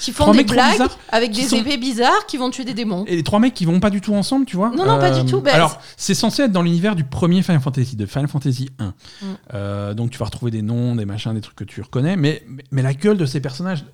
qui font Trois des blagues avec des sont- épées bizarres qui vont tuer des démons. Et les trois mecs qui vont pas du tout ensemble, tu vois? Euh, Non, non, pas du tout, ben, alors, c'est censé être dans l'univers du premier Final Fantasy, de Final Fantasy 1. Mm. Euh, donc, tu vas retrouver des noms, des machins, des trucs que tu reconnais. Mais, mais, mais la gueule de ces personnages.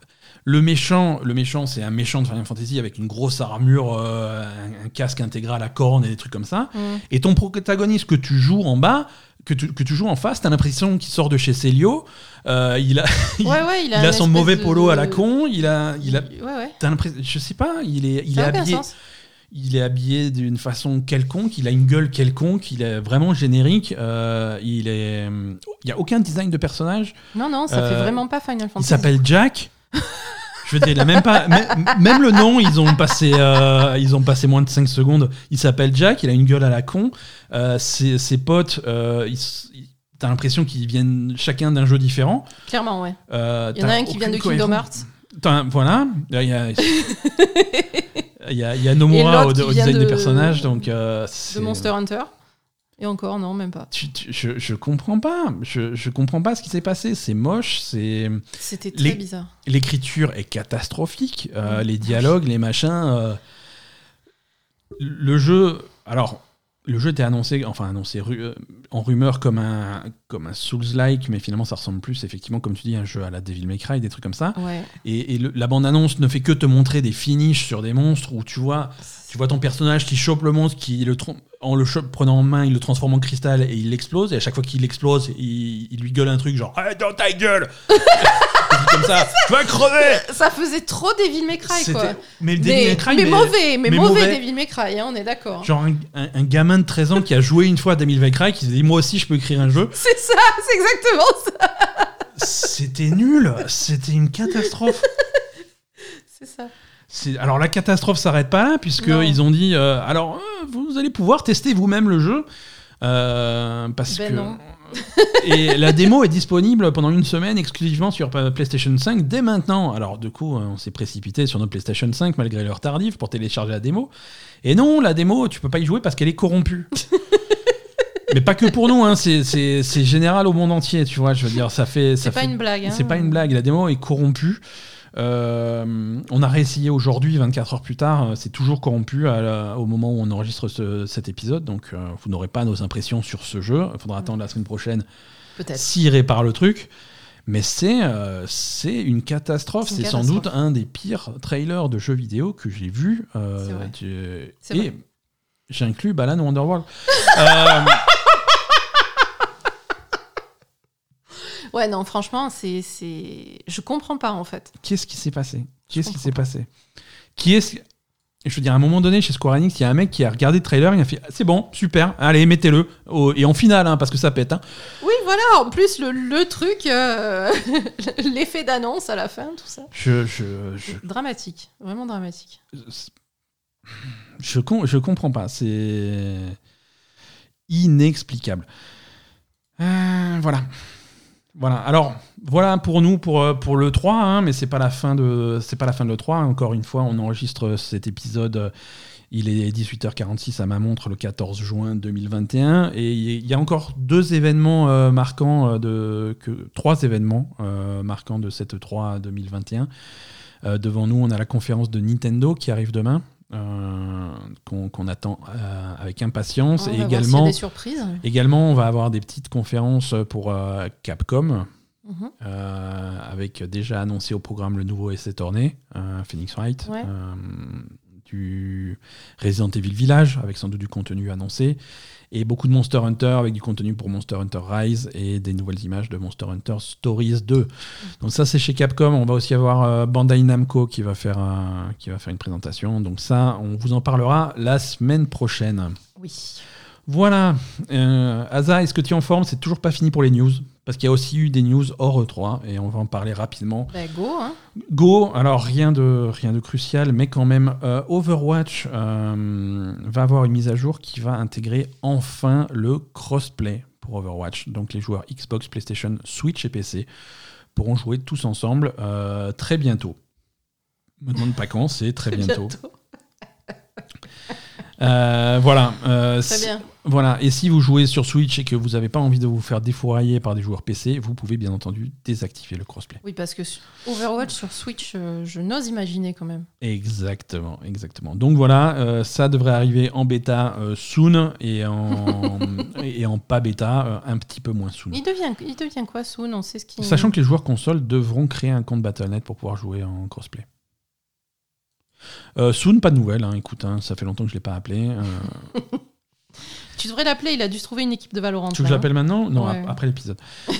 Le méchant, le méchant, c'est un méchant de Final Fantasy avec une grosse armure, euh, un, un casque intégral à cornes et des trucs comme ça. Mm. Et ton protagoniste que tu joues en bas, que tu, que tu joues en face, t'as l'impression qu'il sort de chez Célio. Euh, il a, il, Ouais, ouais, il il a, son mauvais de- polo à la con. Il a, il a, Ouais, ouais. t'as l'impression, je sais pas, il est, il est habillé, sens. il est habillé d'une façon quelconque, il a une gueule quelconque, il est vraiment générique. euh, il est, il y a aucun design de personnage. Non, non, ça fait vraiment pas Final Il Fantasy. s'appelle Jack. Je veux dire, il a même pas, même, même le nom, ils ont passé, euh, ils ont passé moins de 5 secondes. Il s'appelle Jack, il a une gueule à la con. Euh, ses, ses potes, euh, ils t'as l'impression qu'ils viennent chacun d'un jeu différent. Clairement, ouais. Euh, Il y en a un qui vient de Kingdom. Hearts. Voilà, il y a, il y a, il y a Nomura au, design de- des personnages, donc De Monster Hunter. Et encore, non, même pas. je, je comprends pas. Je, je comprends pas ce qui s'est passé. C'est moche. C'est. C'était très bizarre. L'écriture est catastrophique. Euh, les dialogues, les machins. Euh, le jeu. Alors, le jeu était annoncé, enfin annoncé euh, en rumeur comme un, comme un Souls-like, mais finalement ça ressemble plus, effectivement, comme tu dis, un jeu à la Devil May Cry, des trucs comme ça. Et, la bande-annonce ne fait que te montrer des finishes sur des monstres où tu vois, tu vois ton personnage qui chope le monstre, qui le en le prenant en main, il le transforme en cristal et il l'explose. Et à chaque fois qu'il explose, il, il, lui gueule un truc genre hey, dans ta gueule comme ça, tu vas crever Ça faisait trop Devil May Cry, quoi. Mais, mais, mais, mauvais, mais, mauvais, Devil May Cry, hein, on est d'accord. Genre un, gamin de 13 ans qui a joué une fois à Devil May Cry, qui s'est dit moi aussi je peux écrire un jeu. C'est ça, c'est exactement ça. C'était nul, c'était une catastrophe. c'est ça. Alors la catastrophe s'arrête pas là, puisqu'ils ont dit euh, alors euh, vous allez pouvoir tester vous-même le jeu. Euh, parce ben que non. Et la démo est disponible pendant une semaine exclusivement sur PlayStation 5 dès maintenant. Alors du coup, on s'est précipité sur notre PlayStation 5 malgré l'heure tardive pour télécharger la démo. Et non, la démo, tu peux pas y jouer parce qu'elle est corrompue. Mais pas que pour nous, hein, c'est général au monde entier, tu vois. Je veux dire, ça fait. C'est pas une blague. C'est pas une blague. La démo est corrompue. Euh, on a réessayé aujourd'hui, 24 heures plus tard, euh, c'est toujours corrompu au moment où on enregistre cet épisode, donc euh, vous n'aurez pas nos impressions sur ce jeu. Il faudra attendre la semaine prochaine s'il répare le truc. Mais c'est c'est une catastrophe. C'est sans doute un des pires trailers de jeux vidéo que j'ai vu. et j'inclus Balan Wonderworld. Ouais, non, franchement, c'est, c'est, je comprends pas en fait. Qu'est-ce qui s'est passé? Qu'est-ce qui s'est passé? Qui est je veux dire, à un moment donné, chez Square Enix, il y a un mec qui a regardé le trailer, il a fait C'est bon, super, allez, mettez-le. et en finale, hein, parce que ça pète. Hein. Oui, voilà, en plus, le, truc, euh, l'effet d'annonce à la fin, tout ça. Je, je, Dramatique, vraiment dramatique. Je, je comprends pas, c'est inexplicable. Euh, voilà. Voilà. Alors voilà pour nous pour, euh, pour le 3, hein, mais c'est pas la fin de c'est pas la fin de le 3. Encore une fois, on enregistre cet épisode. Euh, il est 18h46 à ma montre le 14 juin 2021 et il y a encore deux événements euh, marquants de trois événements marquants de cette 3 2021. devant nous, on a la conférence de Nintendo qui arrive demain. Qu'on attend avec impatience. et également, des surprises. également, on va avoir des petites conférences pour Capcom. Mhm. avec déjà annoncé au programme le nouveau essai tourné, Phoenix Wright, du Resident Evil Village, avec sans doute du contenu annoncé, et beaucoup de Monster Hunter avec du contenu pour Monster Hunter Rise et des nouvelles images de Monster Hunter Stories 2. Donc ça c'est chez Capcom, on va aussi avoir Bandai Namco qui va, faire, qui va faire une présentation, donc ça on vous en parlera la semaine prochaine. Oui. Voilà. Euh, Asa, est-ce que tu es en forme? C'est toujours pas fini pour les news. Parce qu'il y a aussi eu des news hors E3 et on va en parler rapidement. Bah, go, hein. Go, alors rien de, rien de crucial, mais quand même, euh, Overwatch euh, va avoir une mise à jour qui va intégrer enfin le crossplay pour Overwatch. Donc les joueurs Xbox, PlayStation, Switch et PC pourront jouer tous ensemble très bientôt. Me demande pas quand, c'est très bientôt. voilà. Très bien. Voilà, et si vous jouez sur Switch et que vous n'avez pas envie de vous faire défourailler par des joueurs PC, vous pouvez bien entendu désactiver le crossplay. Oui, parce que Overwatch sur Switch, euh, je n'ose imaginer quand même. Exactement, exactement. Donc voilà, euh, ça devrait arriver en bêta euh, soon et en, et en pas bêta un petit peu moins soon. Il devient, il devient quoi soon? On sait ce qui... Sachant que les joueurs console devront créer un compte Battle.net pour pouvoir jouer en crossplay. soon, pas de nouvelles, hein, écoute, hein, ça fait longtemps que je ne l'ai pas appelé. Tu devrais l'appeler, il a dû se trouver une équipe de Valorant. Tu veux que je l'appelle maintenant Non, après l'épisode.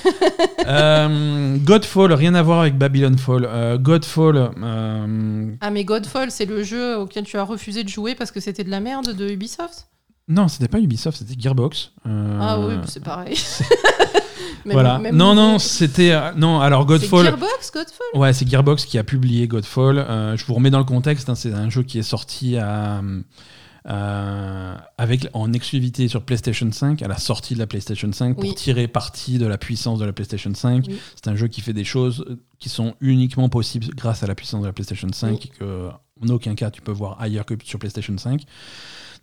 euh, Godfall, rien à voir avec Babylon Fall. Euh, Godfall. Euh, ah, mais Godfall, c'est le jeu auquel tu as refusé de jouer parce que c'était de la merde de Ubisoft? Non, c'était pas Ubisoft, c'était Gearbox. Ah oui, c'est pareil. voilà. non, non, c'était. non, alors Godfall. C'est Gearbox, Godfall? Ouais, c'est Gearbox qui a publié Godfall. je vous remets dans le contexte, hein, c'est un jeu qui est sorti à. Euh, avec, en exclusivité sur PlayStation 5 à la sortie de la PlayStation 5 pour tirer parti de la puissance de la PlayStation 5. C'est un jeu qui fait des choses qui sont uniquement possibles grâce à la puissance de la PlayStation 5 et que en aucun cas tu peux voir ailleurs que sur PlayStation 5.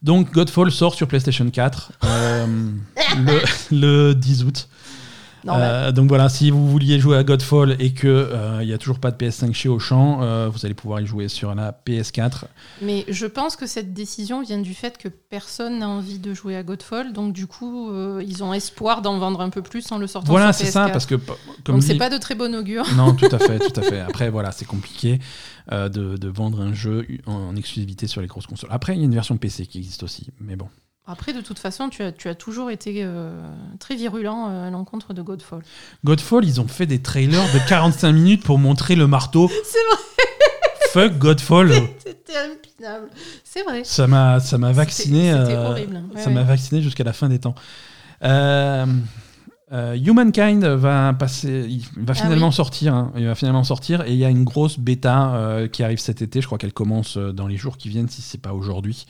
Donc Godfall sort sur PlayStation 4 euh, le, le 10 août. Euh, donc voilà, si vous vouliez jouer à Godfall et qu'il euh, n'y a toujours pas de PS5 chez Auchan, euh, vous allez pouvoir y jouer sur la PS4. Mais je pense que cette décision vient du fait que personne n'a envie de jouer à Godfall, donc du coup, ils ont espoir d'en vendre un peu plus en le sortant voilà, sur PS4. Voilà, c'est ça, parce que comme donc c'est pas de très bon augure. Non, tout à fait, tout à fait. Après, voilà, c'est compliqué de, de, vendre un jeu en exclusivité sur les grosses consoles. Après, il y a une version PC qui existe aussi, mais bon. Après, de toute façon, tu as, tu as toujours été euh, très virulent euh, à l'encontre de Godfall. Godfall, ils ont fait des trailers de 45 minutes pour montrer le marteau. C'est vrai Fuck Godfall C'était impinable. C'est vrai. Ça m'a, ça m'a vacciné. C'était euh, horrible. ça m'a vacciné jusqu'à la fin des temps. Humankind va passer, il va ah finalement sortir. Hein. il va finalement sortir et il y a une grosse bêta qui arrive cet été. Je crois qu'elle commence dans les jours qui viennent, si c'est pas aujourd'hui.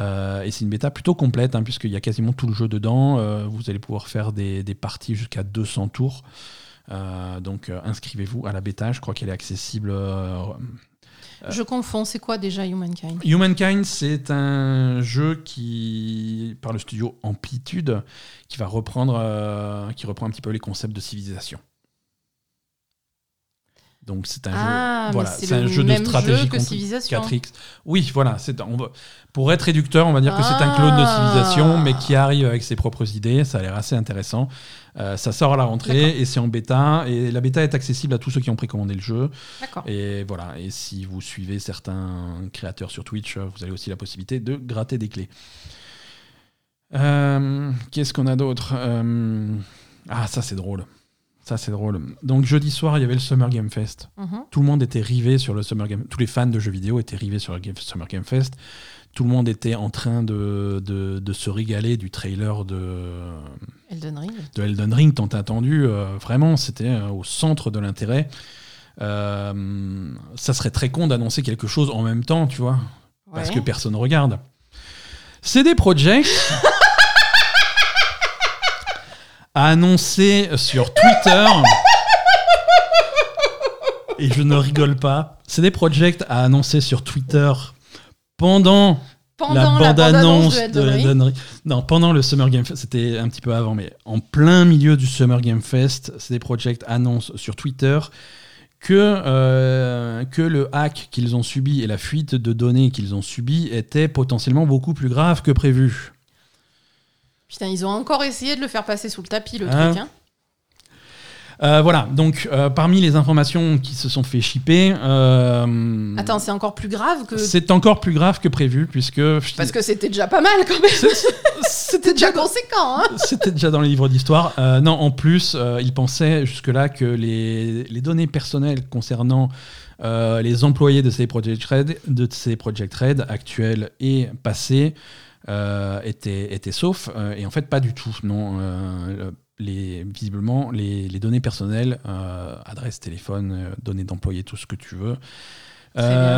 Euh, et c'est une bêta plutôt complète, hein, puisqu'il y a quasiment tout le jeu dedans. Euh, vous allez pouvoir faire des, parties jusqu'à 200 tours. Euh, donc inscrivez-vous à la bêta, je crois qu'elle est accessible. je confonds, c'est quoi déjà Humankind? Humankind, c'est un jeu qui, par le studio Amplitude, qui va reprendre, qui reprend un petit peu les concepts de civilisation. Donc c'est un ah, jeu, voilà, c'est un jeu de stratégie contre 4X. Oui, voilà, c'est on pour être réducteur, on va dire que c'est un clone de ah. civilisation, mais qui arrive avec ses propres idées. Ça a l'air assez intéressant. Euh, ça sort à la rentrée et c'est en bêta. Et la bêta est accessible à tous ceux qui ont précommandé le jeu. Et voilà. Et si vous suivez certains créateurs sur Twitch, vous avez aussi la possibilité de gratter des clés. Euh, qu'est-ce qu'on a d'autre? Euh, Ah, ça c'est drôle. Ça, c'est drôle. Donc, jeudi soir, il y avait le Summer Game Fest. Mhm. Tout le monde était rivé sur le Summer Game Tous les fans de jeux vidéo étaient rivés sur le Summer Game Fest. Tout le monde était en train de, de, se régaler du trailer de Elden Ring, de Elden Ring tant attendu. Euh, vraiment, c'était euh, au centre de l'intérêt. Euh, ça serait très con d'annoncer quelque chose en même temps, tu vois, parce que personne regarde. C'est des projets a annoncé sur Twitter, et je ne rigole pas, CD Projekt a annoncé sur Twitter pendant, la bande-annonce de, Non, pendant le Summer Game Fest, c'était un petit peu avant, mais en plein milieu du Summer Game Fest, CD Projekt annonce sur Twitter que, euh, que le hack qu'ils ont subi et la fuite de données qu'ils ont subi étaient potentiellement beaucoup plus graves que prévu. Putain, ils ont encore essayé de le faire passer sous le tapis, le hein truc. Hein euh, voilà, donc euh, parmi les informations qui se sont fait shipper. Euh, Attends, c'est encore plus grave que. C'est encore plus grave que prévu, puisque. Parce que c'était déjà pas mal quand même. C'était déjà conséquent. Hein c'était déjà dans les livres d'histoire. non, en plus, ils pensaient jusque-là que les, les, données personnelles concernant les employés de ces Project Red, de ces Project Red actuels et passés, euh, était, était sauf. Euh, et en fait, pas du tout. Non. Euh, les, visiblement, les, les données personnelles, adresse, téléphone, données d'employés, tout ce que tu veux,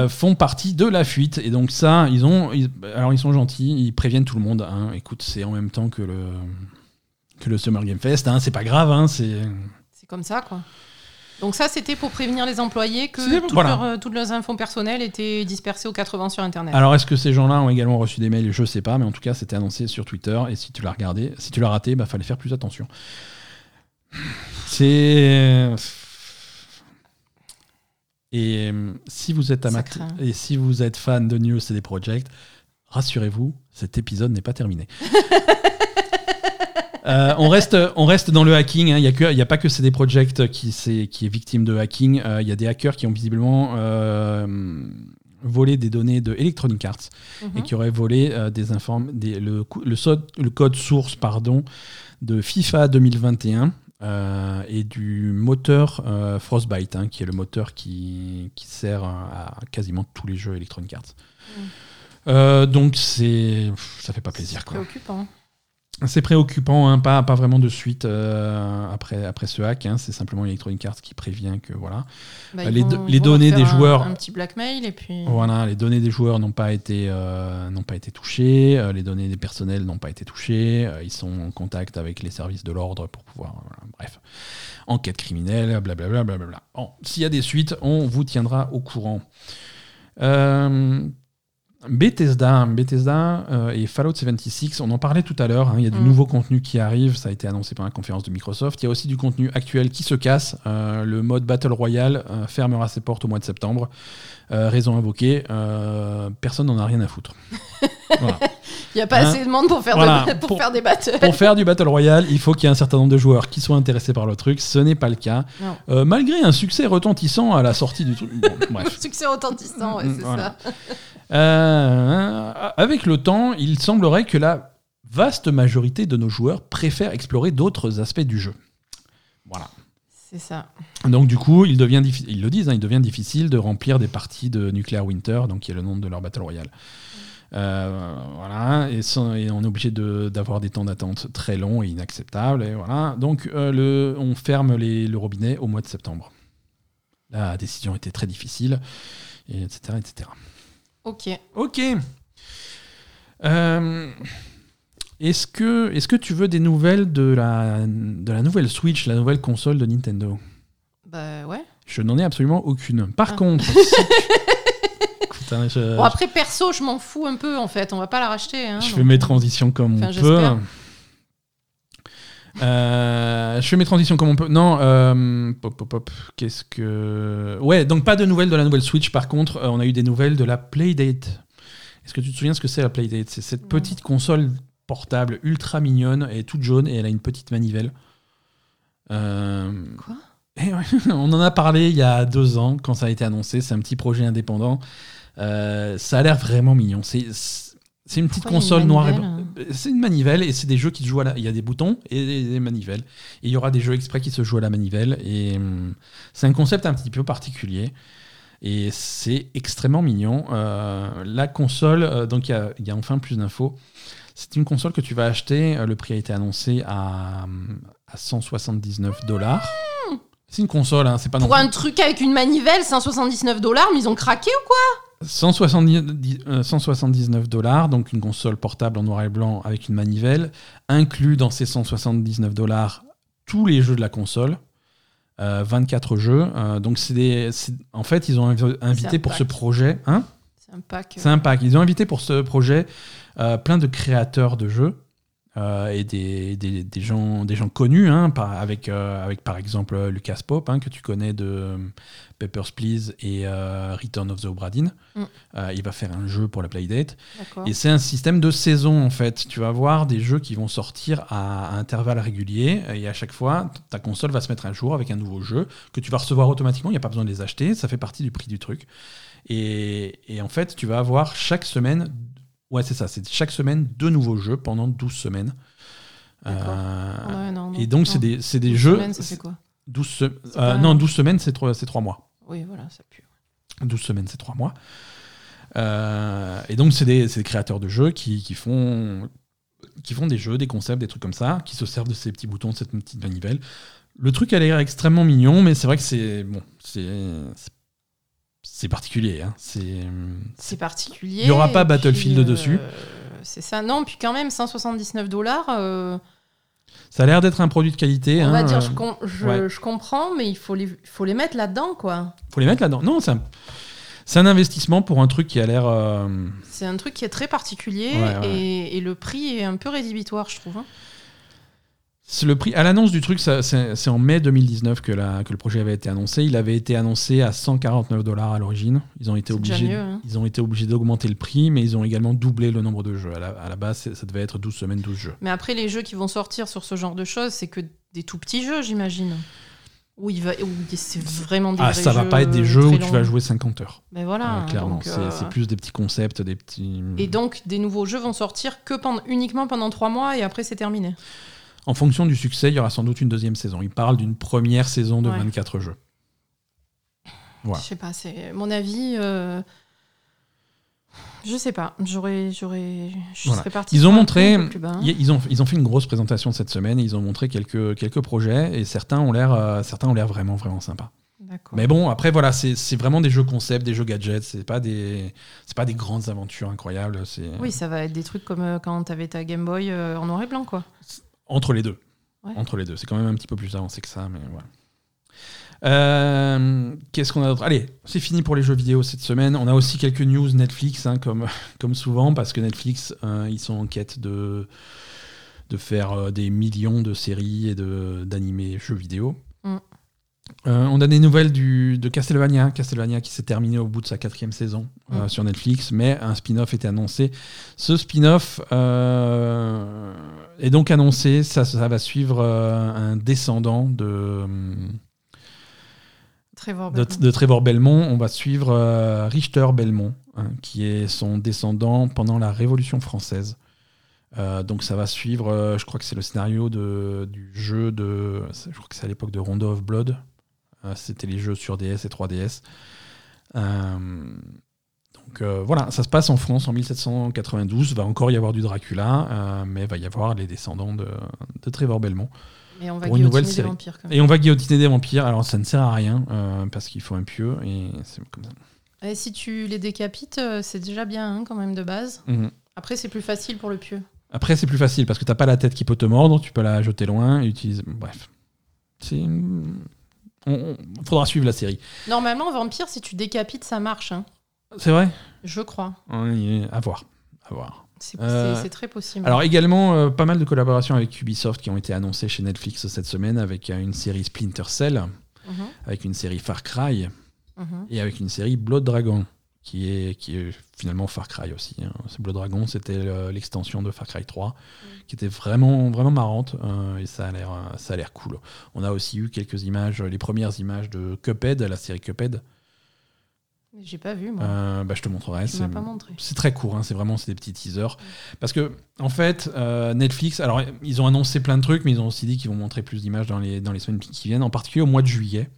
font partie de la fuite. Et donc ça, ils ont, alors ils sont gentils, ils préviennent tout le monde. Hein. Écoute, c'est en même temps que le que le Summer Game Fest. Hein. C'est pas grave. Hein. C'est c'est comme ça, quoi. Donc ça, c'était pour prévenir les employés que euh, toutes, leurs infos personnelles étaient dispersées aux 80 sur Internet. Alors, est-ce que ces gens-là ont également reçu des mails? Je ne sais pas, mais en tout cas, c'était annoncé sur Twitter. Et si tu l'as regardé, si tu l'as raté, il bah, fallait faire plus attention. C'est... Et euh, si vous êtes amateur et si vous êtes fan de News CD Project, rassurez-vous, cet épisode n'est pas terminé. Euh, on, reste, on reste dans le hacking. Il hein. n'y a, a, pas que CD Projekt qui, est, qui est victime de hacking. Il euh, y a des hackers qui ont visiblement euh, volé des données de Electronic Arts et mhm. qui auraient volé des des, le, le, code source pardon, de FIFA 2021. et du moteur Frostbite, hein, qui est le moteur qui, qui, sert à quasiment tous les jeux Electronic Arts. Mhm. donc c'est ça fait pas plaisir. C'est préoccupant. C'est préoccupant, hein, pas, pas vraiment de suite euh, après, après ce hack. Hein, c'est simplement Electronic Arts qui prévient que voilà. Bah, les, les données des joueurs. Un, petit blackmail et puis. Voilà, les données des joueurs n'ont pas été euh, pas été touchées, euh, les données des personnels n'ont pas été touchées. ils sont en contact avec les services de l'ordre pour pouvoir. bref, enquête criminelle, blablabla. Bla, bla, bla, Bon, s'il y a des suites, on vous tiendra au courant. Bethesda, Bethesda euh, et Fallout 76, on en parlait tout à l'heure, hein, il y a du Mm. nouveau contenu qui arrive, ça a été annoncé par la conférence de Microsoft. Il y a aussi du contenu actuel qui se casse. Euh, le mode Battle Royale euh, fermera ses portes au mois de septembre. Raison invoquée, personne n'en a rien à foutre. Voilà. Il n'y a pas Hein assez de monde pour faire, Voilà, de- pour, pour- faire des battles. Pour faire du Battle Royale, il faut qu'il y ait un certain nombre de joueurs qui soient intéressés par le truc. Ce n'est pas le cas. Euh, malgré un succès retentissant à la sortie du truc. Bon, bref. Succès retentissant, ouais, c'est Voilà. ça. Euh, avec le temps, il semblerait que la vaste majorité de nos joueurs préfèrent explorer d'autres aspects du jeu. Voilà. C'est ça. Donc du coup, il devient ils le disent, hein, il devient difficile de remplir des parties de Nuclear Winter, donc qui est le nom de leur Battle Royale. Euh, voilà, et, sans- et on est obligé de- d'avoir des temps d'attente très longs et inacceptables. Et voilà, donc euh, le, on ferme les- le robinet au mois de septembre. La décision était très difficile, et etc., etc. Ok. Ok. Euh, est-ce que, est que tu veux des nouvelles de la, de la nouvelle Switch, la nouvelle console de Nintendo? Bah ouais. Je n'en ai absolument aucune. Par Ah. contre, je, Bon, après, perso, je m'en fous un peu, en fait. On va pas la racheter. Hein, je donc- fais mes transitions comme Enfin, on peut. Euh, je fais mes transitions comme on peut. Non, euh, pop, pop, pop. Qu'est-ce que. Ouais, donc pas de nouvelles de la nouvelle Switch. Par contre, euh, on a eu des nouvelles de la Playdate. Est-ce que tu te souviens ce que c'est la Playdate? C'est cette petite console portable ultra mignonne et toute jaune et elle a une petite manivelle. Euh, Quoi? et ouais, on en a parlé il y a deux ans quand ça a été annoncé. C'est un petit projet indépendant. Ça a l'air vraiment mignon. C'est c'est une petite Pourquoi console noire et blanc. C'est une manivelle et c'est des jeux qui se jouent à la. Il y a des boutons et des, des manivelles. Et il y aura des jeux exprès qui se jouent à la manivelle. Et hum, c'est un concept un petit peu particulier. Et c'est extrêmement mignon. Euh, la console, euh, donc il y a, il y a enfin plus d'infos. C'est une console que tu vas acheter. euh, Le prix a été annoncé à, à 179 dollars. C'est une console, hein, c'est pas Pour un truc avec une manivelle, 179 dollars, mais ils ont craqué ou quoi? 170 euh, 179 dollars, donc une console portable en noir et blanc avec une manivelle, inclus dans ces 179 dollars tous les jeux de la console, euh, 24 jeux. euh, donc c'est des, en fait ils ont invi- invité pour ce projet, hein? C'est un pack. C'est un pack. Ils ont invité pour ce projet euh, plein de créateurs de jeux. euh, et des, des, des gens, des gens connus, hein, par- avec, euh, avec par exemple euh, Lucas Pope, hein, que tu connais de euh, Papers, Please et euh, Return of the Obra Dinn. Mm. Euh, il va faire un jeu pour la Playdate. Et c'est un système de saison en fait. Tu vas voir des jeux qui vont sortir à, à intervalles réguliers et à chaque fois, ta console va se mettre un jour avec un nouveau jeu que tu vas recevoir automatiquement. Il n'y a pas besoin de les acheter. Ça fait partie du prix du truc. Et, et en fait, tu vas avoir chaque semaine, ouais, c'est ça, c'est chaque semaine deux nouveaux jeux pendant 12 semaines. Euh, Ouais, non, non, et donc, c'est des, des 12 jeux. semaines, ça fait quoi? 12 se- C'est euh, pas- Non, 12 semaines, c'est 3, c'est trois mois. Oui, voilà, ça pue. 12 semaines, c'est 3 mois. Euh, et donc, c'est des, créateurs de jeux qui, qui font, qui font des jeux, des concepts, des trucs comme ça, qui se servent de ces petits boutons, de cette petite manivelle. Le truc a l'air extrêmement mignon, mais c'est vrai que c'est bon, c'est particulier. hein. C'est particulier. Il y aura pas Battlefield puis, dessus. euh, c'est ça. Non, puis quand même, 179 dollars. euh, ça a l'air d'être un produit de qualité. on hein, va dire, euh, je, com- je, ouais. je comprends, mais il faut les, faut les mettre là-dedans, quoi. faut les mettre là-dedans. Non, c'est un, c'est un investissement pour un truc qui a l'air. euh, C'est un truc qui est très particulier Ouais, ouais. Et, et le prix est un peu rédhibitoire, je trouve. hein. Le prix à l'annonce du truc, c'est en mai 2019 que, la- que le projet avait été annoncé. Il avait été annoncé à 149 dollars à l'origine. Ils ont été obligés, mieux, hein. ils ont été obligés d'augmenter le prix, mais ils ont également doublé le nombre de jeux. À la, à la base, ça devait être 12 semaines, 12 jeux. Mais après, les jeux qui vont sortir sur ce genre de choses, c'est que des tout petits jeux, j'imagine. Où, il va, où c'est vraiment des Ah, ça va pas être des jeux où tu vas jouer 50 heures. Mais voilà. Euh, clairement, c'est euh, plus des petits concepts, des petits. Et donc, des nouveaux jeux vont sortir que pendant, uniquement pendant trois mois et après, c'est terminé. En fonction du succès, il y aura sans doute une deuxième saison. Il parle d'une première saison de Ouais. 24 jeux. Voilà. Je sais pas, c'est mon avis. euh, Je sais pas, j'aurais, j'aurais, je Voilà. serais partie. Ils ont montré, ils ont, ils ont fait une grosse présentation cette semaine. et Ils ont montré quelques, quelques projets et certains ont l'air, euh, certains ont l'air vraiment, vraiment sympas. Mais bon, après voilà, c'est c'est vraiment des jeux concept, des jeux gadgets. C'est pas des, c'est pas des grandes aventures incroyables. C'est Oui, ça va être des trucs comme euh, quand t'avais ta Game Boy euh, en noir et blanc, quoi. Entre les deux. Ouais. Entre les deux, c'est quand même un petit peu plus avancé que ça, mais voilà. Euh, Qu'est-ce qu'on a d'autre? Allez, c'est fini pour les jeux vidéo cette semaine. On a aussi quelques news Netflix, hein, comme, comme souvent, parce que Netflix, euh, ils sont en quête de, de faire euh, des millions de séries et d'animés jeux vidéo. Mm. Euh, on a des nouvelles du, de Castlevania, Castlevania qui s'est terminé au bout de sa quatrième saison euh, Mm. sur Netflix, mais un spin-off était annoncé. Ce spin-off euh, est donc annoncé, ça, ça va suivre un descendant de, Trevor de, Belmont. de Trevor Belmont. On va suivre Richter Belmont, hein, qui est son descendant pendant la Révolution française. Euh, donc ça va suivre, euh, je crois que c'est le scénario de, du jeu de, je crois que c'est à l'époque de Rondo of Blood. Euh, C'était les jeux sur DS et 3DS. Euh, donc euh, voilà, ça se passe en France en 1792. Va encore y avoir du Dracula, mais va y avoir les descendants de, de Trevor Belmont. Et on va pour une nouvelle guillotiner des série. vampires quand même. Et on va guillotiner des vampires. Alors ça ne sert à rien euh, parce qu'il faut un pieu et c'est comme ça. Et si tu les décapites, c'est déjà bien hein, quand même de base. Mhm. Après, c'est plus facile pour le pieu. Après, c'est plus facile parce que t'as pas la tête qui peut te mordre, tu peux la jeter loin et utiliser. Bref. C'est. On, on- faudra suivre la série. Normalement, vampire, si tu décapites, ça marche. hein. C'est vrai? Je crois. Oui, À voir. À voir. C'est Euh, très possible. Alors également, euh, pas mal de collaborations avec Ubisoft qui ont été annoncées chez Netflix cette semaine avec euh, une série Splinter Cell, Mhm, avec une série Far Cry mhm. et avec une série Blood Dragon qui est, qui est finalement Far Cry aussi. hein. Blood Dragon, c'était euh, l'extension de Far Cry 3 qui était vraiment, vraiment marrante euh, et ça a l'air euh, ça a l'air cool. On a aussi eu quelques images, les premières images de Cuphead, la série Cuphead. J'ai pas vu, moi. Euh, bah, je te montrerai. tu c'est- pas montré. c'est très court, hein, c'est vraiment c'est des petits teasers. Parce que, en fait, euh, Netflix, alors ils ont annoncé plein de trucs, mais ils ont aussi dit qu'ils vont montrer plus d'images dans les, dans les semaines qui viennent, en particulier au mois de juillet.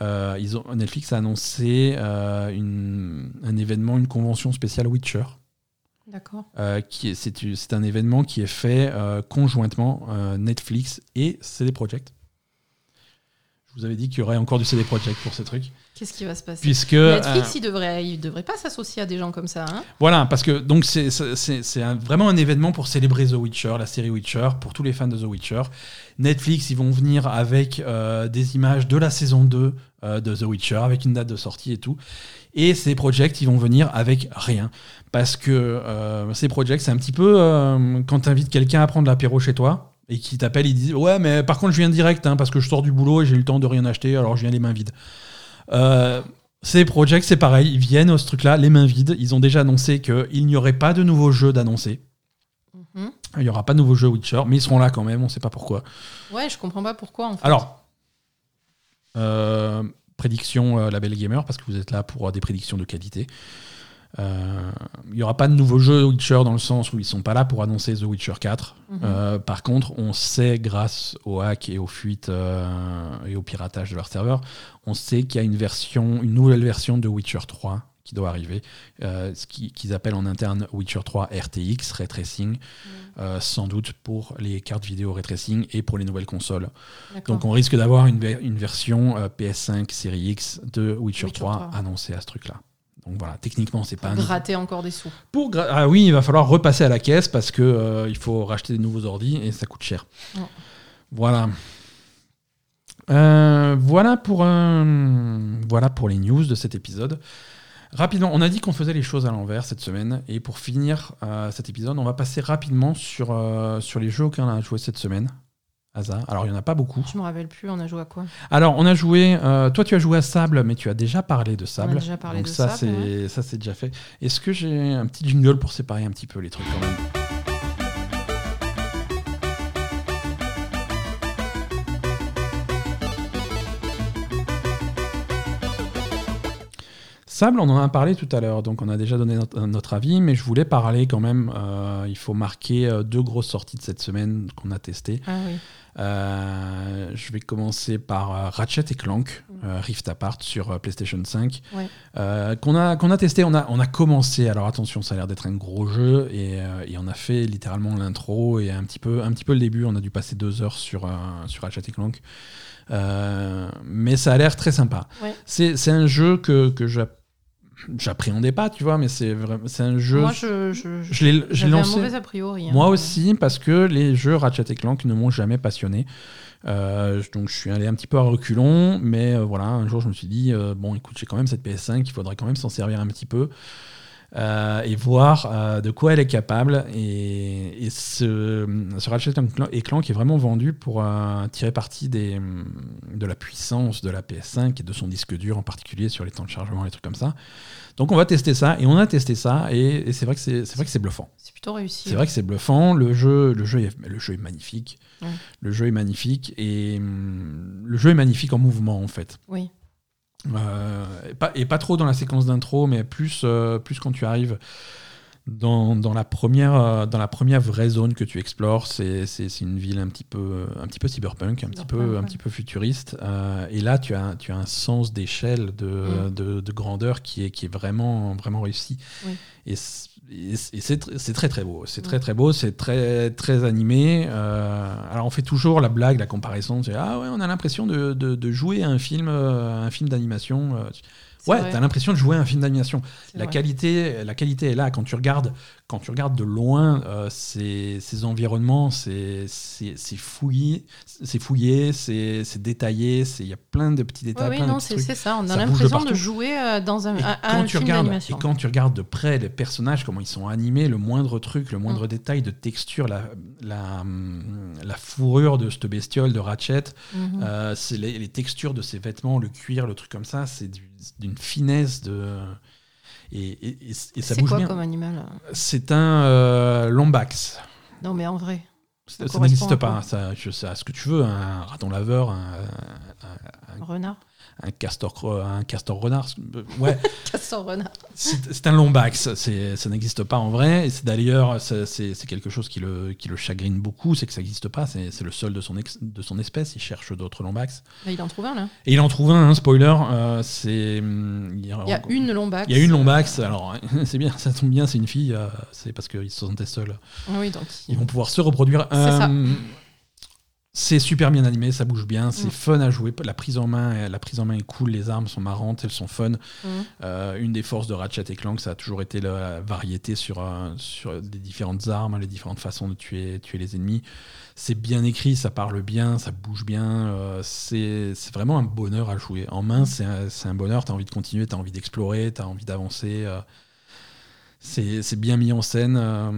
Euh, ils ont, Netflix a annoncé euh, une- un événement, une convention spéciale Witcher. D'accord. euh, c'est un événement qui est fait conjointement Netflix et CD Projekt. Vous avais dit qu'il y aurait encore du CD Projekt pour ce truc. Qu'est-ce qui va se passer? Puisque. Netflix, euh, il devrait, il devrait pas s'associer à des gens comme ça. Hein? Voilà, parce que donc c'est vraiment un événement pour célébrer The Witcher, la série Witcher, pour tous les fans de The Witcher. Netflix, ils vont venir avec euh, des images de la saison 2 euh, de The Witcher, avec une date de sortie et tout. Et ces projects, ils vont venir avec rien. Parce que ces projects, c'est un petit peu quand tu invites quelqu'un à prendre l'apéro chez toi et qui t'appelle, il dit Ouais, mais par contre, je viens direct hein, parce que je sors du boulot et j'ai eu le temps de rien acheter, alors je viens les mains vides. Euh, ces projects, c'est pareil, ils viennent au ce truc-là, les mains vides. Ils ont déjà annoncé qu'il n'y aurait pas de nouveaux jeux d'annoncer. Mhm. Il n'y aura pas de nouveaux jeux Witcher, mais ils seront là quand même, on ne sait pas pourquoi. Ouais, je comprends pas pourquoi en fait. Alors, euh, prédiction euh, Label Gamer, parce que vous êtes là pour euh, des prédictions de qualité. Euh, Il n'y aura pas de nouveaux jeux Witcher dans le sens où ils sont pas là pour annoncer The Witcher 4. Mhm. Euh, par contre, on sait grâce aux hacks et aux fuites euh, et au piratage de leur serveur, on sait qu'il y a une version, une nouvelle version de Witcher 3 qui doit arriver, euh, ce qui- qu'ils appellent en interne Witcher 3 RTX, Ray Tracing, euh, sans doute pour les cartes vidéo Ray Tracing et pour les nouvelles consoles. Donc on risque d'avoir une, ver- une version euh, PS5 série X de Witcher, Witcher 3, 3. annoncée à ce truc-là. Donc voilà, techniquement c'est pas un gratter encore des sous. pour gra- ah oui, il va falloir repasser à la caisse parce que euh, il faut racheter des nouveaux ordi et ça coûte cher. Voilà. Euh, voilà pour euh, voilà pour les news de cet épisode. Rapidement, on a dit qu'on faisait les choses à l'envers cette semaine et pour finir cet épisode, on va passer rapidement sur sur les jeux auxquels on a joué cette semaine. Alors il y en a pas beaucoup. Je me rappelle plus, on a joué à quoi? Alors, on a joué. euh, toi, tu as joué à Sable, mais tu as déjà parlé de Sable. déjà parlé Donc de ça, Sable, c'est ça, c'est déjà fait. Est-ce que j'ai un petit jingle pour séparer un petit peu les trucs quand même? Sable, on en a parlé tout à l'heure, donc on a déjà donné notre, notre avis, mais je voulais parler quand même. euh, il faut marquer euh, deux grosses sorties de cette semaine qu'on a testées. Ah oui. Euh, je vais commencer par euh, Ratchet et Clank, euh, Rift Apart sur euh, PlayStation 5, Ouais. euh, qu'on a, qu'on a testé. On a, on a commencé, alors attention, ça a l'air d'être un gros jeu, et, euh, et on a fait littéralement l'intro et un petit, peu, un petit peu le début. On a dû passer deux heures sur, euh, sur Ratchet et Clank. Euh, mais ça a l'air très sympa. Ouais. C'est un jeu que, que j'appréhendais pas, tu vois, mais c'est c'est un jeu. Moi, je, je, je lancé. un mauvais a priori. hein. Moi aussi, parce que les jeux Ratchet et Clank ne m'ont jamais passionné. Euh, donc je suis allé un petit peu à reculons, mais euh, voilà, un jour je me suis dit, euh, bon écoute, j'ai quand même cette PS5, il faudrait quand même s'en servir un petit peu. Euh, et voir euh, de quoi elle est capable. Et, et ce, ce Ratchet et Clank est vraiment vendu pour euh, tirer parti des, de la puissance de la PS5 et de son disque dur en particulier sur les temps de chargement, les trucs comme ça. Donc on va tester ça et on a testé ça et, et c'est vrai que c'est c'est vrai que c'est bluffant. C'est plutôt réussi. C'est vrai que c'est bluffant. Le jeu, le jeu, est, le jeu est magnifique. Ouais. Le jeu est magnifique et hum, le jeu est magnifique en mouvement en fait. Oui. Euh, et, pas, et pas trop dans la séquence d'intro, mais plus, euh, plus quand tu arrives dans, dans, la première, euh, dans la première vraie zone que tu explores. C'est une ville un petit peu, un petit peu cyberpunk, un petit peu, un petit peu futuriste. Et là, tu as, tu as un sens d'échelle, de, Mm. de, de grandeur qui est, qui est vraiment, vraiment réussi. Oui. Et c- et c'est tr- c'est très très beau. C'est Mm. très très beau, c'est très très animé. Euh, alors on fait toujours la blague, la comparaison. C'est ah ouais, on a l'impression de, de, de jouer à un film, euh, un film d'animation. Ouais, t'as l'impression de jouer un film d'animation. La vrai. qualité, la qualité est là. Quand tu regardes, quand tu regardes de loin euh, ces, ces environnements, c'est fouillé, c'est fouillé, c'est c'est détaillé. Il y a plein de petits Oui, détails, oui, plein de non, c'est ça. On a de l'impression de jouer euh, dans un, quand, tu film regardes, et d'animation. quand tu regardes de près les personnages, comment ils sont animés, le moindre truc, le moindre Mm. détail de texture, la, la, la fourrure de cette bestiole de Ratchet, Mhm. euh, c'est les, les textures de ses vêtements, le cuir, le truc comme ça, c'est du- d'une finesse de. Et, et- et- et ça C'est bouge quoi bien. comme animal C'est un euh, lombax. Non, mais en vrai. Ça, Ça ça n'existe pas. quoi hein, Ça, je à ce que tu veux. Un raton laveur, un, un- Renard un castor, un castor renard. euh, Ouais, Castor renard. c'est un lombax. Ça n'existe pas en vrai. Et c'est d'ailleurs, c'est quelque chose qui le, qui le chagrine beaucoup. C'est que ça n'existe pas. C'est le seul de son, ex- de son espèce. Il cherche d'autres lombax. Il en trouve un, là. Et il en trouve un, hein, spoiler. euh, c'est. Il y a une lombax. Il y a une lombax. Alors, c'est bien, ça tombe bien, c'est une fille. euh, c'est parce qu'ils se sentaient seuls. Oui, donc. Ils vont pouvoir se reproduire. C'est ça. Euh, C'est super bien animé, ça bouge bien, c'est Mm. fun à jouer. La prise en main, la prise en main est cool, les armes sont marrantes, elles sont fun. Mhm. Euh, une des forces de Ratchet et Clank, ça a toujours été la variété sur, euh, sur les différentes armes, les différentes façons de tuer, tuer les ennemis. C'est bien écrit, ça parle bien, ça bouge bien. euh, c'est vraiment un bonheur à jouer. En main, c'est un, c'est un bonheur. Tu as envie de continuer, tu as envie d'explorer, tu as envie d'avancer. C'est bien mis en scène. euh,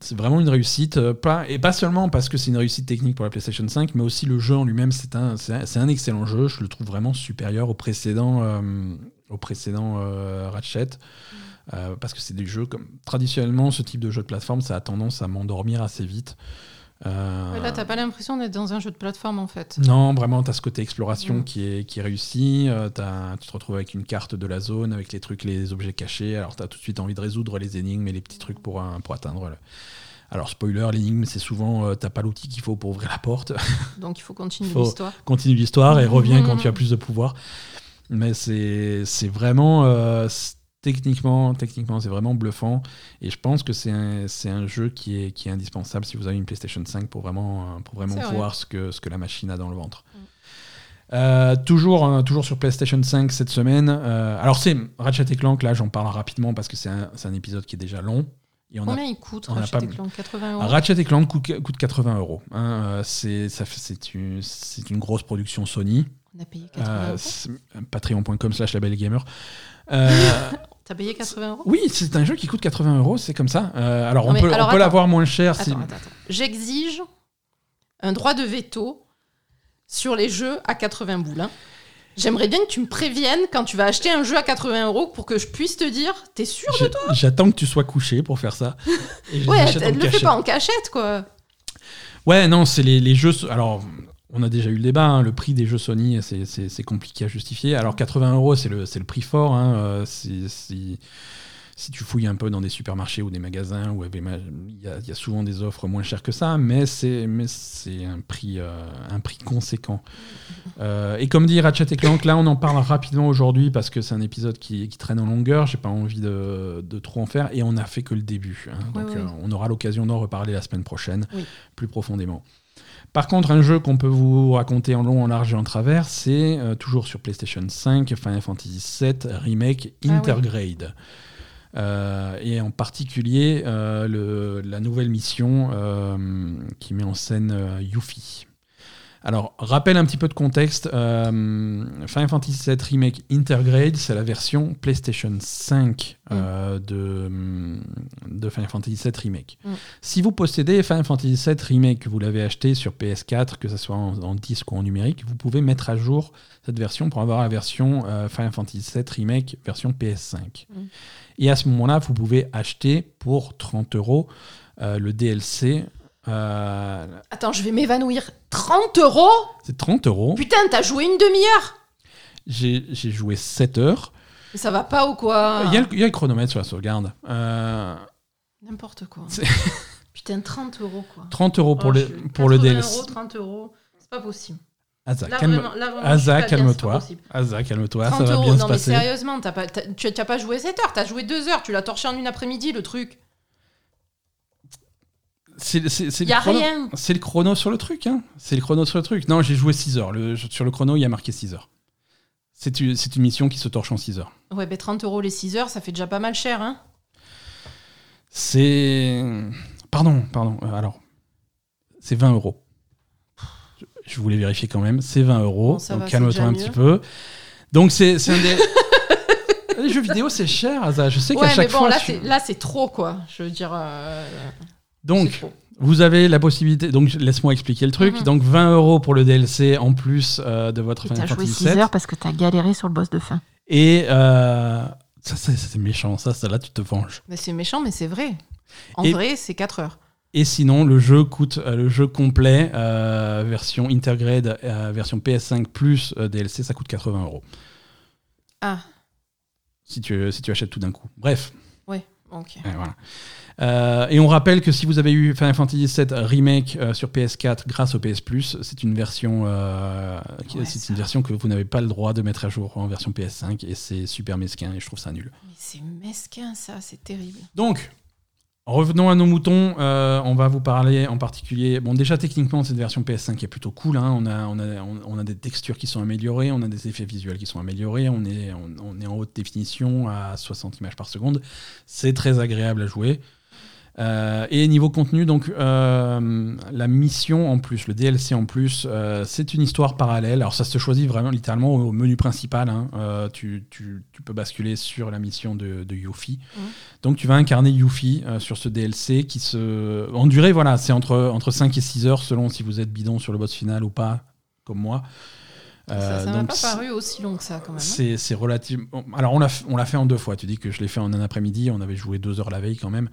c'est vraiment une réussite. euh, pas, et pas seulement parce que c'est une réussite technique pour la PlayStation 5, mais aussi le jeu en lui-même. C'est un, un, excellent jeu. Je le trouve vraiment supérieur au précédent, euh, au précédent Ratchet. Parce que c'est des jeux comme. Traditionnellement, ce type de jeu de plateforme, ça a tendance à m'endormir assez vite. Euh, Là, t'as pas l'impression d'être dans un jeu de plateforme, en fait. non, vraiment, tu as ce côté exploration Mm. qui, est, qui est réussi. Euh, t'as- tu te retrouves avec une carte de la zone, avec les trucs, les objets cachés. Alors, tu as tout de suite envie de résoudre les énigmes et les petits trucs pour, euh, pour atteindre. le- Alors, spoiler, l'énigme, c'est souvent, euh, t'as pas l'outil qu'il faut pour ouvrir la porte. Donc, il faut continuer l'histoire. Continue l'histoire et reviens quand tu as plus de pouvoir. Mais c'est vraiment. euh, techniquement, techniquement c'est vraiment bluffant. Et je pense que c'est un, jeu qui est, qui est indispensable si vous avez une PlayStation 5 pour vraiment, euh, pour vraiment vrai. voir ce que, ce que la machine a dans le ventre. Mm. Euh, toujours, hein, toujours sur PlayStation 5 cette semaine. Euh, alors, c'est Ratchet et Clank, là j'en parle rapidement parce que c'est un, épisode qui est déjà long. Et on a Combien il coûte, on a Ratchet pas- et Clank 80 euros? Ratchet et Clank coûte, coûte 80 euros. hein. Euh, c'est une, une grosse production Sony. On a payé 80 Euh, euros? Patreon.com slash label gamer. Euh, T'as payé 80 euros? Oui, c'est un jeu qui coûte 80 euros, c'est comme ça. Euh, alors Non, on peut, l'avoir moins cher. si- Attends, attends, attends. J'exige un droit de veto sur les jeux à 80 boules. hein. J'aimerais bien que tu me préviennes quand tu vas acheter un jeu à 80 euros pour que je puisse te dire, t'es sûr J'ai- J'attends que tu sois couché pour faire ça. Ouais, elle le cachette. pas en cachette, quoi. Ouais, non, c'est les, les jeux. Alors, on a déjà eu le débat. hein, le prix des jeux Sony, c'est- compliqué à justifier. Alors, 80 euros, c'est le, le prix fort. hein, euh, si, si tu fouilles un peu dans des supermarchés ou des magasins, il y, a- il y a souvent des offres moins chères que ça, mais c'est un prix euh, un prix conséquent. Euh, et comme dit Ratchet et Clank, là, on en parle rapidement aujourd'hui parce que c'est un épisode qui, qui traîne en longueur. J'ai pas envie de, de trop en faire et on n'a fait que le début. hein. Oui, donc, oui. on aura l'occasion d'en reparler la semaine prochaine, Oui. plus profondément. Par contre, un jeu qu'on peut vous raconter en long, en large et en travers, c'est euh, toujours sur PlayStation 5, Final Fantasy VII Remake Ah oui. Intergrade. Euh, et en particulier euh, le- la nouvelle mission qui met en scène Yuffie. Alors, rappel un petit peu de contexte. euh, Final Fantasy VII Remake Intergrade, c'est la version PlayStation 5 euh, de, de Final Fantasy VII Remake. Mm. Si vous possédez Final Fantasy VII Remake, que vous l'avez acheté sur PS4, que ce soit en, en disque ou en numérique, vous pouvez mettre à jour cette version pour avoir la version euh, Final Fantasy VII Remake version PS5. Mm. Et à ce moment-là, vous pouvez acheter pour 30 euros le DLC. Euh, Attends, je vais m'évanouir. 30 euros? C'est 30 euros. Putain, t'as joué une demi-heure? J'ai joué 7 heures. Mais ça va pas ou quoi? Il y, a le, il y a le chronomètre sur la sauvegarde. Euh, N'importe quoi. Putain, 30 euros quoi. 30 euros pour, Oh, le, je suis- pour le 80 DLC. euros, 30 euros, c'est pas possible. Asa, calme-toi. Asa, calme-toi. 30 Ça va bien se non mais passer. sérieusement, t'as pas, tu t'as pas joué 7 heures, t'as joué 2 heures, tu l'as torché en une après-midi le truc. C'est le a chrono- rien. C'est le chrono sur le truc. Hein. C'est le chrono sur le truc. Non, j'ai joué 6 heures. Le- sur le chrono, il y a marqué 6 heures. C'est une, c'est une mission qui se torche en 6 heures. Ouais, ben 30 euros les 6 heures, ça fait déjà pas mal cher, hein. C'est. Pardon, pardon. euh, alors, c'est 20 euros. Je- voulais vérifier quand même. C'est 20 euros. Bon, ça donc calme-toi un mieux. petit peu. Donc c'est c'est un des. Les jeux vidéo, c'est cher, Asa. Je sais qu'à Ouais, mais chaque bon, fois. là tu- c'est là c'est trop quoi. Je veux dire. euh, Donc, vous avez la possibilité. Donc, laisse-moi expliquer le truc. Mhm. Donc, 20 euros pour le DLC en plus euh, de votre Et Final t'as joué Fantasy 6 VII. heures parce que t'as galéré sur le boss de fin. Et euh, ça, c'est méchant. Ça, ça, là, tu te venges. Mais c'est méchant, mais c'est vrai. En Et- vrai, c'est 4 heures. Et sinon, le jeu coûte euh, le jeu complet, euh, version Intergrade, euh, version PS5 plus euh, DLC, ça coûte 80 euros. Ah, Si tu, si tu achètes tout d'un coup. Bref, ouais, ok. voilà. Euh, et on rappelle que si vous avez eu Final Fantasy VII Remake euh, sur PS4 grâce au PS Plus, c'est une version, euh, Ouais, c'est une version que vous n'avez pas le droit de mettre à jour en version PS5 et c'est super mesquin et je trouve ça nul. Mais c'est mesquin ça, c'est terrible. Donc, revenons à nos moutons. Euh, on va vous parler en particulier. Bon, déjà, techniquement, cette version PS5 est plutôt cool. hein. On, a, on, a, on, on a des textures qui sont améliorées, on a des effets visuels qui sont améliorés, on est, on, on est en haute définition à 60 images par seconde. C'est très agréable à jouer. Euh, et niveau contenu, donc euh, la mission en plus, le DLC en plus, euh, c'est une histoire parallèle. Alors ça se choisit vraiment littéralement au menu principal. hein. Tu, tu- tu peux basculer sur la mission de, de Yuffie. Mhm. Donc tu vas incarner Yuffie sur ce DLC qui se... En durée, voilà, c'est entre, entre 5 et 6 heures selon si vous êtes bidon sur le boss final ou pas, comme moi. ça Euh, ça m'a pas paru aussi long que ça quand même. hein. c'est relativement. Alors, on l'a f- on l'a fait en deux fois. Tu dis que je l'ai fait en un après-midi. On avait joué deux heures la veille quand même.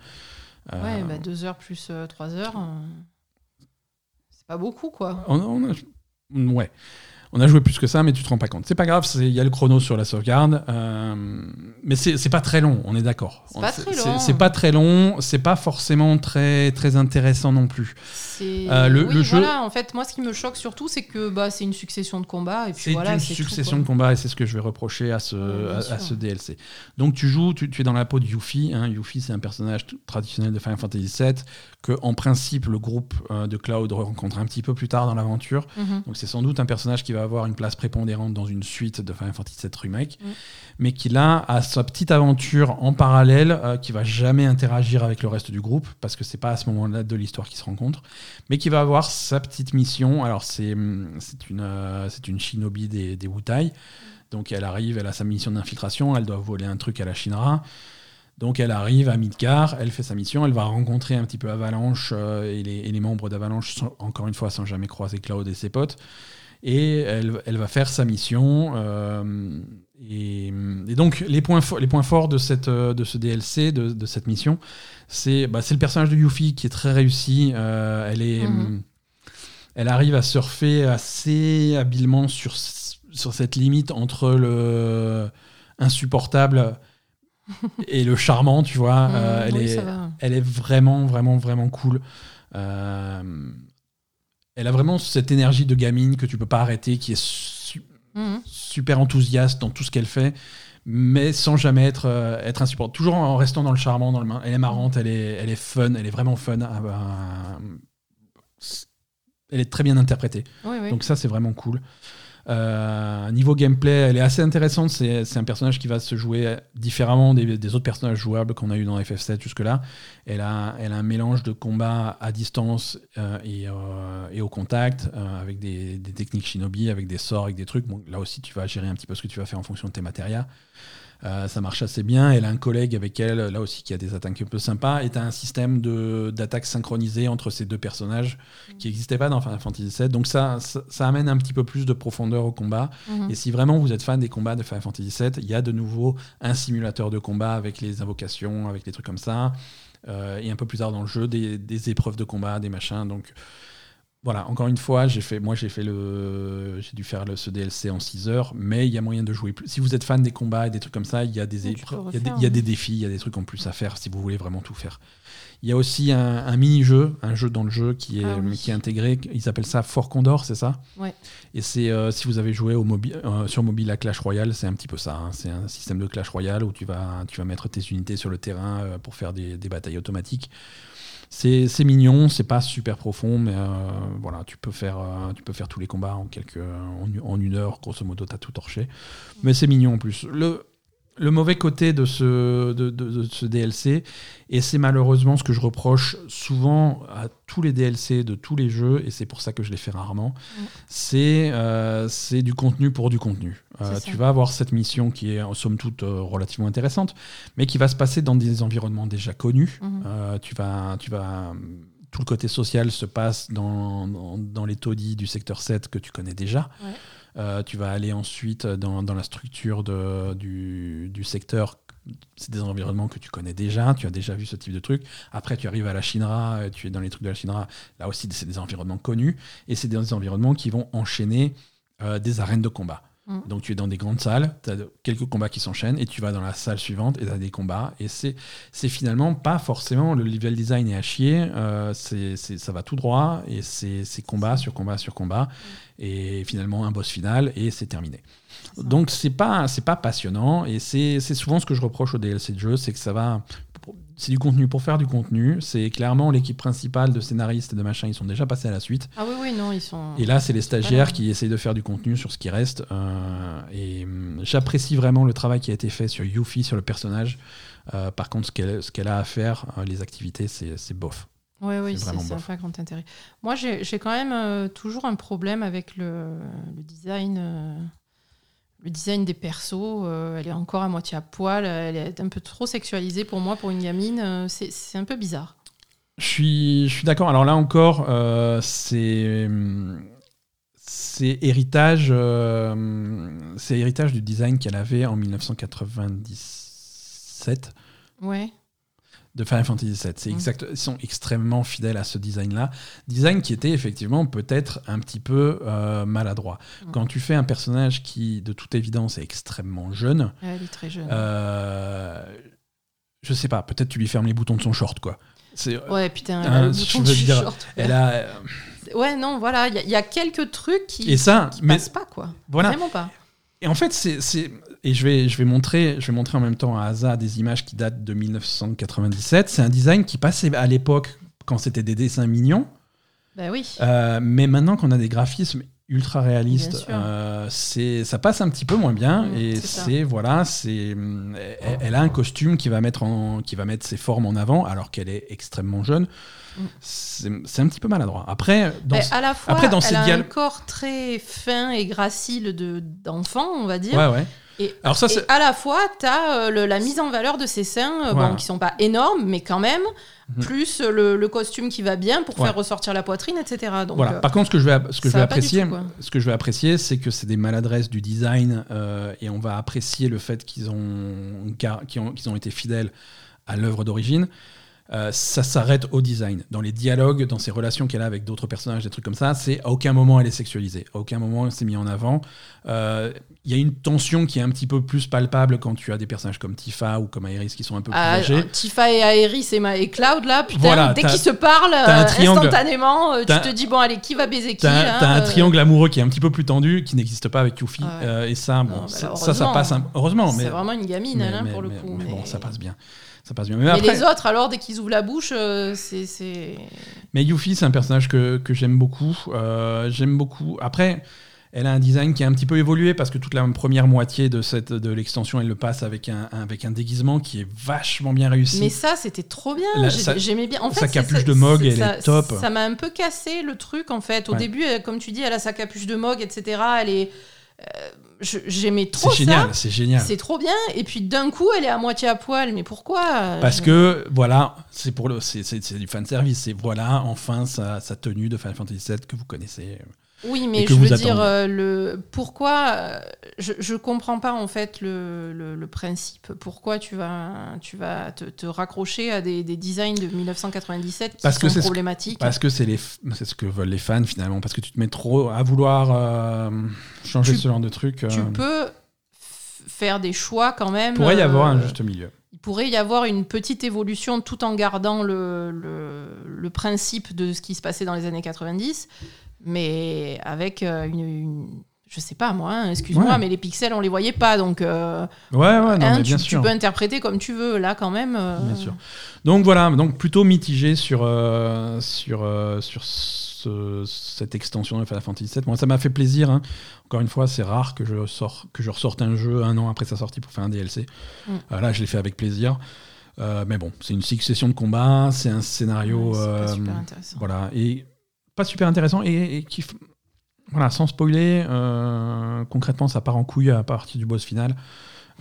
Euh, Ouais, bah 2 heures plus 3 heures, euh, c'est pas beaucoup quoi. on, on a, ouais. On a joué plus que ça, mais tu te rends pas compte. C'est pas grave, il y a le chrono sur la sauvegarde. euh, mais c'est pas très long, on est d'accord. C'est pas très long. C'est pas très long, c'est pas forcément très, très intéressant non plus. Euh, le- oui, le jeu- voilà, en fait, moi ce qui me choque surtout c'est que bah c'est une succession de combats C'est voilà, une tout, succession de combats et c'est ce que je vais reprocher à ce, à, à DLC. Donc tu joues, tu, tu es dans la peau de Yuffie. Hein. Yuffie, c'est un personnage traditionnel de Final Fantasy VII que, en principe, le groupe euh, de Cloud rencontre un petit peu plus tard dans l'aventure. Mhm. Donc c'est sans doute un personnage qui va avoir une place prépondérante dans une suite de Final Fantasy VII Remake, Mm. mais qui là a sa petite aventure en parallèle, euh, qui va jamais interagir avec le reste du groupe parce que c'est pas à ce moment-là de l'histoire qu'ils se rencontrent, mais qui va avoir sa petite mission. Alors c'est hum, c'est une euh, c'est une shinobi des, des Wutai, donc elle arrive, elle a sa mission d'infiltration, elle doit voler un truc à la Shinra. Donc elle arrive à Midgar, elle fait sa mission, elle va rencontrer un petit peu Avalanche euh, et, les, et les membres d'Avalanche, encore une fois sans jamais croiser Cloud et ses potes. Et elle, elle va faire sa mission. euh, et, et donc les points, fo- les points forts de, cette, euh, de ce DLC, de, de cette mission, c'est bah, c'est le personnage de Yuffie qui est très réussi. Euh, elle, est, Mhm. elle arrive à surfer assez habilement sur, sur cette limite entre le insupportable et le charmant, tu vois. Euh, Mhm, elle, oui, est, elle vraiment, vraiment, vraiment cool. Euh, elle a vraiment cette énergie de gamine que tu peux pas arrêter, qui est su- Mhm. super enthousiaste dans tout ce qu'elle fait, mais sans jamais être, euh, être insupportable. Toujours en restant dans le charmant, dans le main. Elle est marrante, elle est, elle est fun, elle est vraiment fun. Ah bah, elle est très bien interprétée. Oui, oui. Donc ça, c'est vraiment cool. Euh, niveau gameplay, elle est assez intéressante. C'est un personnage qui va se jouer différemment des, autres personnages jouables qu'on a eu dans FF7 jusque-là. Elle a, elle a un mélange de combat à distance euh, et, euh, et au contact, avec des, techniques shinobi, avec des sorts, avec des trucs. Là aussi, tu vas gérer un petit peu ce que tu vas faire en fonction de tes matérias. Euh, ça marche assez bien. Elle a un collègue avec elle, là aussi, qui a des attaques un peu sympas. Et tu as un système de- d'attaque synchronisé entre ces deux personnages qui n'existait pas dans Final Fantasy VII. Donc ça, ça, ça amène un petit peu plus de profondeur au combat. Mhm. Et si vraiment vous êtes fan des combats de Final Fantasy VII, il y a de nouveau un simulateur de combat avec les invocations, avec des trucs comme ça. Euh, et un peu plus tard dans le jeu, des, des épreuves de combat, des machins. Donc voilà, encore une fois, j'ai fait, moi j'ai fait le, j'ai dû faire le, ce DLC en 6 heures, mais il y a moyen de jouer plus. Si vous êtes fan des combats et des trucs comme ça, il y a des il y a des- refaire, il y a des défis, il y a des trucs en plus à faire si vous voulez vraiment tout faire. Il y a aussi un, un mini-jeu, un jeu dans le jeu qui est, Ah oui. qui est intégré. Ils appellent ça Fort Condor, c'est ça? Ouais. Et c'est euh, si vous avez joué au mobi- euh, sur mobile à Clash Royale, c'est un petit peu ça. hein. C'est un système de Clash Royale où tu vas, tu vas mettre tes unités sur le terrain euh, pour faire des, des batailles automatiques. C'est mignon, c'est pas super profond, mais euh, voilà, tu peux, faire, euh, tu peux faire tous les combats en, quelques, une heure, grosso modo, t'as tout torché. Mais c'est mignon en plus. Le, le mauvais côté de ce, de, de- de ce DLC, et c'est malheureusement ce que je reproche souvent à tous les DLC de tous les jeux, et c'est pour ça que je les fais rarement, c'est euh, c'est du contenu pour du contenu. Euh, tu vas avoir cette mission qui est en somme toute euh, relativement intéressante, mais qui va se passer dans des environnements déjà connus. Mhm. Tu vas, tu vas, tout le côté social se passe dans, dans, dans les taudis du secteur 7 que tu connais déjà. Ouais. Euh, tu vas aller ensuite dans, dans la structure de, du, du secteur. C'est des environnements que tu connais déjà, tu as déjà vu ce type de truc. Après, tu arrives à la Shinra, euh, tu es dans les trucs de la Shinra. Là aussi, c'est des environnements connus. Et c'est des environnements qui vont enchaîner euh, des arènes de combat. Mm. Donc tu es dans des grandes salles, tu as quelques combats qui s'enchaînent, et tu vas dans la salle suivante et tu as des combats. Et c'est finalement pas forcément le level design est à chier, euh, ça va tout droit, et c'est c'est combat sur combat sur combat, et finalement un boss final, et c'est terminé. Donc c'est pas c'est pas passionnant, et c'est souvent ce que je reproche au DLC de jeu, c'est que ça va c'est du contenu pour faire du contenu. C'est clairement l'équipe principale de scénaristes et de machin, ils sont déjà passés à la suite. Ah oui, oui, non, ils sont. Et là, c'est les stagiaires qui essayent de faire du contenu sur ce qui reste. euh, et hum, j'apprécie vraiment le travail qui a été fait sur Yuffie, sur le personnage. Euh, par contre, ce qu'elle qu'elle a à faire, euh, les activités, c'est c'est bof. Oui, oui, C'est ça pas grand intérêt. Moi, j'ai quand même euh, toujours un problème avec le, le design. euh, le design des persos, euh, elle est encore à moitié à poil, elle est un peu trop sexualisée pour moi, pour une gamine. c'est un peu bizarre. Je suis, je suis d'accord. Alors là encore, c'est c'est héritage, héritage du design qu'elle avait en 1997. Ouais. De Final Fantasy VII. C'est exact, ils sont extrêmement fidèles à ce design-là. Design qui était effectivement peut-être un petit peu euh, maladroit. Quand tu fais un personnage qui, de toute évidence, est extrêmement jeune, Elle est très jeune. euh, je sais pas, peut-être tu lui fermes les boutons de son short, quoi. C'est, Ouais, putain, le je bouton veux du dire, short. elle a, euh, Ouais, non, voilà, il y, a- y a quelques trucs qui, et ça, qui mais passent pas, quoi. voilà. Vraiment pas. Et en fait, c'est- et je vais, je vais montrer, je vais montrer en même temps à Asa des images qui datent de 1997. C'est un design qui passait à l'époque quand c'était des dessins mignons. Bah oui. Euh, mais maintenant qu'on a des graphismes ultra réalistes, euh, c'est ça passe un petit peu moins bien Mm, et c'est voilà, c'est hum, elle, elle a un costume qui va mettre en qui va mettre ses formes en avant alors qu'elle est extrêmement jeune. Mm. C'est un petit peu maladroit. Après dans ce- à la fois, après, dans elle ces a un corps très fin et gracile de d'enfant, on va dire. ouais ouais. Et, Alors ça et à la fois, tu as la mise en valeur de ses seins, euh, Voilà. bon, qui sont pas énormes, mais quand même, Mhm. plus euh, le, le costume qui va bien pour Ouais. faire ressortir la poitrine, etc. Donc, voilà. euh, Par contre, ce que je vais, ce que je vais apprécier, tout, ce que je vais apprécier, c'est que c'est des maladresses du design euh, et on va apprécier le fait qu'ils ont, qu'ils ont, qu'ils ont été fidèles à l'œuvre d'origine. Euh, ça s'arrête au design. Dans les dialogues, dans ses relations qu'elle a avec d'autres personnages, des trucs comme ça, c'est à aucun moment elle est sexualisée. À aucun moment elle s'est mis en avant. Euh, Il y a une tension qui est un petit peu plus palpable quand tu as des personnages comme Tifa ou comme Aerys qui sont un peu plus ah, âgés. Tifa et Aerys et, Ma- et Cloud, là, putain, Voilà, dès qu'ils se parlent euh, instantanément, euh, tu te dis, bon, allez, qui va baiser qui T'as un euh, triangle amoureux qui est un petit peu plus tendu, qui n'existe pas avec Yuffie. Ouais. Euh, et ça, bon, Non, bah ça, ça, passe. un- Heureusement, C'est vraiment une gamine, mais, elle, hein, mais- pour le coup. mais bon, ça passe bien. ça passe bien. Mais, après, les autres, alors, dès qu'ils ouvrent la bouche, euh, c'est. mais Yuffie, c'est un personnage que, que j'aime beaucoup. J'aime beaucoup. Après, elle a un design qui a un petit peu évolué parce que toute la première moitié de, cette, de l'extension, elle le passe avec un, avec un déguisement qui est vachement bien réussi. Mais ça, c'était trop bien. La- J'aimais bien. En sa fait, capuche de Mog, elle ça- est top. Ça m'a un peu cassé le truc, en fait. Au Ouais. début, elle- comme tu dis, elle a sa capuche de Mog, etc. Elle est. euh, je- J'aimais trop c'est ça. génial, c'est génial. C'est trop bien. Et puis d'un coup, elle est à moitié à poil. Mais pourquoi Parce Je- que voilà, c'est pour le, c'est, c'est- c'est du fan service. C'est voilà, enfin sa, sa tenue de Final Fantasy VII que vous connaissez. Oui, mais je veux dire, euh, le pourquoi euh, je, je comprends pas en fait le, le, le principe. Pourquoi tu vas, tu vas te, te raccrocher à des, des designs de 1997 qui Parce que sont ce- problématiques Parce que c'est ce que veulent les fans finalement. Parce que tu te mets trop à vouloir euh, changer Tu- ce genre de truc. Tu peux faire des choix quand même. pourrait y avoir un juste milieu. Il pourrait y avoir une petite évolution tout en gardant le, le, le principe de ce qui se passait dans les années 90, mais avec euh, une, une- je sais pas moi, hein, excuse-moi, Ouais. mais les pixels on les voyait pas, donc euh, Ouais, ouais, non, hein, mais tu, bien tu sûr. peux interpréter comme tu veux. Là quand même. euh, Bien sûr. Donc voilà, donc plutôt mitigé sur, euh, sur, sur ce- cette extension de Final Fantasy VII. Moi, ça m'a fait plaisir. hein. Encore une fois, c'est rare que je, sors, que je ressorte un jeu un an après sa sortie pour faire un DLC. Mm. Là, je l'ai fait avec plaisir. Mais bon, c'est une succession de combats, c'est un scénario. ouais, c'est pas super intéressant. voilà, et pas super intéressant et, et qui. Voilà, sans spoiler, euh, concrètement, ça part en couille à partir du boss final.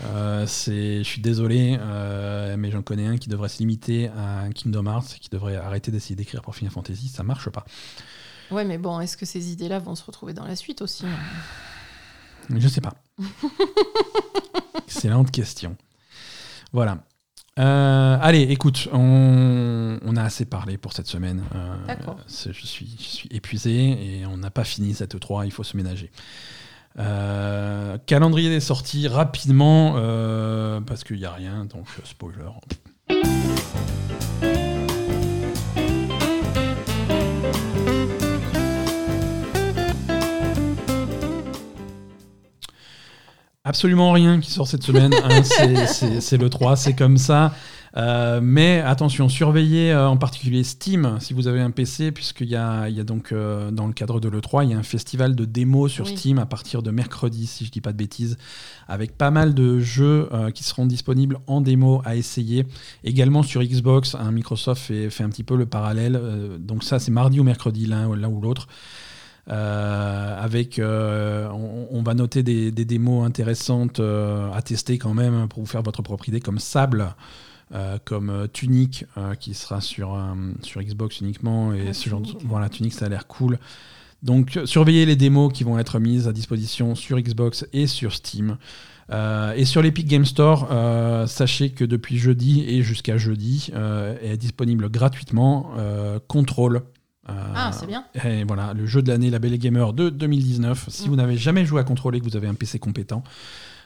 Euh, c'est, je suis désolé, euh, mais j'en connais un qui devrait se limiter à Kingdom Hearts, qui devrait arrêter d'essayer d'écrire pour Final Fantasy, ça marche pas. Ouais, mais bon, est-ce que ces idées-là vont se retrouver dans la suite aussi Je sais pas. Excellente question. Voilà. Euh, allez, écoute, on, on a assez parlé pour cette semaine. Euh, Je suis, je suis épuisé et on n'a pas fini cette 3, il faut se ménager. Euh, calendrier des sorties rapidement parce qu'il n'y a rien, donc spoiler. Absolument rien qui sort cette semaine. hein, c'est- le 3, c'est comme ça. Euh, mais attention, surveillez euh, en particulier Steam si vous avez un PC, puisqu'il y a, il y a donc euh, dans le cadre de l'E3, il y a un festival de démos sur Oui. Steam à partir de mercredi, si je dis pas de bêtises, avec pas mal de jeux euh, qui seront disponibles en démo à essayer. Également sur Xbox, hein, Microsoft fait, fait un petit peu le parallèle. euh, donc ça, c'est mardi ou mercredi, l'un ou l'autre. Euh, avec, euh, on, on va noter des, des démos intéressantes euh, à tester quand même pour vous faire votre propre idée, comme Sable, euh, comme euh, Tunic, euh, qui sera sur, sur Xbox uniquement. Et Ah, ce genre de- voilà, Tunic, ça a l'air cool. Donc, surveillez les démos qui vont être mises à disposition sur Xbox et sur Steam. Et sur l'Epic Game Store, sachez que depuis jeudi et jusqu'à jeudi est disponible gratuitement Control. Euh, Ah, c'est bien. et voilà, le jeu de l'année Label Gamer de 2019. Si Mm. vous n'avez jamais joué à Control et que vous avez un PC compétent,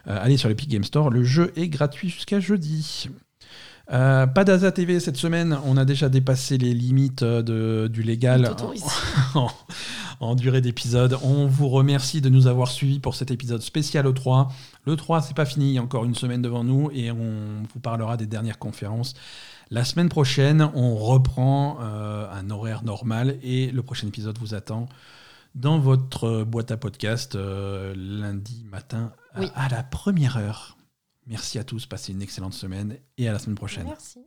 euh, allez sur l'Epic Game Store. Le jeu est gratuit jusqu'à jeudi. Euh, pas d'Aza TV cette semaine. On a déjà dépassé les limites de, du légal en durée d'épisode. On vous remercie de nous avoir suivis pour cet épisode spécial E3. Le 3, c'est pas fini, il y a encore une semaine devant nous et on vous parlera des dernières conférences. La semaine prochaine, on reprend euh, un horaire normal et le prochain épisode vous attend dans votre boîte à podcast euh, lundi matin à- à la première heure. Merci à tous, passez une excellente semaine et à la semaine prochaine. Merci.